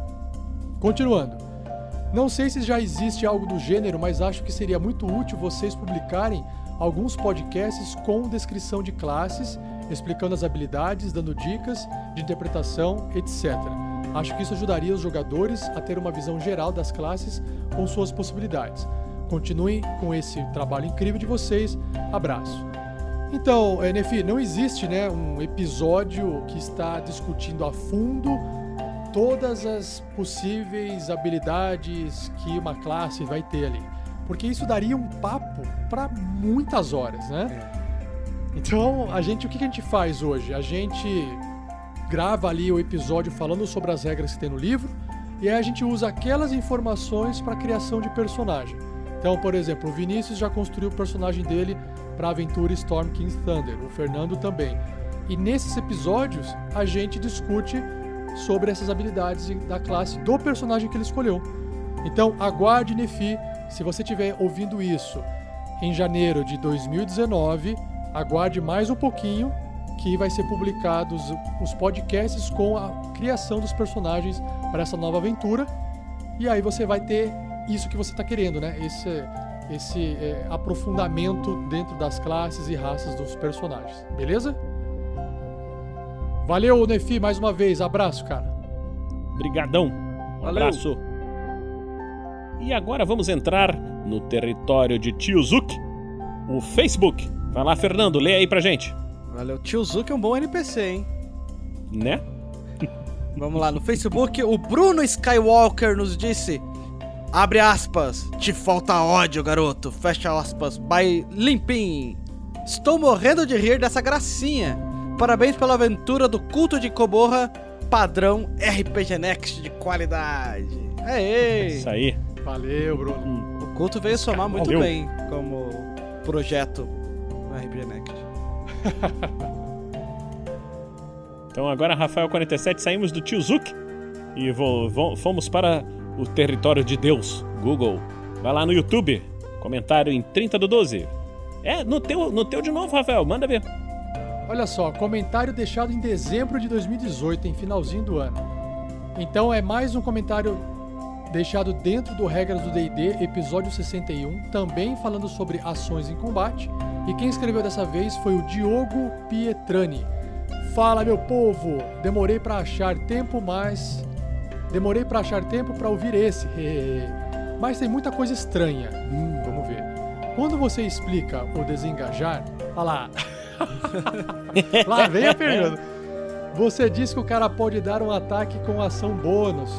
Continuando. Não sei se já existe algo do gênero, mas acho que seria muito útil vocês publicarem alguns podcasts com descrição de classes, explicando as habilidades, dando dicas de interpretação, etc. Acho que isso ajudaria os jogadores a ter uma visão geral das classes com suas possibilidades. Continuem com esse trabalho incrível de vocês. Abraço. Então, eh, Nefi, não existe né, um episódio que está discutindo a fundo todas as possíveis habilidades que uma classe vai ter ali. Porque isso daria um papo para muitas horas, né? Então, a gente, o que que a gente faz hoje? A gente grava ali o episódio falando sobre as regras que tem no livro e aí a gente usa aquelas informações para criação de personagem. Então, por exemplo, o Vinícius já construiu o personagem dele para a aventura Storm King's Thunder, o Fernando também. E nesses episódios a gente discute sobre essas habilidades de- da classe do personagem que ele escolheu. Então, aguarde Nefi, se você estiver ouvindo isso em janeiro de 2019, aguarde mais um pouquinho que vai ser publicados os podcasts com a criação dos personagens para essa nova aventura. E aí você vai ter isso que você está querendo, né? Esse, esse é, aprofundamento dentro das classes e raças dos personagens. Beleza? Valeu, Nefi, mais uma vez. Abraço, cara. Brigadão. Um Valeu. abraço. E agora vamos entrar no território de Tiozuk, o Facebook. Vai lá, Fernando, lê aí pra gente. Valeu. Tio Zuki é um bom NPC, hein? Né? Vamos lá, no Facebook, o Bruno Skywalker nos disse: Abre aspas, te falta ódio, garoto. Fecha aspas, by Limpim. Estou morrendo de rir dessa gracinha. Parabéns pela aventura do culto de Koborra, padrão RPG Next de qualidade. Aê! Isso aí. Valeu, Bruno. O culto veio somar muito Valeu. bem como projeto no RPG Next. Então agora, Rafael 47, saímos do Tiozuk e vo- vo- fomos para o território de Deus, Google. Vai lá no YouTube. Comentário em 30 do 12. É, no teu, no teu de novo, Rafael. Manda ver. Olha só, comentário deixado em dezembro de 2018, em finalzinho do ano. Então é mais um comentário deixado dentro do Regras do D&D, episódio 61, também falando sobre ações em combate. E quem escreveu dessa vez foi o Diogo Pietrani. Fala, meu povo! Demorei para achar tempo, mas demorei para achar tempo para ouvir esse. mas tem muita coisa estranha. Hum, vamos ver. Quando você explica o desengajar, olha lá. lá vem a pergunta. Você diz que o cara pode dar um ataque com ação bônus.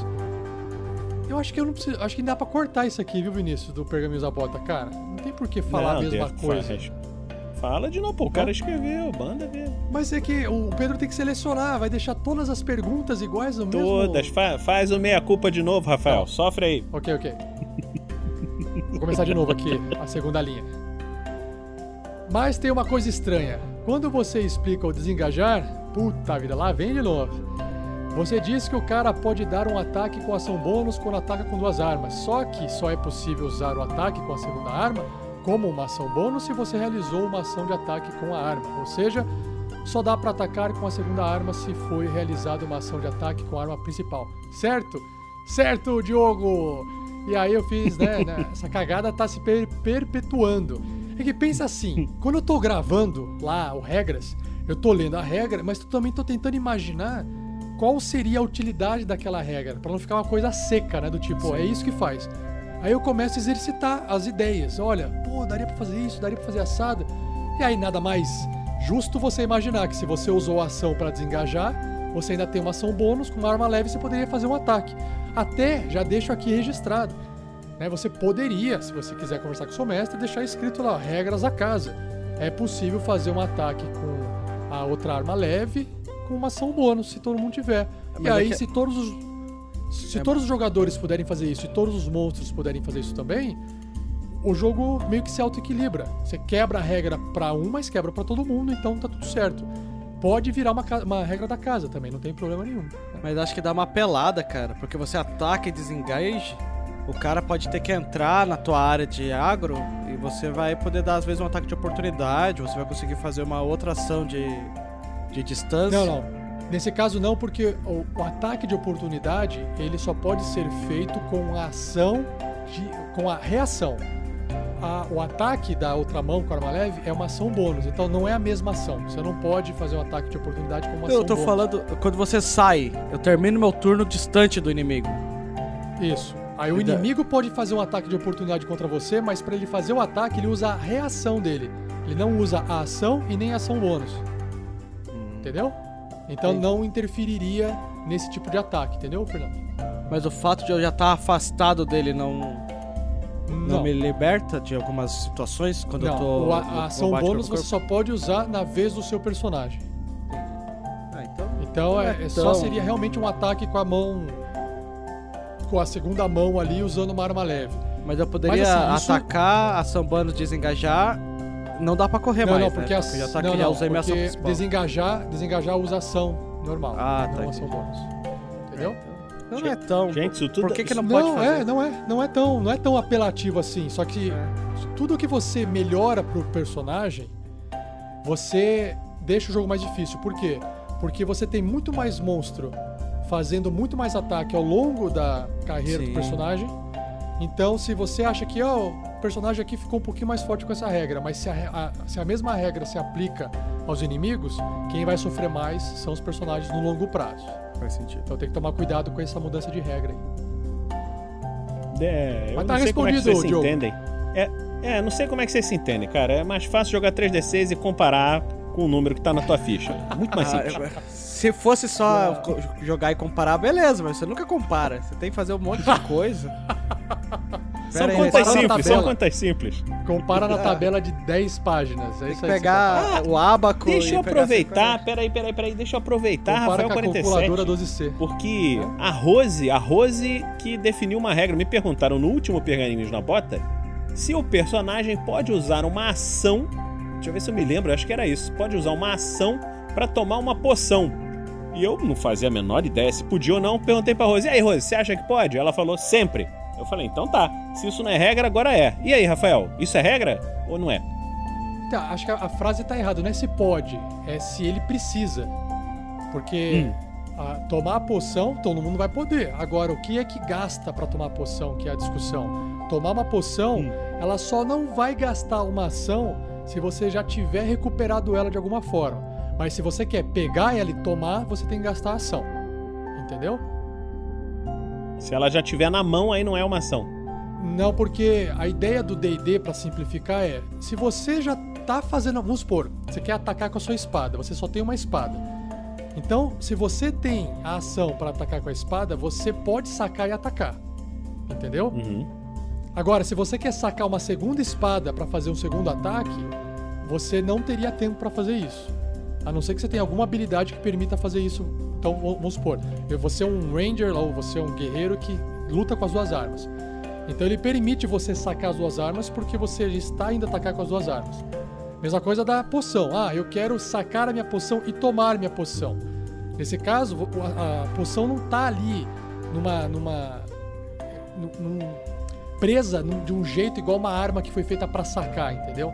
Eu acho que eu não preciso. Acho que dá pra cortar isso aqui, viu, Vinícius, do Pergaminhos da Bota, cara. Não tem por que falar Não, a mesma coisa. faz. Fala de novo, pô. O cara escreveu, manda ver. Mas é que o Pedro tem que selecionar, vai deixar todas as perguntas iguais mesmo. Todas. Fa- faz o meia-culpa de novo, Rafael. Sofre aí. Ok, ok. Vou começar de novo aqui, a segunda linha. Mas tem uma coisa estranha. Quando você explica o desengajar, puta vida, lá vem de novo. Você diz que o cara pode dar um ataque com ação bônus quando ataca com duas armas. Só que só é possível usar o ataque com a segunda arma como uma ação bônus se você realizou uma ação de ataque com a arma. Ou seja, só dá para atacar com a segunda arma se foi realizada uma ação de ataque com a arma principal. Certo? Certo, Diogo! E aí eu fiz, né? né, essa cagada tá se per- perpetuando. É que pensa assim, quando eu tô gravando lá o regras, eu tô lendo a regra, mas eu também tô tentando imaginar qual seria a utilidade daquela regra, Pra não ficar uma coisa seca, né? Do tipo, é isso que faz. Aí eu começo a exercitar as ideias. Olha, pô, daria pra fazer isso, daria pra fazer assado. E aí nada mais justo você imaginar que se você usou a ação pra desengajar, você ainda tem uma ação bônus, com uma arma leve você poderia fazer um ataque. Até já deixo aqui registrado. Né? Você poderia, se você quiser conversar com o seu mestre, deixar escrito lá, regras da casa. É possível fazer um ataque com a outra arma leve com uma ação bônus, se todo mundo tiver. e Mas é aí, que- se todos os. Se É- todos os jogadores puderem fazer isso e todos os monstros puderem fazer isso também, o jogo meio que se auto-equilibra. Você quebra a regra pra um, mas quebra pra todo mundo, então tá tudo certo. Pode virar uma, uma regra da casa também, não tem problema nenhum. Mas acho que dá uma pelada, cara, porque você ataca e desengage, o cara pode ter que entrar na tua área de agro e você vai poder dar às vezes um ataque de oportunidade, você vai conseguir fazer uma outra ação de, de distância. Não, não. Nesse caso não, porque o, o ataque de oportunidade ele só pode ser feito com a ação, de, com a reação. A- o ataque da outra mão com a arma leve é uma ação bônus, então não é a mesma ação. Você não pode fazer um ataque de oportunidade com uma ação Eu tô bônus. falando, quando você sai, eu termino meu turno distante do inimigo. Isso. Aí o da- inimigo pode fazer um ataque de oportunidade contra você, mas pra ele fazer o ataque, ele usa a reação dele. Ele não usa a ação e nem a ação bônus. Entendeu? Então Entendi. não interferiria nesse tipo de ataque, entendeu, Fernando? Mas o fato de eu já estar afastado dele não, não, Não. me liberta de algumas situações quando não, eu tô. o- a, a ação bônus você só pode usar na vez do seu personagem. Ah, então. Então, é, é só Então- seria realmente um ataque com a mão. Com a segunda mão ali usando uma arma leve. Mas eu poderia Mas, assim, isso- atacar, ação bônus desengajar. Não dá pra correr não, mais, não, né? porque, a, eu já, tá, não, já não, usei minha ação porque desengajar, desengajar usa ação normal. Ah, não tá, ação bônus. Entendeu? Não, não é tão. Gente, isso tudo. Por que, que não não, pode fazer? é, não é, não é tão, não é tão apelativo assim. Só que É. tudo que você melhora pro personagem, você deixa o jogo mais difícil. Por quê? Porque você tem muito mais monstro fazendo muito mais ataque ao longo da carreira Sim. do personagem. Então, se você acha que ó, o personagem aqui ficou um pouquinho mais forte com essa regra, mas se a, a- se a mesma regra se aplica aos inimigos, quem vai sofrer mais são os personagens no longo prazo. Faz sentido. Então tem que tomar cuidado com essa mudança de regra aí. É, eu Mas não tá sei como é que respondido, vocês Diogo. entendem. É, é, não sei como é que vocês se entendem, cara. É mais fácil jogar 3D6 e comparar com o número que tá na tua ficha. Muito mais Ah, simples. Se fosse só co- jogar e comparar, beleza, mas você nunca compara. Você tem que fazer um monte de coisa. São aí, contas simples, são contas simples. Compara na tabela de 10 páginas. É Tem isso que aí pegar o abaco Deixa e eu aproveitar, peraí, peraí, peraí, deixa eu aproveitar, Compara Rafael com a 47. calculadora 12C. Porque a Rose, a Rose que definiu uma regra, me perguntaram no último Pergaminhos na Bota se o personagem pode usar uma ação. Deixa eu ver se eu me lembro, acho que era isso. Pode usar uma ação pra tomar uma poção. E eu não fazia a menor ideia se podia ou não. Perguntei pra Rose: E aí, Rose, você acha que pode? Ela falou: Sempre. Eu falei, então tá. Se isso não é regra, agora é. E aí, Rafael? Isso é regra ou não é? Tá, acho que a, frase tá errada. Não é se pode, é se ele precisa. Porque a- tomar a poção, todo mundo vai poder. Agora, o que é que gasta pra tomar a poção, que é a discussão? Tomar uma poção, ela só não vai gastar uma ação se você já tiver recuperado ela de alguma forma. Mas se você quer pegar ela e tomar, você tem que gastar a ação. Entendeu? Se ela já tiver na mão, aí não é uma ação. Não, porque a ideia do D&D, pra simplificar, é... Se você já tá fazendo... Vamos supor, você quer atacar com a sua espada, você só tem uma espada. Então, se você tem a ação pra atacar com a espada, você pode sacar e atacar. Entendeu? Uhum. Agora, se você quer sacar uma segunda espada pra fazer um segundo ataque, você não teria tempo pra fazer isso. A não ser que você tenha alguma habilidade que permita fazer isso. Então, vamos supor, vou ser um ranger ou você é um guerreiro que luta com as duas armas. Então ele permite você sacar as duas armas porque você está indo atacar com as duas armas. Mesma coisa da poção. Ah, eu quero sacar a minha poção e tomar minha poção. Nesse caso, a, poção não tá ali numa. numa. num- num- presa de um jeito igual uma arma que foi feita pra sacar, entendeu?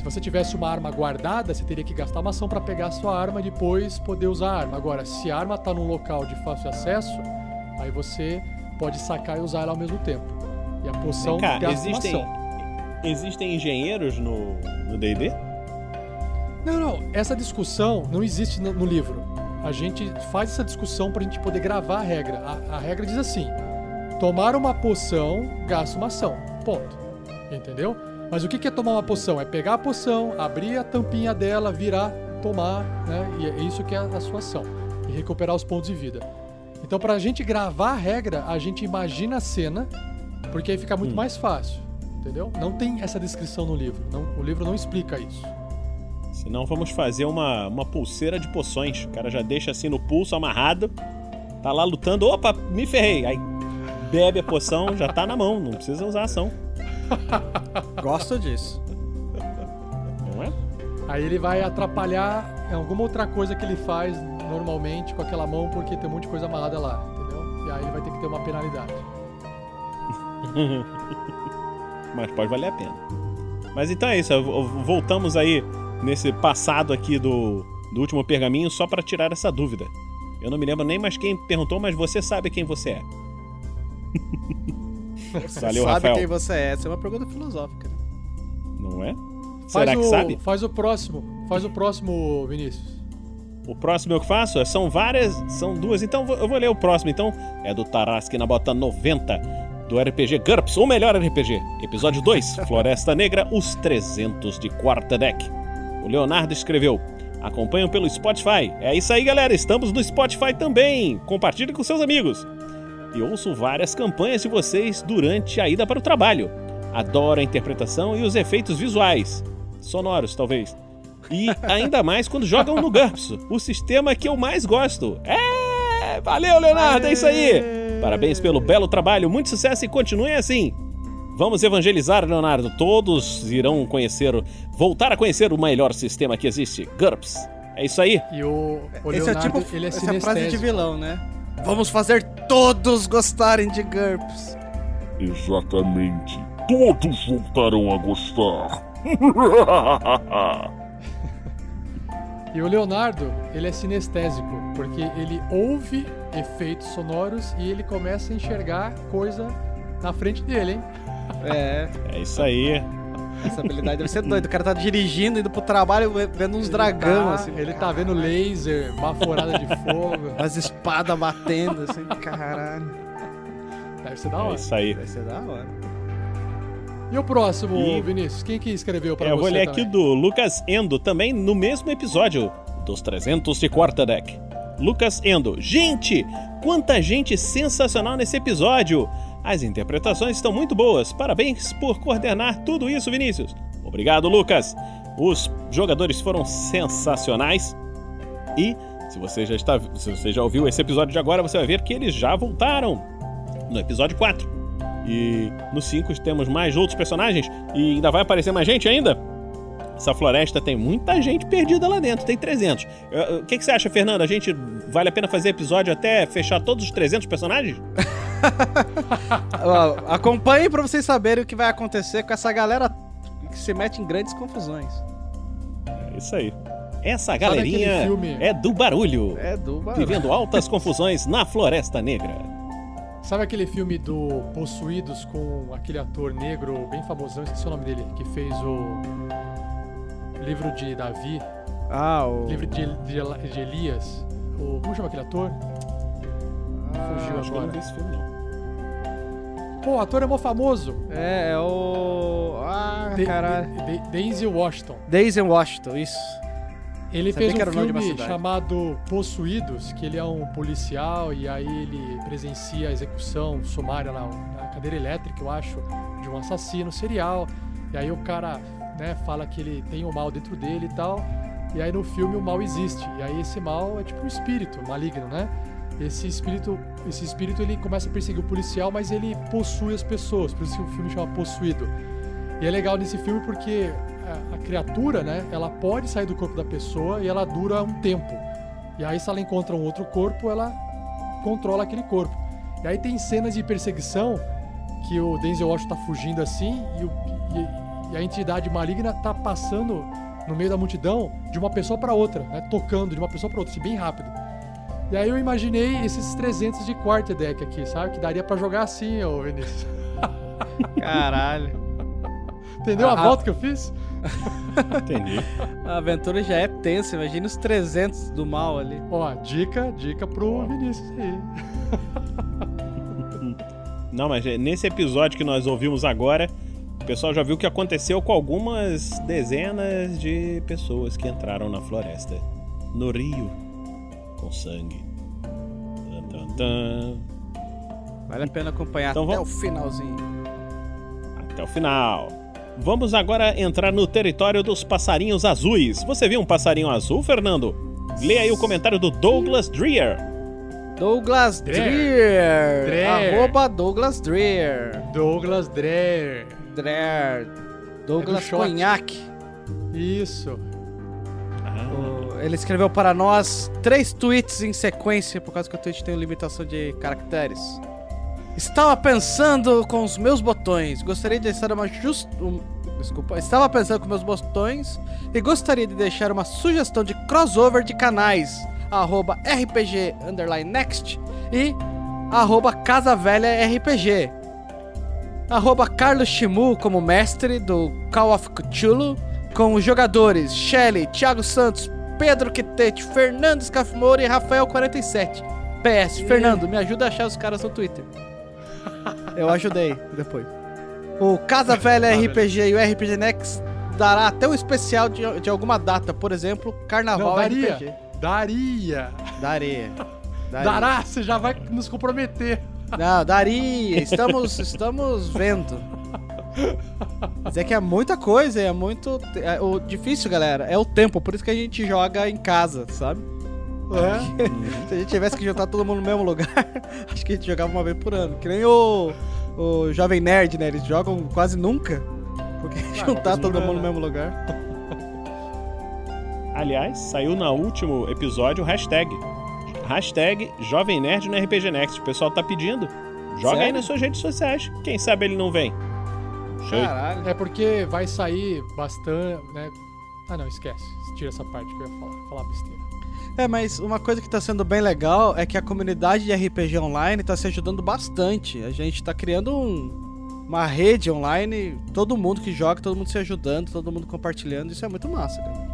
Se você tivesse uma arma guardada, você teria que gastar uma ação pra pegar a sua arma e depois poder usar a arma. Agora, se a arma tá num local de fácil acesso, aí você pode sacar e usar ela ao mesmo tempo. E a poção cá, gasta uma existem, existem engenheiros no D&D? Não, não. Essa discussão não existe no, no livro. A gente faz essa discussão pra gente poder gravar a regra. A, a regra diz assim: tomar uma poção gasta uma ação. Ponto. Entendeu? Mas o que é tomar uma poção? É pegar a poção, abrir a tampinha dela, virar, tomar, né? E é isso que é a sua ação. E recuperar os pontos de vida. Então, pra gente gravar a regra, a gente imagina a cena, porque aí fica muito mais fácil. Entendeu? Não tem essa descrição no livro. Não, o livro não explica isso. Senão vamos fazer uma, uma pulseira de poções. O cara já deixa assim no pulso, amarrado. Tá lá lutando. Opa, me ferrei. Aí bebe a poção, já tá na mão. Não precisa usar a ação. Gosto disso. Não é? Aí ele vai atrapalhar em alguma outra coisa que ele faz normalmente com aquela mão, porque tem um monte de coisa amarrada lá, entendeu? E aí ele vai ter que ter uma penalidade. Mas pode valer a pena. Mas então é isso. Voltamos aí nesse passado aqui do, do último pergaminho só pra tirar essa dúvida. Eu não me lembro nem mais quem perguntou, mas você sabe quem você é. Você Valeu, sabe Rafael. quem você é? Essa é uma pergunta filosófica, né? Não é? Faz Será que o, sabe? Faz o próximo. Faz o próximo, Vinícius. O próximo eu que faço? São várias, são duas. Então eu vou ler o próximo. Então é do Tarasque na bota 90 do RPG GURPS, o melhor RPG. Episódio 2, Floresta Negra, os 300 de quarta deck. O Leonardo escreveu: Acompanham pelo Spotify. É isso aí, galera. Estamos no Spotify também. Compartilhe com seus amigos. E ouço várias campanhas de vocês durante a ida para o trabalho. Adoro a interpretação e os efeitos visuais. Sonoros, talvez. E ainda mais quando jogam no GURPS, o sistema que eu mais gosto. É! Valeu, Leonardo, é isso aí! Parabéns pelo belo trabalho, muito sucesso e continuem assim! Vamos evangelizar, Leonardo. Todos irão conhecer, voltar a conhecer o melhor sistema que existe, GURPS. É isso aí. E o, o Esse é Leonardo, tipo ele é essa é frase de vilão, né? Vamos fazer todos gostarem de GURPS. Exatamente. Todos voltarão a gostar. E o Leonardo, ele é sinestésico, porque ele ouve efeitos sonoros e ele começa a enxergar coisa na frente dele, hein? É, É isso aí. Essa habilidade deve ser doido. O cara tá dirigindo, indo pro trabalho, vendo uns Ele dragão, tá- assim. Ele tá vendo laser, baforada de fogo. As espadas batendo, assim, caralho. Deve ser da É hora. isso aí. Vai ser da hora. E o próximo, E- Vinícius? Quem que escreveu pra É, eu você vou ler também? aqui do Lucas Endo, também no mesmo episódio dos 300 de quarta deck. Lucas Endo. Gente, quanta gente sensacional nesse episódio! As interpretações estão muito boas. Parabéns por coordenar tudo isso, Vinícius. Obrigado, Lucas. Os jogadores foram sensacionais. E se você já está, se você já ouviu esse episódio de agora, você vai ver que eles já voltaram no episódio 4. E no 5 temos mais outros personagens e ainda vai aparecer mais gente ainda. Essa floresta tem muita gente perdida lá dentro, tem 300. Eh, eh, O que, que você acha, Fernando? A gente vale a pena fazer episódio até fechar todos os 300 personagens? Acompanhe pra vocês saberem o que vai acontecer com essa galera que se mete em grandes confusões. É isso aí. Essa galerinha filme? é do barulho. É do barulho. Vivendo altas confusões na Floresta Negra. Sabe aquele filme do Possuídos com aquele ator negro bem famosão, esqueci o nome dele, que fez o livro de Davi, Ah, o. livro de, de- de Elias. O, como chama aquele ator? Fugiu Acho que eu não vi agora. esse filme, não. Pô, o ator é mó famoso. É, é o. Ah, De- caralho. de- de- Denzel Washington. Daisy Washington, isso. Ele Sabia fez que um filme chamado Possuídos, que ele é um policial e aí ele presencia a execução sumária na, na cadeira elétrica, eu acho, de um assassino serial. E aí o cara, né, fala que ele tem o mal dentro dele e tal. E aí no filme o mal existe. E aí esse mal é tipo um espírito maligno, né? Esse espírito, esse espírito ele começa a perseguir o policial, mas ele possui as pessoas, por isso que o filme chama Possuído. E é legal nesse filme porque a, a criatura, né, ela pode sair do corpo da pessoa e ela dura um tempo. E aí se ela encontra um outro corpo, ela controla aquele corpo. E aí tem cenas de perseguição que o Denzel Washington tá fugindo assim e, o- e- a entidade maligna tá passando no meio da multidão de uma pessoa para outra, né, tocando de uma pessoa para outra, assim, bem rápido. E aí eu imaginei esses 300 de quarterdeck aqui, sabe? Que daria pra jogar assim, ô Vinícius. Caralho. Entendeu a Ah, volta que eu fiz? Entendi. A aventura já é tensa, imagina os 300 do mal ali. Ó, dica, dica pro Vinícius aí. Não, mas é, nesse episódio que nós ouvimos agora, pessoal já viu o que aconteceu com algumas dezenas de pessoas que entraram na floresta. No rio. Com sangue. Tan, tan, tan. Vale a pena acompanhar Então até vamos- o finalzinho. Até o final. Vamos agora entrar no território dos passarinhos azuis. Você viu um passarinho azul, Fernando? Leia aí o comentário do Douglas Dreer. Douglas Dreer. Dreer. Dreer. Arroba Douglas Dreer. Douglas Dreher. Dreer. Douglas É. Conhaque. Isso. O- Ele escreveu para nós três tweets em sequência, por causa que o tweet tem limitação de caracteres. Estava pensando com os meus botões. Gostaria de deixar uma just... um- Desculpa. Estava pensando com meus botões e gostaria de deixar uma sugestão de crossover de canais. Arroba RPG underline next e arroba Casa Velha RPG. Arroba Carlos Shimu como mestre do Call of Cthulhu, com os jogadores Shelly, Thiago Santos, Pedro Quitete, Fernando Scafimori e Rafael47. PS, Fernando, me ajuda a achar os caras no Twitter. Eu ajudei depois. O Casa Velha RPG e o RPG Next dará até um especial de, de alguma data, por exemplo, Carnaval Não, daria. RPG. Daria. Daria. Daria. Dará, você já vai nos comprometer. Não, daria. Estamos, estamos vendo. Mas é que é muita coisa, é muito. é- o difícil, galera, é o tempo. Por isso que a gente joga em casa, sabe? É. Se a gente tivesse que juntar todo mundo no mesmo lugar, acho que a gente jogava uma vez por ano. Que nem o, o Jovem Nerd, né? Eles jogam quase nunca. Porque juntar todo mundo no mesmo lugar. Aliás, saiu no último episódio o hashtag. Hashtag Jovem Nerd no RPG Next. O pessoal tá pedindo. Joga aí Sério? nas suas redes sociais. Quem sabe ele não vem. Caralho. É porque vai sair bastante, né? Ah, não, esquece. Tira essa parte que eu ia falar. Falar besteira. É, mas uma coisa que tá sendo bem legal é que a comunidade de RPG online tá se ajudando bastante. A gente tá criando um- uma rede online, todo mundo que joga, todo mundo se ajudando, todo mundo compartilhando. Isso é muito massa, cara.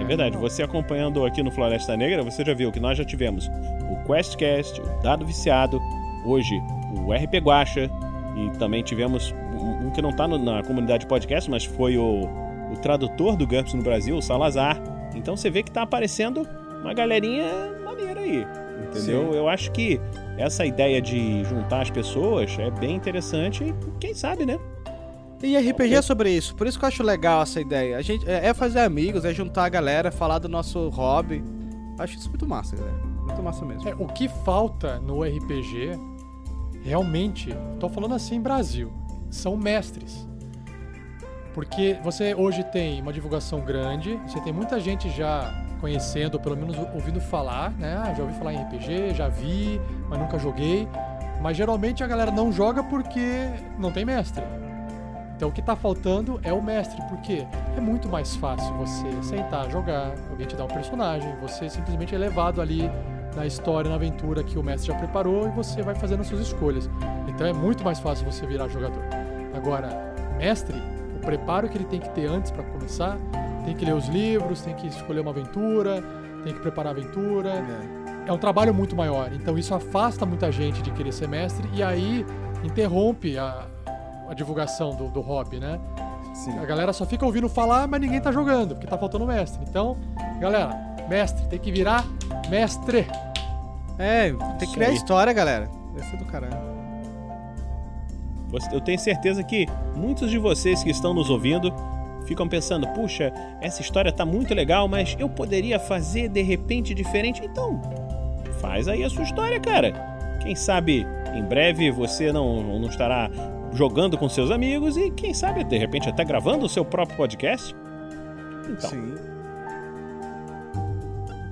É verdade, você acompanhando aqui no Floresta Negra, você já viu que nós já tivemos o Questcast, o Dado Viciado, hoje o RP Guacha e também tivemos um, que não tá no- na comunidade podcast, mas foi o, o tradutor do GURPS no Brasil, o Salazar. Então você vê que tá aparecendo uma galerinha maneira aí, entendeu? Sim. Eu acho que essa ideia de juntar as pessoas é bem interessante e quem sabe, né? E RPG é sobre isso, por isso que eu acho legal essa ideia. A gente é é fazer amigos, é juntar a galera, falar do nosso hobby. Acho isso muito massa, galera. Muito massa mesmo. É, o que falta no RPG, realmente, tô falando assim Brasil, são mestres. Porque você hoje tem uma divulgação grande, você tem muita gente já conhecendo, ou pelo menos ouvindo falar, né? Ah, já ouvi falar em RPG, já vi, mas nunca joguei. Mas geralmente a galera não joga porque não tem mestre. Então o que tá faltando é o mestre, porque é muito mais fácil você sentar, jogar, alguém te dá um personagem, você simplesmente é levado ali na história, na aventura que o mestre já preparou e você vai fazendo as suas escolhas. Então é muito mais fácil você virar jogador. Agora, mestre, o preparo que ele tem que ter antes para começar, tem que ler os livros, tem que escolher uma aventura, tem que preparar a aventura. É. um trabalho muito maior. Então isso afasta muita gente de querer ser mestre e aí interrompe a, a divulgação do, do hobby, né? Sim. A galera só fica ouvindo falar, mas ninguém tá jogando, porque tá faltando mestre. Então, galera, mestre, tem que virar mestre. É, tem que criar história, galera. Vai ser do caralho. Eu tenho certeza que muitos de vocês que estão nos ouvindo ficam pensando: puxa, essa história tá muito legal, mas eu poderia fazer de repente diferente. Então, faz aí a sua história, cara. Quem sabe em breve você não, não estará jogando com seus amigos e quem sabe de repente até gravando o seu próprio podcast. Então. Sim.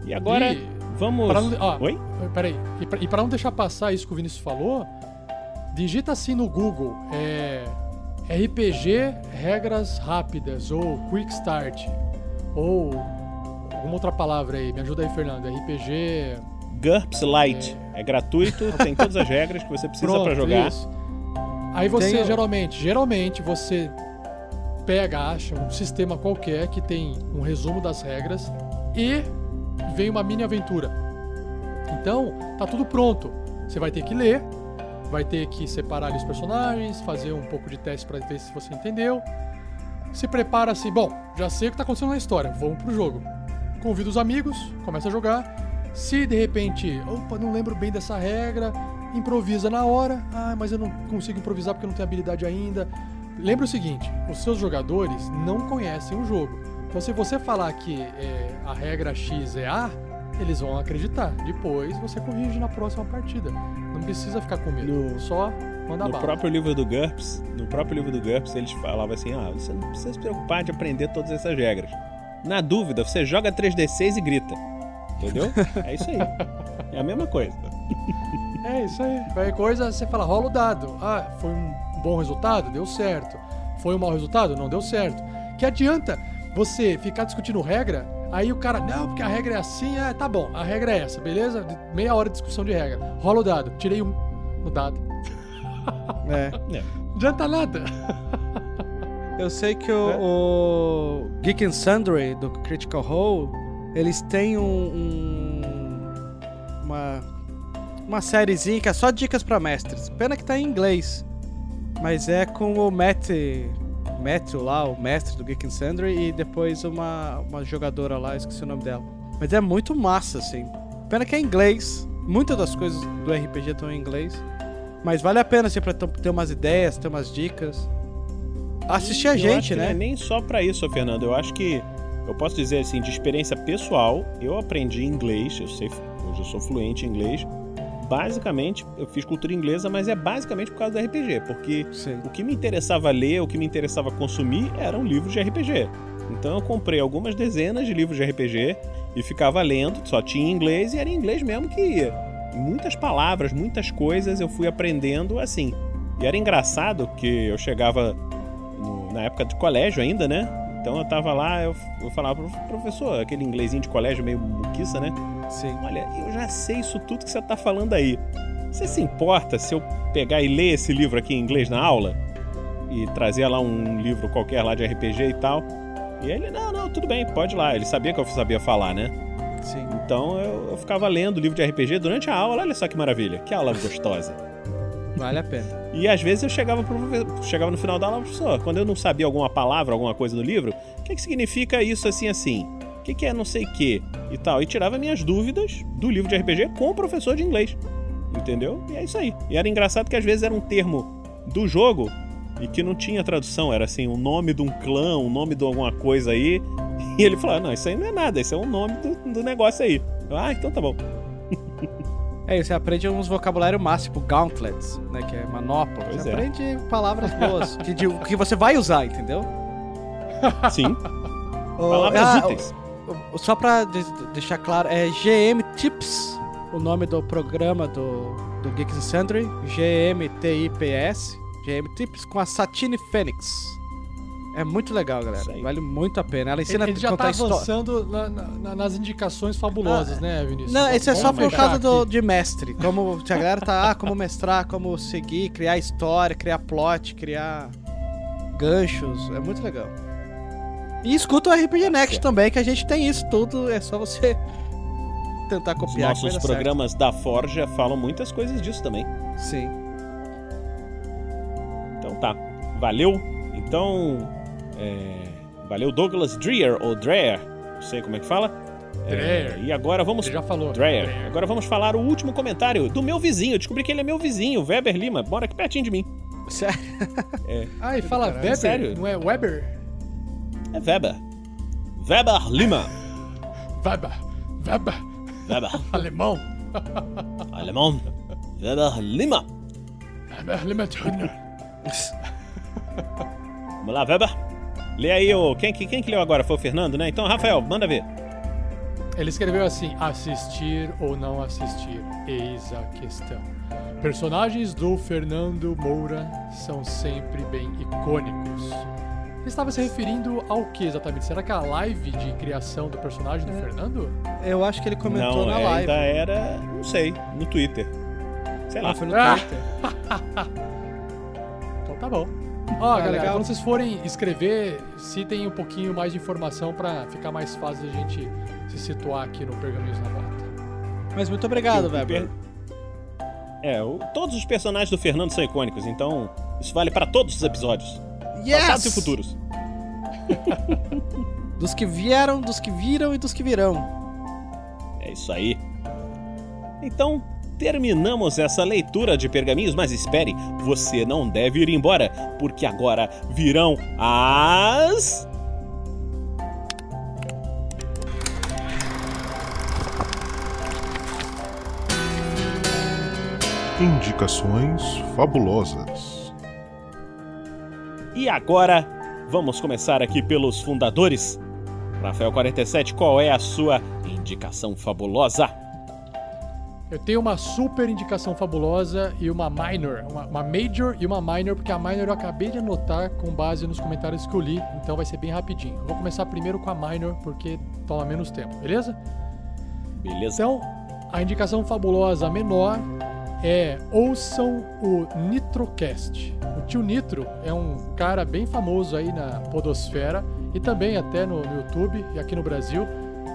E agora E vamos. pra não- ó, Oi? Peraí, e pra, pra não deixar passar isso que o Vinícius falou, digita assim no Google, é, RPG regras rápidas, ou Quick Start, ou alguma outra palavra aí, me ajuda aí, Fernando, RPG... GURPS Lite. É, gratuito, tem todas as regras que você precisa pra jogar. isso. Aí você Tem geralmente, geralmente você pega, acha um sistema qualquer que tem um resumo das regras e vem uma mini aventura. Então, tá tudo pronto. Você vai ter que ler, vai ter que separar ali os personagens, fazer um pouco de teste pra ver se você entendeu. Se prepara assim, bom, já sei o que tá acontecendo na história, vamos pro jogo. Convida os amigos, começa a jogar. Se de repente, opa, não lembro bem dessa regra, improvisa na hora. Ah, mas eu não consigo improvisar porque eu não tenho habilidade ainda. Lembra o seguinte: os seus jogadores não conhecem o jogo. Então, se você falar que é, a regra X é A, eles vão acreditar. Depois você corrige na próxima partida. Não precisa ficar com medo. No- Só manda No bala. próprio livro do GURPS, no próprio livro do GURPS, eles falavam assim: ah, você não precisa se preocupar de aprender todas essas regras. Na dúvida, você joga 3D6 e grita. Entendeu? É isso aí. É a mesma coisa. É isso aí. Qualquer coisa, você fala, rola o dado. Ah, foi um bom resultado? Deu certo. Foi um mau resultado? Não deu certo. Que adianta você ficar discutindo regra, aí o cara, não, porque a regra é assim, ah, tá bom, a regra é essa, beleza? Meia hora de discussão de regra. Rola o dado. Tirei um no dado. É. Não adianta nada. Eu sei que o, o Geek and Sundry do Critical Role, eles têm um, um- uma uma sériezinha que é só dicas pra mestres. Pena que tá em inglês. Mas é com o Matt Matthew lá, o mestre do Geek and Sundry e depois uma uma jogadora lá, esqueci o nome dela. Mas é muito massa assim. Pena que é em inglês. Muitas das coisas do RPG estão em inglês. Mas vale a pena assim pra ter umas ideias, ter umas dicas. Assistir a gente, que Não né? é nem só pra isso, Fernando. Eu acho que eu posso dizer assim, de experiência pessoal, eu aprendi inglês, eu sei, hoje eu sou fluente em inglês. Basicamente, eu fiz cultura inglesa, mas é basicamente por causa do RPG, porque Sim. o que me interessava ler, o que me interessava consumir eram livros de RPG. Então eu comprei algumas dezenas de livros de RPG e ficava lendo, só tinha inglês e era em inglês mesmo que ia. Muitas palavras, muitas coisas eu fui aprendendo assim. E era engraçado que eu chegava no- na época de colégio ainda, né? Então eu tava lá, eu, eu falava pro professor, aquele inglesinho de colégio meio muquiça, né? Sim. Olha, eu já sei isso tudo que você tá falando aí. Você se importa se eu pegar e ler esse livro aqui em inglês na aula? E trazer lá um livro qualquer lá de RPG e tal? E ele, não, não, tudo bem, pode ir lá. Ele sabia que eu sabia falar, né? Sim. Então eu, eu ficava lendo livro de RPG durante a aula, olha só que maravilha, que aula gostosa. Vale a pena. E às vezes eu chegava, pro, chegava no final da aula, professor, quando eu não sabia alguma palavra, alguma coisa no livro, o que, que significa isso assim assim? O que, que é não sei o que? E tal. E tirava minhas dúvidas do livro de RPG com o professor de inglês. Entendeu? E é isso aí. E era engraçado que às vezes era um termo do jogo e que não tinha tradução. Era assim, o nome de um clã, o nome de alguma coisa aí. E ele falava, não, isso aí não é nada, isso é o nome do, do negócio aí. Eu, ah, então tá bom. É, você aprende uns vocabulário máximo, tipo gauntlets, né? Que é manopla. Pois você é. aprende palavras boas, que, de- que você vai usar, entendeu? Sim. Palavras ah, úteis. Só pra de- deixar claro, é GM Tips, o nome do programa do, do Geeks and Sundry, GMTIPS, GM Tips, com a Satine Fênix. É muito legal, galera. Vale muito a pena. Ela ensina Ele, ele já contar tá história. avançando na- na- nas indicações fabulosas, né, Vinícius? Não, esse é só por causa do, de mestre. Como se a galera tá, ah, como mestrar, como seguir, criar história, criar plot, criar ganchos. É muito legal. E escuta o RPG Next também, que a gente tem isso tudo. É só você tentar Os copiar. vai nossos programas da Forja falam muitas coisas disso também. certo. Sim. Então tá. Valeu. Então. É, Valeu, Douglas Dreyer, ou Dreyer. Não sei como é que fala. É, Dreyer. e agora vamos. Ele já falou. Dreyer. Dreyer. Agora vamos falar o último comentário do meu vizinho. Eu descobri que ele é meu vizinho, Weber Lima. Mora aqui pertinho de mim. Sério? É, Ah, e fala Caralho, Weber, sério? não é Weber? é Weber. Weber Lima. Weber, Weber, Weber. alemão. Alemão. Weber Lima. Weber, Limmertuner. Vamos lá, Weber. Lê aí o. Quem, que- quem que leu agora? Foi o Fernando, né? Então, Rafael, manda ver. Ele escreveu assim: assistir ou não assistir? Eis a questão. Personagens do Fernando Moura são sempre bem icônicos. Ele estava se referindo ao que exatamente? Será que é a live de criação do personagem do Fernando? Eu acho que ele comentou não, na é, live. ainda era. Não sei, no Twitter. Sei lá. Ah, foi no Ah! Twitter. Então tá bom. Ó, Ah, galera, quando vocês forem escrever, citem um pouquinho mais de informação pra ficar mais fácil a gente se situar aqui no Pergaminhos na Bota. Mas muito obrigado, O Weber. per- É, o- todos os personagens do Fernando são icônicos, então isso vale pra todos os episódios. Passados e futuros. Dos que vieram, dos que viram e dos que virão. É isso aí. Então, terminamos essa leitura de pergaminhos, mas espere, você não deve ir embora, porque agora virão as. Indicações fabulosas. E agora, vamos começar aqui pelos fundadores. Rafael 47, qual é a sua indicação fabulosa? Eu tenho uma super indicação fabulosa e uma minor, uma, uma major e uma minor, porque a minor eu acabei de anotar com base nos comentários que eu li, então vai ser bem rapidinho. Eu vou começar primeiro com a minor, porque toma menos tempo, beleza? Beleza. Então, a indicação fabulosa menor é ouçam o Nitrocast. O tio Nitro é um cara bem famoso aí na podosfera e também até no, no YouTube e aqui no Brasil,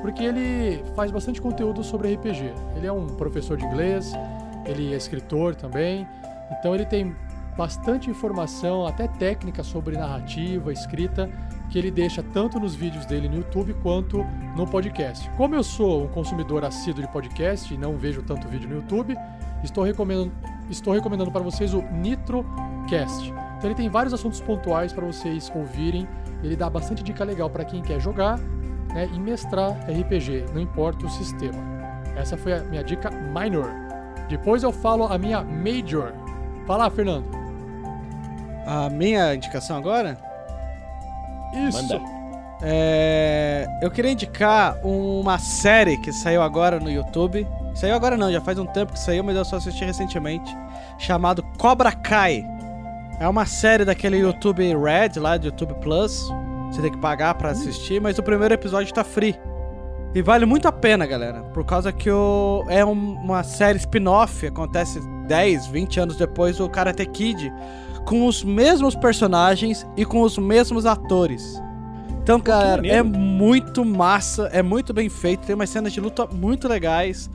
porque ele faz bastante conteúdo sobre RPG. Ele é um professor de inglês, ele é escritor também, então ele tem bastante informação, até técnica sobre narrativa, escrita, que ele deixa tanto nos vídeos dele no YouTube quanto no podcast. Como eu sou um consumidor assíduo de podcast e não vejo tanto vídeo no YouTube, estou recomendando, estou recomendando para vocês o NitroCast. Então ele tem vários assuntos pontuais para vocês ouvirem. Ele dá bastante dica legal para quem quer jogar né, e mestrar RPG, não importa o sistema. Essa foi a minha dica minor. Depois eu falo a minha major. Fala, Fernando. A minha indicação agora? Isso. Manda. É, eu queria indicar uma série que saiu agora no YouTube. Saiu agora não, já faz um tempo que saiu, mas eu só assisti recentemente. Chamado Cobra Kai. É uma série daquele YouTube Red lá, do YouTube Plus. Você tem que pagar pra assistir, mas o primeiro episódio tá free. E vale muito a pena, galera. Por causa que o... é um- uma série spin-off, acontece 10, 20 anos depois do Karate Kid, com os mesmos personagens e com os mesmos atores. Então, galera, é muito massa, é muito bem feito, tem umas cenas de luta muito legais.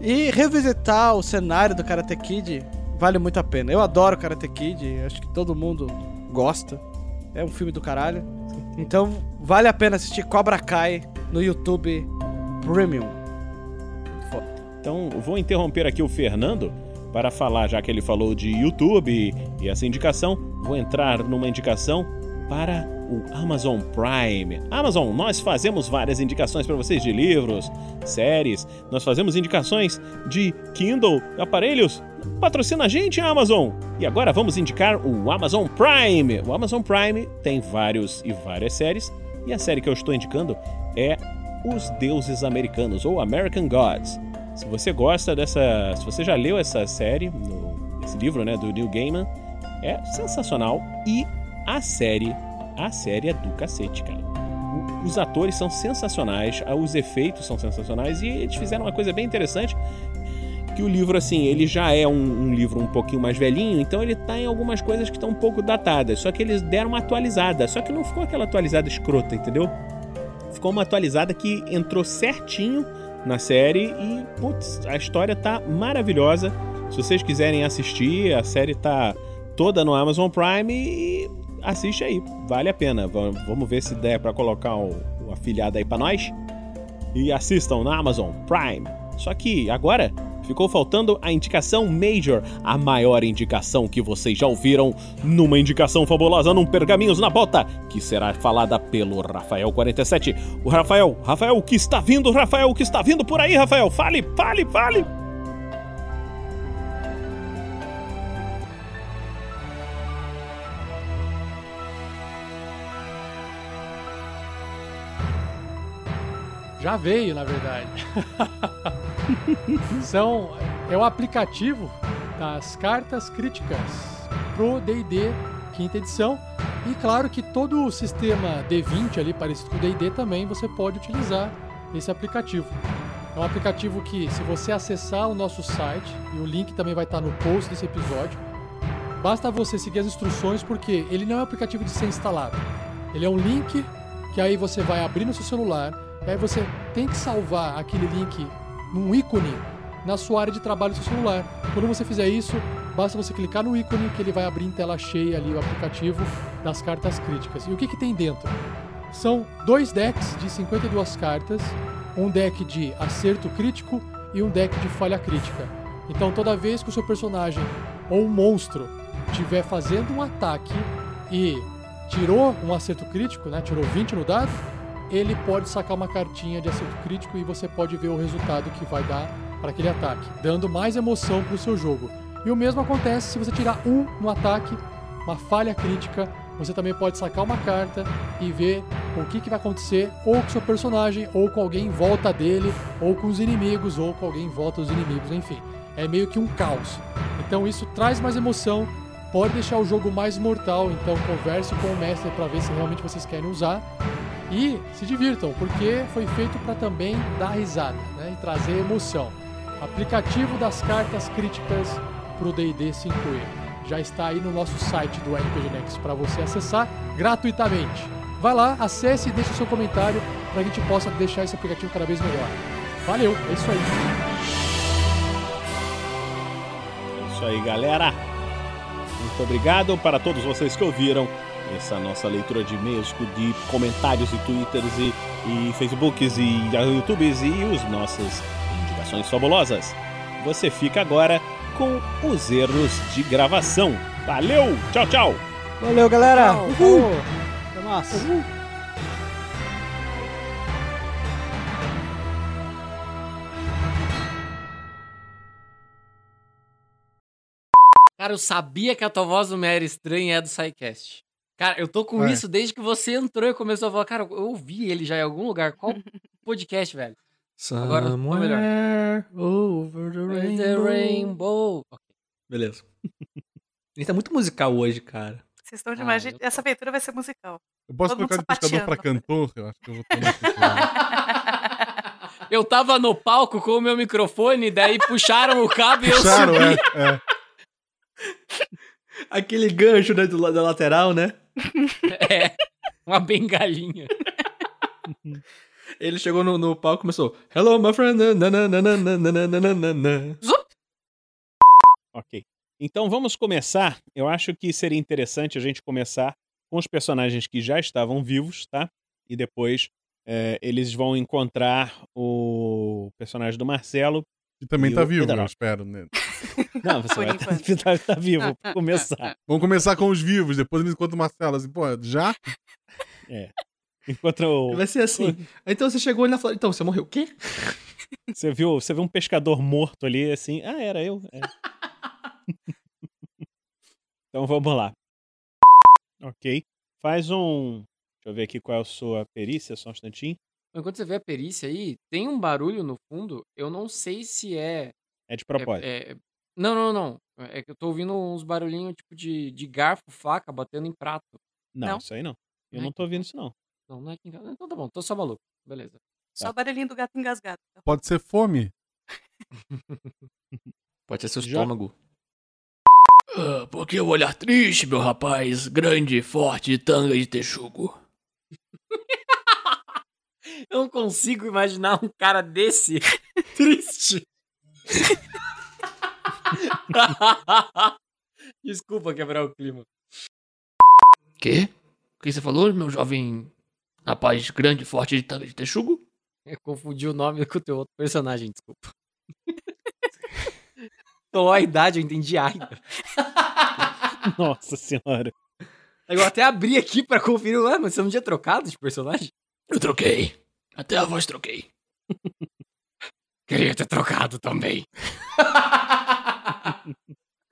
E revisitar o cenário do Karate Kid vale muito a pena. Eu adoro Karate Kid, acho que todo mundo gosta. É um filme do caralho. Então, vale a pena assistir Cobra Kai no YouTube Premium. Então, eu vou interromper aqui o Fernando para falar, já que ele falou de YouTube e essa indicação, vou entrar numa indicação para o Amazon Prime. Amazon, nós fazemos várias indicações para vocês de livros, séries, nós fazemos indicações de Kindle, aparelhos. Patrocina a gente, Amazon! E agora vamos indicar o Amazon Prime. O Amazon Prime tem vários e várias séries, e a série que eu estou indicando é Os Deuses Americanos, ou American Gods. Se você gosta dessa. Se você já leu essa série, esse livro, né, do Neil Gaiman, é sensacional. E a série. A série é do cacete, cara. Os atores são sensacionais, os efeitos são sensacionais e eles fizeram uma coisa bem interessante que o livro, assim, ele já é um, um livro um pouquinho mais velhinho, então ele tá em algumas coisas que estão um pouco datadas. Só que eles deram uma atualizada. Só que não ficou aquela atualizada escrota, entendeu? Ficou uma atualizada que entrou certinho na série e, putz, a história tá maravilhosa. Se vocês quiserem assistir, a série tá toda no Amazon Prime e assiste aí, vale a pena. Va- Vamos ver se der pra colocar o, o afiliado aí pra nós. E assistam na Amazon Prime. Só que agora ficou faltando a indicação Major, a maior indicação que vocês já ouviram numa indicação fabulosa num Pergaminhos na Bota, que será falada pelo Rafael47. O Rafael, Rafael, o que está vindo, Rafael, o que está vindo por aí, Rafael? Fale, fale, fale! Já veio, na verdade. São é o aplicativo das cartas críticas pro D&D quinta edição e claro que todo o sistema D20 ali parecido com o D&D também você pode utilizar esse aplicativo. É um aplicativo que se você acessar o nosso site e o link também vai estar no post desse episódio, basta você seguir as instruções porque ele não é um aplicativo de ser instalado. Ele é um link que aí você vai abrir no seu celular, e aí você tem que salvar aquele link num ícone na sua área de trabalho do seu celular. Quando você fizer isso, basta você clicar no ícone que ele vai abrir em tela cheia ali o aplicativo das cartas críticas. E o que, que tem dentro? São dois decks de 52 cartas, um deck de acerto crítico e um deck de falha crítica. Então toda vez que o seu personagem ou um monstro estiver fazendo um ataque e tirou um acerto crítico, né? Tirou 20 no dado, ele pode sacar uma cartinha de acerto crítico e você pode ver o resultado que vai dar para aquele ataque, dando mais emoção para o seu jogo. E o mesmo acontece se você tirar um no ataque, uma falha crítica, você também pode sacar uma carta e ver o que, que vai acontecer ou com o seu personagem, ou com alguém em volta dele, ou com os inimigos, ou com alguém em volta dos inimigos, enfim. É meio que um caos. Então isso traz mais emoção, pode deixar o jogo mais mortal, então converse com o mestre para ver se realmente vocês querem usar. E se divirtam, porque foi feito para também dar risada né, e trazer emoção. Aplicativo das cartas críticas para o D&D 5e. Já está aí no nosso site do RPG Next para você acessar gratuitamente. Vai lá, acesse e deixe seu comentário para a gente possa deixar esse aplicativo cada vez melhor. Valeu, é isso aí. É isso aí, galera. Muito obrigado para todos vocês que ouviram essa nossa leitura de e-mails, de comentários e twitters e, e facebooks e youtubes e os nossas indicações fabulosas. Você fica agora com os erros de gravação. Valeu, tchau, tchau. Valeu, galera. Tchau. Uhul. Até mais. Cara, eu sabia que a tua voz do Meia era estranha é do SciCast. Cara, eu tô com É. isso desde que você entrou e começou a falar. Cara, eu ouvi ele já em algum lugar. Qual podcast, velho? Agora tô melhor. Somewhere over the The rainbow. Rainbow. Beleza. A gente tá muito musical hoje, cara. Vocês estão Ah, demais. eu tô- Essa aventura vai ser musical. Eu posso Todo trocar de pescador pra cantor? Eu acho que eu vou tomar Eu tava no palco com o meu microfone, daí puxaram o cabo e eu Puxaram, subi. é, é. Aquele gancho né, do, da lateral, né? É, uma bengalinha. Ele chegou no, no palco e começou: Hello, my friend. Zup. Ok. Então vamos começar. Eu acho que seria interessante a gente começar com os personagens que já estavam vivos, tá? E depois é, eles vão encontrar o personagem do Marcelo. Que também tá vivo, eu espero. Né? Não, você Por vai enquanto. estar tá vivo pra começar. Vamos começar com os vivos, depois eles encontram o Marcelo. Assim, pô, já? Enquanto o- Vai ser assim. Então você chegou ali na Flórida. Então, você morreu. O quê? você viu, você viu um pescador morto ali, assim. Ah, era eu. é. então vamos lá. Ok. Faz um. Deixa eu ver aqui qual é a sua perícia, só um instantinho. Enquanto você vê a perícia aí, tem um barulho no fundo. Eu não sei se é. É de propósito. é- é- Não, não, não. É que eu tô ouvindo uns barulhinhos tipo de, de garfo, faca batendo em prato. Não, Não. isso aí não. Eu Não é não tô ouvindo isso, não. Não, não é aqui em casa. Então tá bom, tô só maluco. Beleza. Só o barulhinho do gato engasgado. Pode ser fome. Pode ser seu Já- estômago. Ah, por que o olhar triste, meu rapaz? Grande, forte, tanga de texugo. Eu não consigo imaginar um cara desse triste. Desculpa quebrar o clima. Quê? O que você falou, meu jovem rapaz grande, forte de tanga de texugo? Eu confundi o nome com o teu outro personagem, desculpa. Falou a idade, eu entendi Aida. Nossa senhora. Eu até abri aqui pra conferir. Ué, mas você não tinha trocado de personagem? Eu troquei. Até a voz troquei. Queria ter trocado também.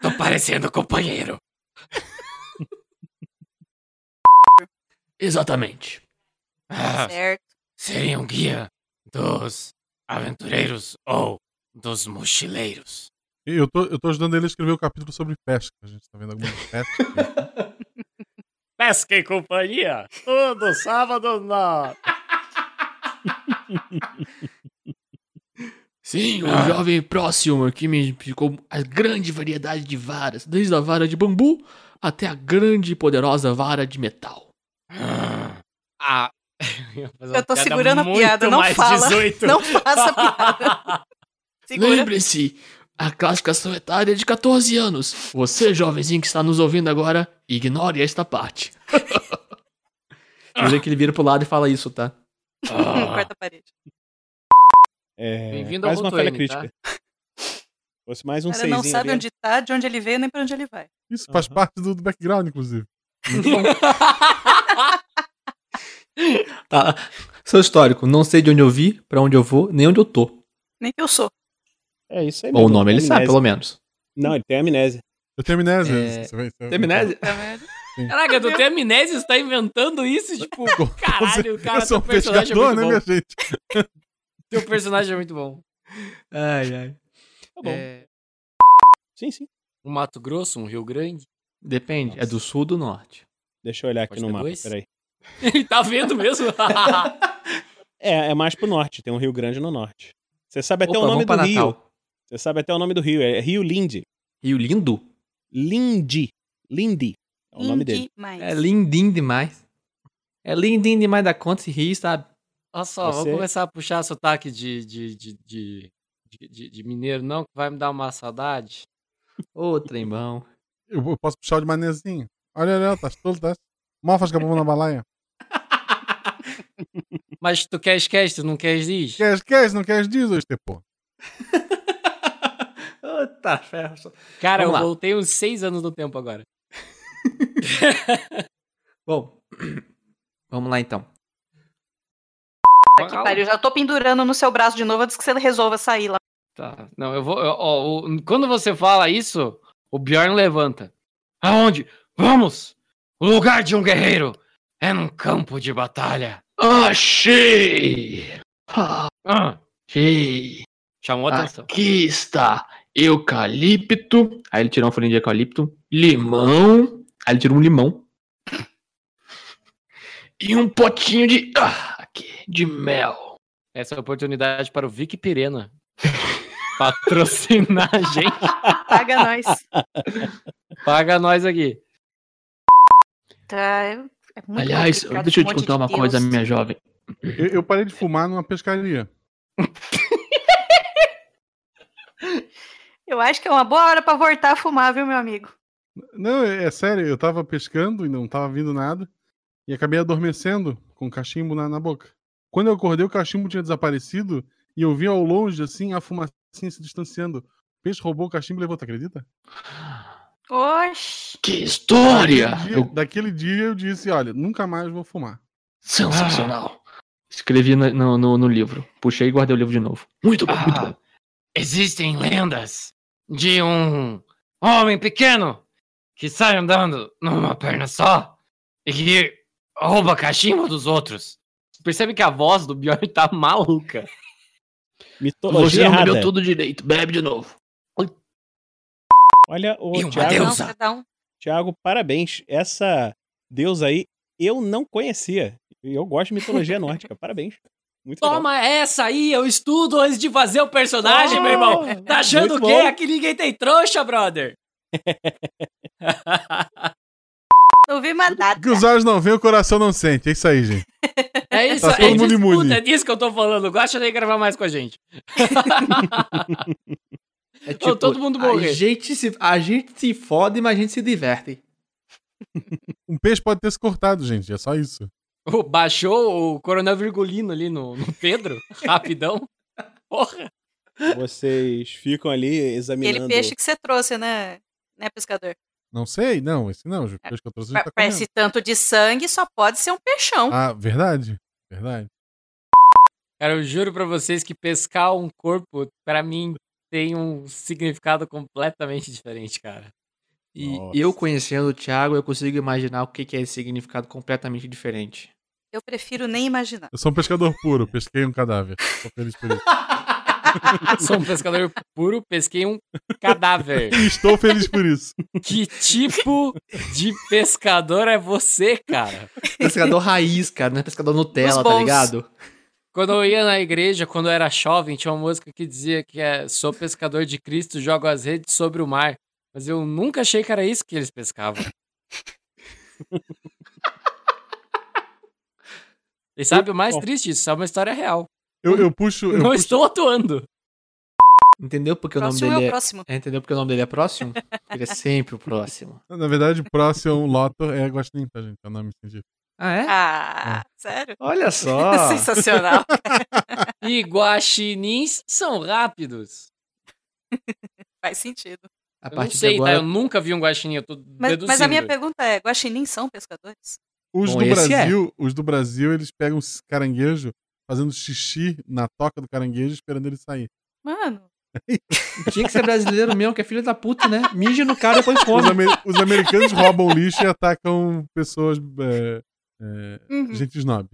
Tô parecendo companheiro. Exatamente. Ah, Certo. seria um guia dos aventureiros ou dos mochileiros. E Eu tô, eu tô ajudando ele a escrever o capítulo sobre pesca. A gente tá vendo algumas pescas. aqui. Pesca e companhia, todo sábado na... Sim, o Ah. jovem próximo que me explicou a grande variedade de varas, desde a vara de bambu até a grande e poderosa vara de metal. Ah, Eu tô segurando a piada, não fala. Não faça piada. Lembre-se, a classificação etária é de 14 anos. Você, jovenzinho que está nos ouvindo agora, ignore esta parte. Quer dizer que ele vira pro lado e fala isso, tá? Quarta parede. É, Bem-vindo ao mais uma falha tá? crítica. Fosse mais um O cara não sabe ali. onde tá, de onde ele veio, nem pra onde ele vai. Isso faz parte do, do background, inclusive. Tá. Seu histórico, não sei de onde eu vi, pra onde eu vou, nem onde eu tô. Nem que eu sou. É isso aí Ou o nome ele sabe, pelo menos. Não, ele tem amnésia. Eu tenho amnésia. É, Você vai- você vai- Tem amnésia? Tá vendo? Caraca, tu tem amnésia, você tá inventando isso? Tipo, caralho, cara, eu sou teu um personagem é pescador, muito né, bom. minha gente? Teu personagem é muito bom. Ai, ai. Tá bom. É, Sim, sim. um Mato Grosso, um Rio Grande. Depende, é do sul ou do norte. Deixa eu olhar aqui Pode no ter mapa, dois? peraí. Ele tá vendo mesmo? É, é mais pro norte, tem um Rio Grande no norte. Você sabe até Opa, o nome do rio. Você sabe até o nome do rio, é Rio Linde. Rio lindo? Lindi. Lindi. É o nome dele. Demais. É lindinho demais. É lindinho demais da conta esse rio, sabe? Olha só, Você- vamos começar a puxar sotaque de, de, de, de, de, de- mineiro, não, que vai me dar uma saudade. Ô, trembão. Eu, posso puxar o de manezinho. Olha, olha, tá todo, tá? Mal faz cabum na balaia. Mas tu queres, queres, tu não queres, diz? Queres, queres, não queres, diz hoje, pô. Tá ferro. Cara, Vamos eu lá. voltei uns seis anos no tempo agora. Bom, vamos lá então. Que pariu, eu já tô pendurando no seu braço de novo antes que você resolva sair lá. Tá, não, eu vou. eu- ó, o- quando você fala isso, o Bjorn levanta. Aonde? Vamos! O lugar de um guerreiro é num campo de batalha. Achei! Ah, Achei! chamou a atenção. Aqui está eucalipto. Aí ele tirou uma folhinha de eucalipto. Limão. Aí ele tirou um limão. E um potinho de. Ah, de mel. Essa é a oportunidade para o Vic Pirena patrocinar a gente. Paga nós. Paga nós aqui. Tá, é é muito Aliás, deixa eu te contar de uma coisa, Deus. minha jovem. Eu, eu parei de fumar numa pescaria. Eu acho que é uma boa hora pra voltar a fumar, viu, meu amigo? Não, é, é sério, eu tava pescando e não tava vindo nada. E acabei adormecendo com o cachimbo na, na boca. Quando eu acordei, o cachimbo tinha desaparecido e eu vi ao longe, assim, a fumacinha se distanciando. O peixe roubou o cachimbo e levou, tu acredita? Oxi. Que história! Daquele dia, Eu- daquele dia eu disse, olha, nunca mais vou fumar. Sensacional. Escrevi no, no, no- livro. Puxei e guardei o livro de novo. Muito bom, muito Ah, bom. Existem lendas de um homem pequeno que sai andando numa perna só e que rouba cachimbo dos outros. percebe que a voz do Bjorn tá maluca. Mitologia Você não bebeu errada. tudo direito. Bebe de novo. Olha, o E uma Thiago. Thiago, parabéns. Essa deusa aí eu não conhecia. Eu gosto de mitologia nórdica. Parabéns. Muito legal. Toma essa aí, eu estudo antes de fazer o personagem, meu irmão. Tá achando o quê? bom. Aqui ninguém tem trouxa, brother. Não vi mais nada. Que os olhos não veem, o coração não sente. É isso aí, gente. É isso Tá aí, todo mundo disputa, imune. é disso que eu tô falando. Gosta de gravar mais com a gente. É Ô, todo mundo morrer. A gente, se, a gente se fode, mas a gente se diverte. Um peixe pode ter se cortado, gente. É só isso. Ô, Baixou o coronel Virgulino ali no, no Pedro, rapidão. Porra. Vocês ficam ali Aquele examinando. peixe que você trouxe, né, né pescador? Não sei, não. Esse não. O peixe que eu trouxe Pra, tá pra esse tanto de sangue, só pode ser um peixão. Ah, verdade. Verdade. Cara, eu juro pra vocês que pescar um corpo, pra mim, tem um significado completamente diferente, cara. E Nossa. eu conhecendo o Thiago, eu consigo imaginar o que que é esse significado completamente diferente. Eu prefiro nem imaginar. Eu sou um pescador puro. Pesquei um cadáver. Tô feliz por isso. Sou um pescador puro, pesquei um cadáver. Estou feliz por isso. Que tipo de pescador é você, cara? Pescador raiz, cara, não é pescador Nutella, tá ligado? Quando eu ia na igreja, quando eu era jovem, tinha uma música que dizia que é Sou pescador de Cristo, jogo as redes sobre o mar. Mas eu nunca achei que era isso que eles pescavam. e sabe o mais triste? Isso é uma história real. Eu, eu puxo. Eu Não puxo... estou atuando. Entendeu porque o nome Próximo é dele o é... próximo. é... Entendeu porque o nome dele é próximo? Ele é sempre o próximo. Na verdade, o próximo Lotor é Guaxinim, tá, gente? É o nome científico. Ah, é? Ah, sério? Olha só! Sensacional. E guaxinins são rápidos. Faz sentido. A Eu não partir sei, de agora... tá? Eu nunca vi um guaxinim, eu tô Mas, deduzindo. mas a minha pergunta é: guaxinins são pescadores? Os Bom, do é. Brasil, os do Brasil, eles pegam caranguejo fazendo xixi na toca do caranguejo esperando ele sair. Mano, Tinha que ser brasileiro mesmo, que é filho da puta, né? Mija no cara e depois Os, come. amer- os americanos roubam lixo e atacam pessoas. É, é, Uhum. Gente snob.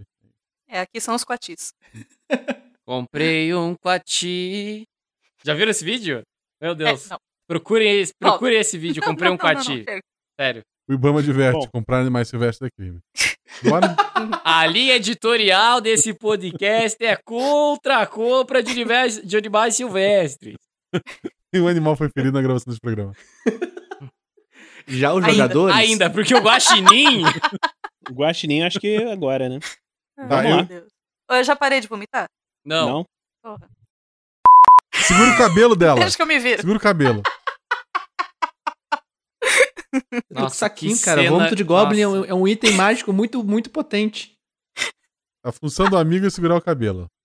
é, aqui são os coatis. Comprei um quati. Já viram esse vídeo? Meu Deus. É. Procurem esse, procurem esse vídeo. Comprei um Não, não, não, quati. não. Sério. O Ibama diverte, Bom. comprar animais silvestres é crime. Bora? A linha editorial desse podcast é contra a compra de animais, de animais silvestres. Nenhum animal foi ferido na gravação desse programa. Já os Ainda- jogadores... Ainda, porque o guaxinim... O Guaxinim, acho que agora, né? Ah, Tá, meu eu- Deus. Ô, Eu já parei de vomitar? Não. Porra. Segura o cabelo dela. Deixa que eu me viro. Segura o cabelo. Nossa, saquinho, que cara. cena- Vômito de Goblin é um, é um item mágico muito, muito potente. A função do amigo é segurar o cabelo.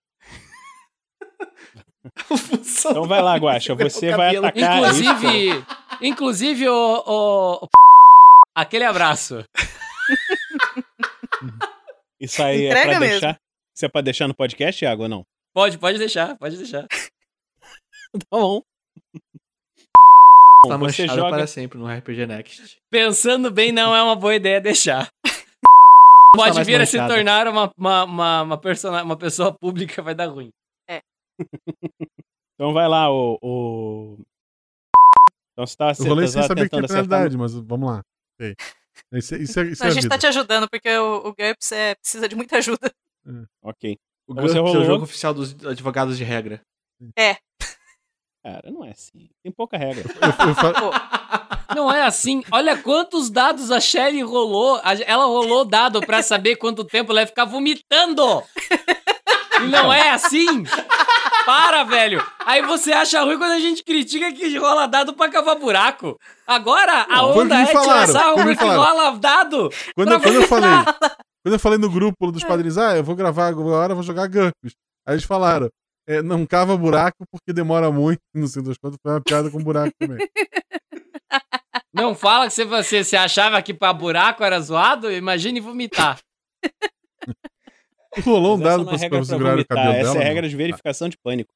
Então vai lá, Guaxa. Você vai atacar. Inclusive, inclusive o, o- Aquele abraço. Isso aí é Entrega pra mesmo. deixar. Isso é pra deixar no podcast, Thiago, ou não? Pode, pode deixar, pode deixar. Tá bom. Tá você manchado joga. para sempre no RPG Next. Pensando bem, não é uma boa ideia deixar. Pode mais vir a se tornar uma, uma, uma, uma, persona- uma pessoa pública, vai dar ruim. Então vai lá, o. o... Então você tava, Eu rolei você sem tava saber que acertar. penalidade, mas vamos lá. Sei. Isso, é- isso é, isso Não, é a gente vida. tá te ajudando, porque o, o GURPS é, precisa de muita ajuda. Ok. O Então é o jogo oficial dos advogados de regra. É. Cara, não é assim. Tem pouca regra. Eu- eu fa- Pô, Não é assim. Olha quantos dados a Shelly rolou. Ela rolou dado pra saber quanto tempo ela ia ficar vomitando. E não é assim. Para, velho. Aí você acha ruim quando a gente critica que rola dado pra cavar buraco. Agora, a Não, onda é tirar falaram, sarro o que rola dado. Quando, pra quando eu falei, quando eu falei no grupo dos padrinhos, ah, eu vou gravar agora, eu vou jogar GURPS. Aí eles falaram, é, não cava buraco porque demora muito. No fim das contas, foi uma piada com buraco também. Não fala que você, você, achava que pra buraco era zoado? Imagine vomitar. Rolou um essa dado não é pra, segurar o vomitar, cabelo Essa dela? é a não? regra de verificação de pânico.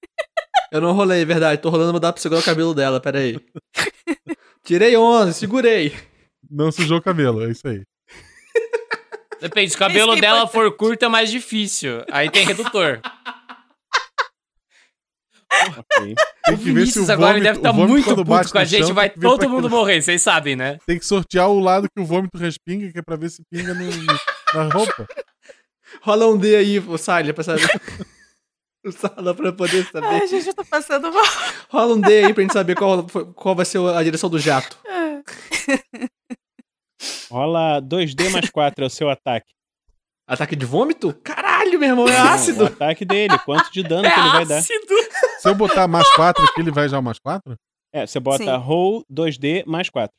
Eu não rolei, verdade. Tô rolando, vou dar pra segurar o cabelo dela, pera aí. Tirei 11, segurei. Não sujou o cabelo, é isso aí. Depende, se o cabelo é dela for curto é mais difícil. Aí tem redutor. Ok. Tem O que ver se o Vinícius agora vômito- deve estar vômito muito puto com a gente, chão, vai todo mundo aquele- morrer, vocês sabem, né? Tem que sortear o lado que o vômito respinga, que é pra ver se pinga no, no- na roupa. Rola um D aí, o Salha, pra saber. o Sala pra poder saber. Ai, gente, eu tô passando mal. Rola um D aí pra gente saber qual, qual vai ser a direção do jato. Rola 2D mais 4 é o seu ataque. Ataque de vômito? Caralho, meu irmão, é Não, ácido. O ataque dele, quanto de dano É que ele vai dar. ácido! Se eu botar mais 4 aqui, ele vai já mais 4? É, você bota Sim. roll 2D mais 4.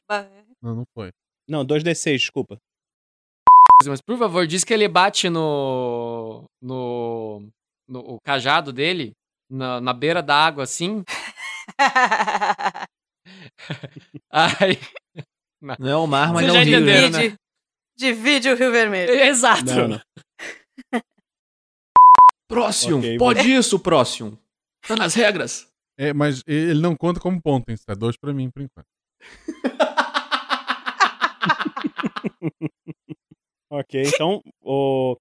Não, não foi. Não, 2D6, desculpa. Mas por favor, diz que ele bate no. no. no o cajado dele, na, na beira da água, assim. Aí. Não é o mar, mas Vocês é já um rio. né? Divide, o Rio Vermelho. Exato. Não, não. Próximo, Ok, pode isso, próximo. Tá nas regras. É, mas ele não conta como ponto, hein? Isso é dois pra mim, por enquanto. Ok, então o.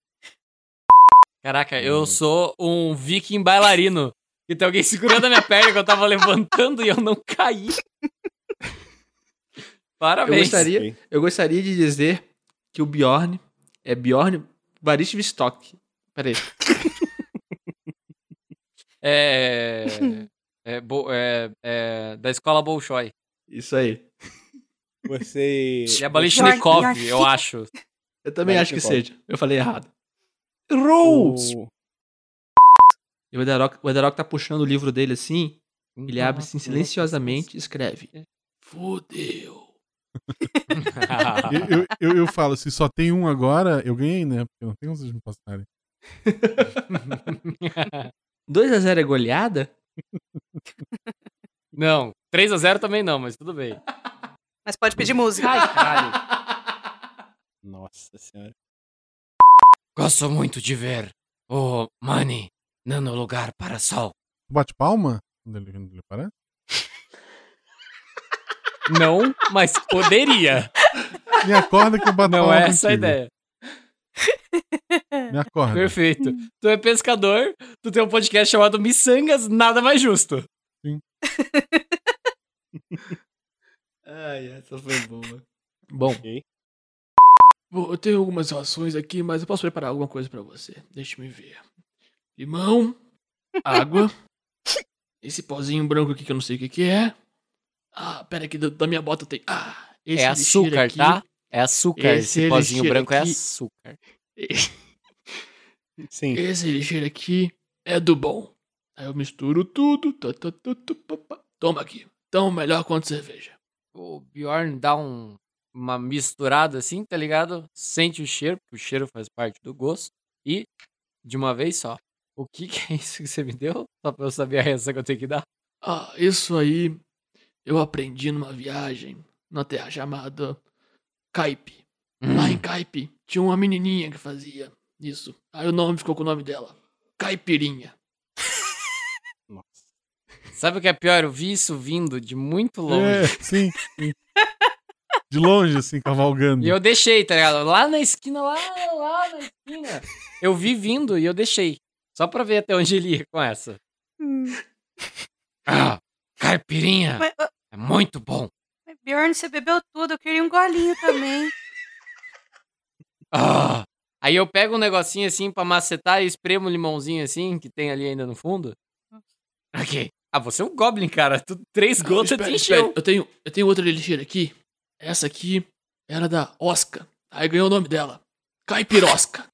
Caraca, eu sou um viking bailarino. E tem alguém segurando a minha perna que eu tava levantando e eu não caí. Eu Parabéns. gostaria, Ok. eu gostaria de dizer que o Bjorn é Bjorn Varistvstok. Pera aí. É. É, bo- é- é da escola Bolshoi. Isso aí. Você. E a Balishnikov, eu acho. Eu também acho que seja. Eu falei errado. Errou! o- E o Edarok, o Edarok tá puxando o livro dele assim. Ele abre assim silenciosamente e escreve. Fudeu. Eu, eu, eu, eu falo, se só tem um agora, eu ganhei, né? Porque não tem como vocês me passarem. 2x0 é goleada? Não, 3x0 também não, mas tudo bem. Mas pode pedir música. Ai, caralho. Nossa senhora. Gosto muito de ver o Money dando lugar para sol. Bate palma? Quando ele, quando ele aparece? Não, mas poderia. Me acorda que eu bato Não é essa a contigo. ideia. Me acorda. Perfeito. Tu é pescador, tu tem um podcast chamado Missangas, nada mais justo. Ai, essa foi boa. Bom, Ok. Bom, eu tenho algumas rações aqui, mas eu posso preparar alguma coisa pra você. Deixa-me ver. Limão, água, esse pozinho branco aqui que eu não sei o que que é. Ah, pera aqui, da da minha bota tem... Ah, esse é açúcar, aqui. tá? É açúcar. Esse Esse, pozinho branco é aqui- açúcar. Sim. Esse elixir aqui é do bom. Aí eu misturo tudo. tá, tá, tá, tá. Toma aqui. Tão melhor quanto cerveja. O Bjorn dá um, uma misturada assim, tá ligado? Sente o cheiro, porque o cheiro faz parte do gosto. E, de uma vez só, o que, que é isso que você me deu? Só pra eu saber a reação que eu tenho que dar. Ah, isso aí eu aprendi numa viagem na terra chamada Caipe. Lá em Caipe tinha uma menininha que fazia isso. Aí o nome ficou com o nome dela. Caipirinha. Sabe o que é pior? Eu vi isso vindo de muito longe. É, sim, sim. De longe, assim, cavalgando. E eu deixei, tá ligado? Lá na esquina, lá, lá na esquina. Eu vi vindo e eu deixei. Só pra ver até onde ele ia com essa. Ah, caipirinha. Mas, É muito bom. Bjorn, você bebeu tudo. Eu queria um golinho também. Ah. Aí eu pego um negocinho assim pra macetar e espremo um limãozinho assim, que tem ali ainda no fundo. Ok. Ah, você é um Goblin, cara. Tu, três gotas espera, te espera. encheu. Eu tenho, eu tenho outra elixir aqui. Essa aqui era da Oscar. Aí ganhou o nome dela. Caipirosca.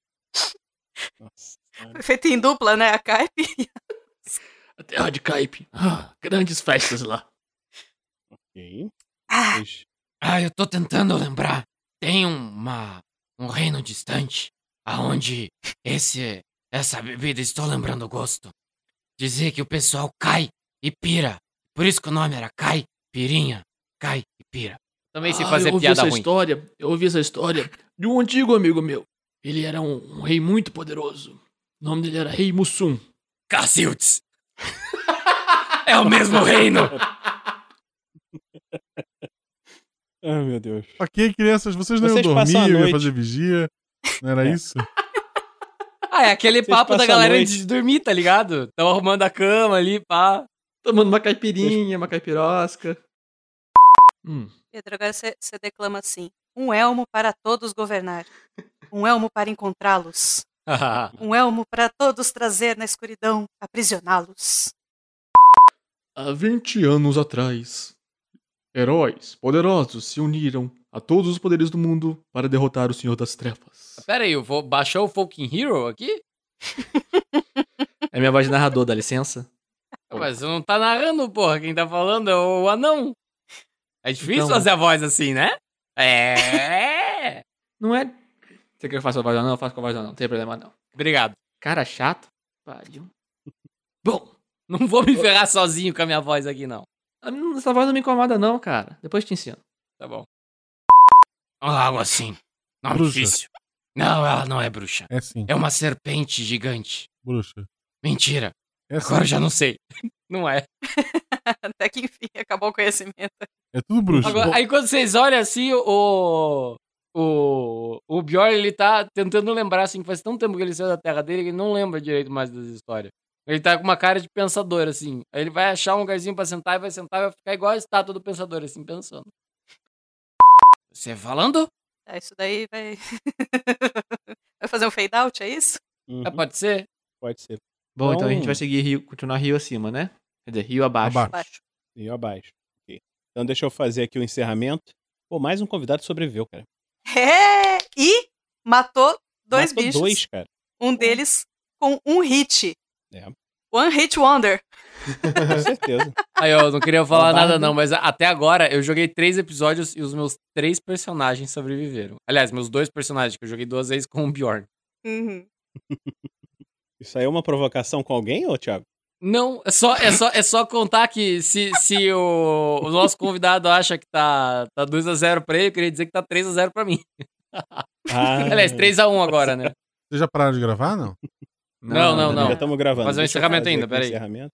Nossa. Foi feito em dupla, né? A Caipe. A terra de Caipe. Ah, grandes festas lá. Ah, Ah, eu tô tentando lembrar. Tem uma um reino distante aonde esse essa bebida estou lembrando o gosto. Dizia que o pessoal cai e pira. Por isso que o nome era Cai Pirinha. Cai e pira. Também sei Ah, fazer eu ouvi piada essa ruim. história. Eu ouvi essa história de um antigo amigo meu. Ele era um, um rei muito poderoso. O nome dele era Rei Mussum. Cacildes. é o mesmo reino. Ai, meu Deus. Ok, crianças, vocês não Vocês iam dormir, eu ia noite. fazer vigia. Não era isso? Ah, é aquele Vocês papo da galera noite- de dormir, tá ligado? Tão arrumando a cama ali, pá. Tomando uma caipirinha, uma caipirosca. Hum. Pedro, agora você você declama assim: um elmo para todos governar, um elmo para encontrá-los, um elmo para todos trazer na escuridão, aprisioná-los. Há 20 anos atrás, heróis poderosos se uniram a todos os poderes do mundo para derrotar o Senhor das Trevas. Pera aí, eu vou baixar o Fucking Hero aqui? É minha voz de narrador, dá licença? Mas você não tá narrando, porra. Quem tá falando é o anão. É difícil Então- fazer a voz assim, né? É. Não é. Você quer que eu faça a voz do anão? Eu faço com a voz do anão, não tem problema não. Obrigado. Cara chato. Pariu. Bom, não vou me ferrar sozinho com a minha voz aqui, não. Essa voz não me incomoda não, cara. Depois te ensino. Tá bom. Algo assim. Não é Bruxa. difícil. Não, ela não é bruxa. É sim. É uma serpente gigante. Bruxa. Mentira. É sim. Agora eu já não sei. Não é. Até que enfim acabou o conhecimento. É tudo bruxa. Agora, aí quando vocês olham assim, o. O, o Bjorn, ele tá tentando lembrar, assim, que faz tanto tempo que ele saiu da terra dele que ele não lembra direito mais das histórias. Ele tá com uma cara de pensador, assim. Aí ele vai achar um lugarzinho pra sentar e vai sentar e vai ficar igual a estátua do pensador, assim, pensando. Você falando? Ah, isso daí vai. vai fazer um fade out, é isso? É, pode ser? Pode ser. Bom, então, a gente Então- vai seguir rio, continuar rio acima, né? Quer dizer, rio abaixo. Abaixo. E abaixo. Ok. Então deixa eu fazer aqui o encerramento. Pô, mais um convidado sobreviveu, cara. É! E matou dois Matou bichos. dois, cara. Um deles com um hit. É. One hit wonder. Com certeza. Aí, ó, eu não queria falar Babardo. nada não, mas até agora eu joguei três episódios e os meus três personagens sobreviveram. Aliás, meus dois personagens, que eu joguei duas vezes com o Bjorn. Uhum. Isso aí é uma provocação com alguém, ô Thiago? Não, é só, é só, é só contar que se, se o, o nosso convidado acha que tá, tá 2x0 pra ele, eu queria dizer que tá 3x0 pra mim. Ah. Aliás, 3x1 agora, né? Vocês já pararam de gravar, não? Não, não, não. Já estamos gravando. Fazer um Deixa eu encerramento ainda, o peraí. encerramento.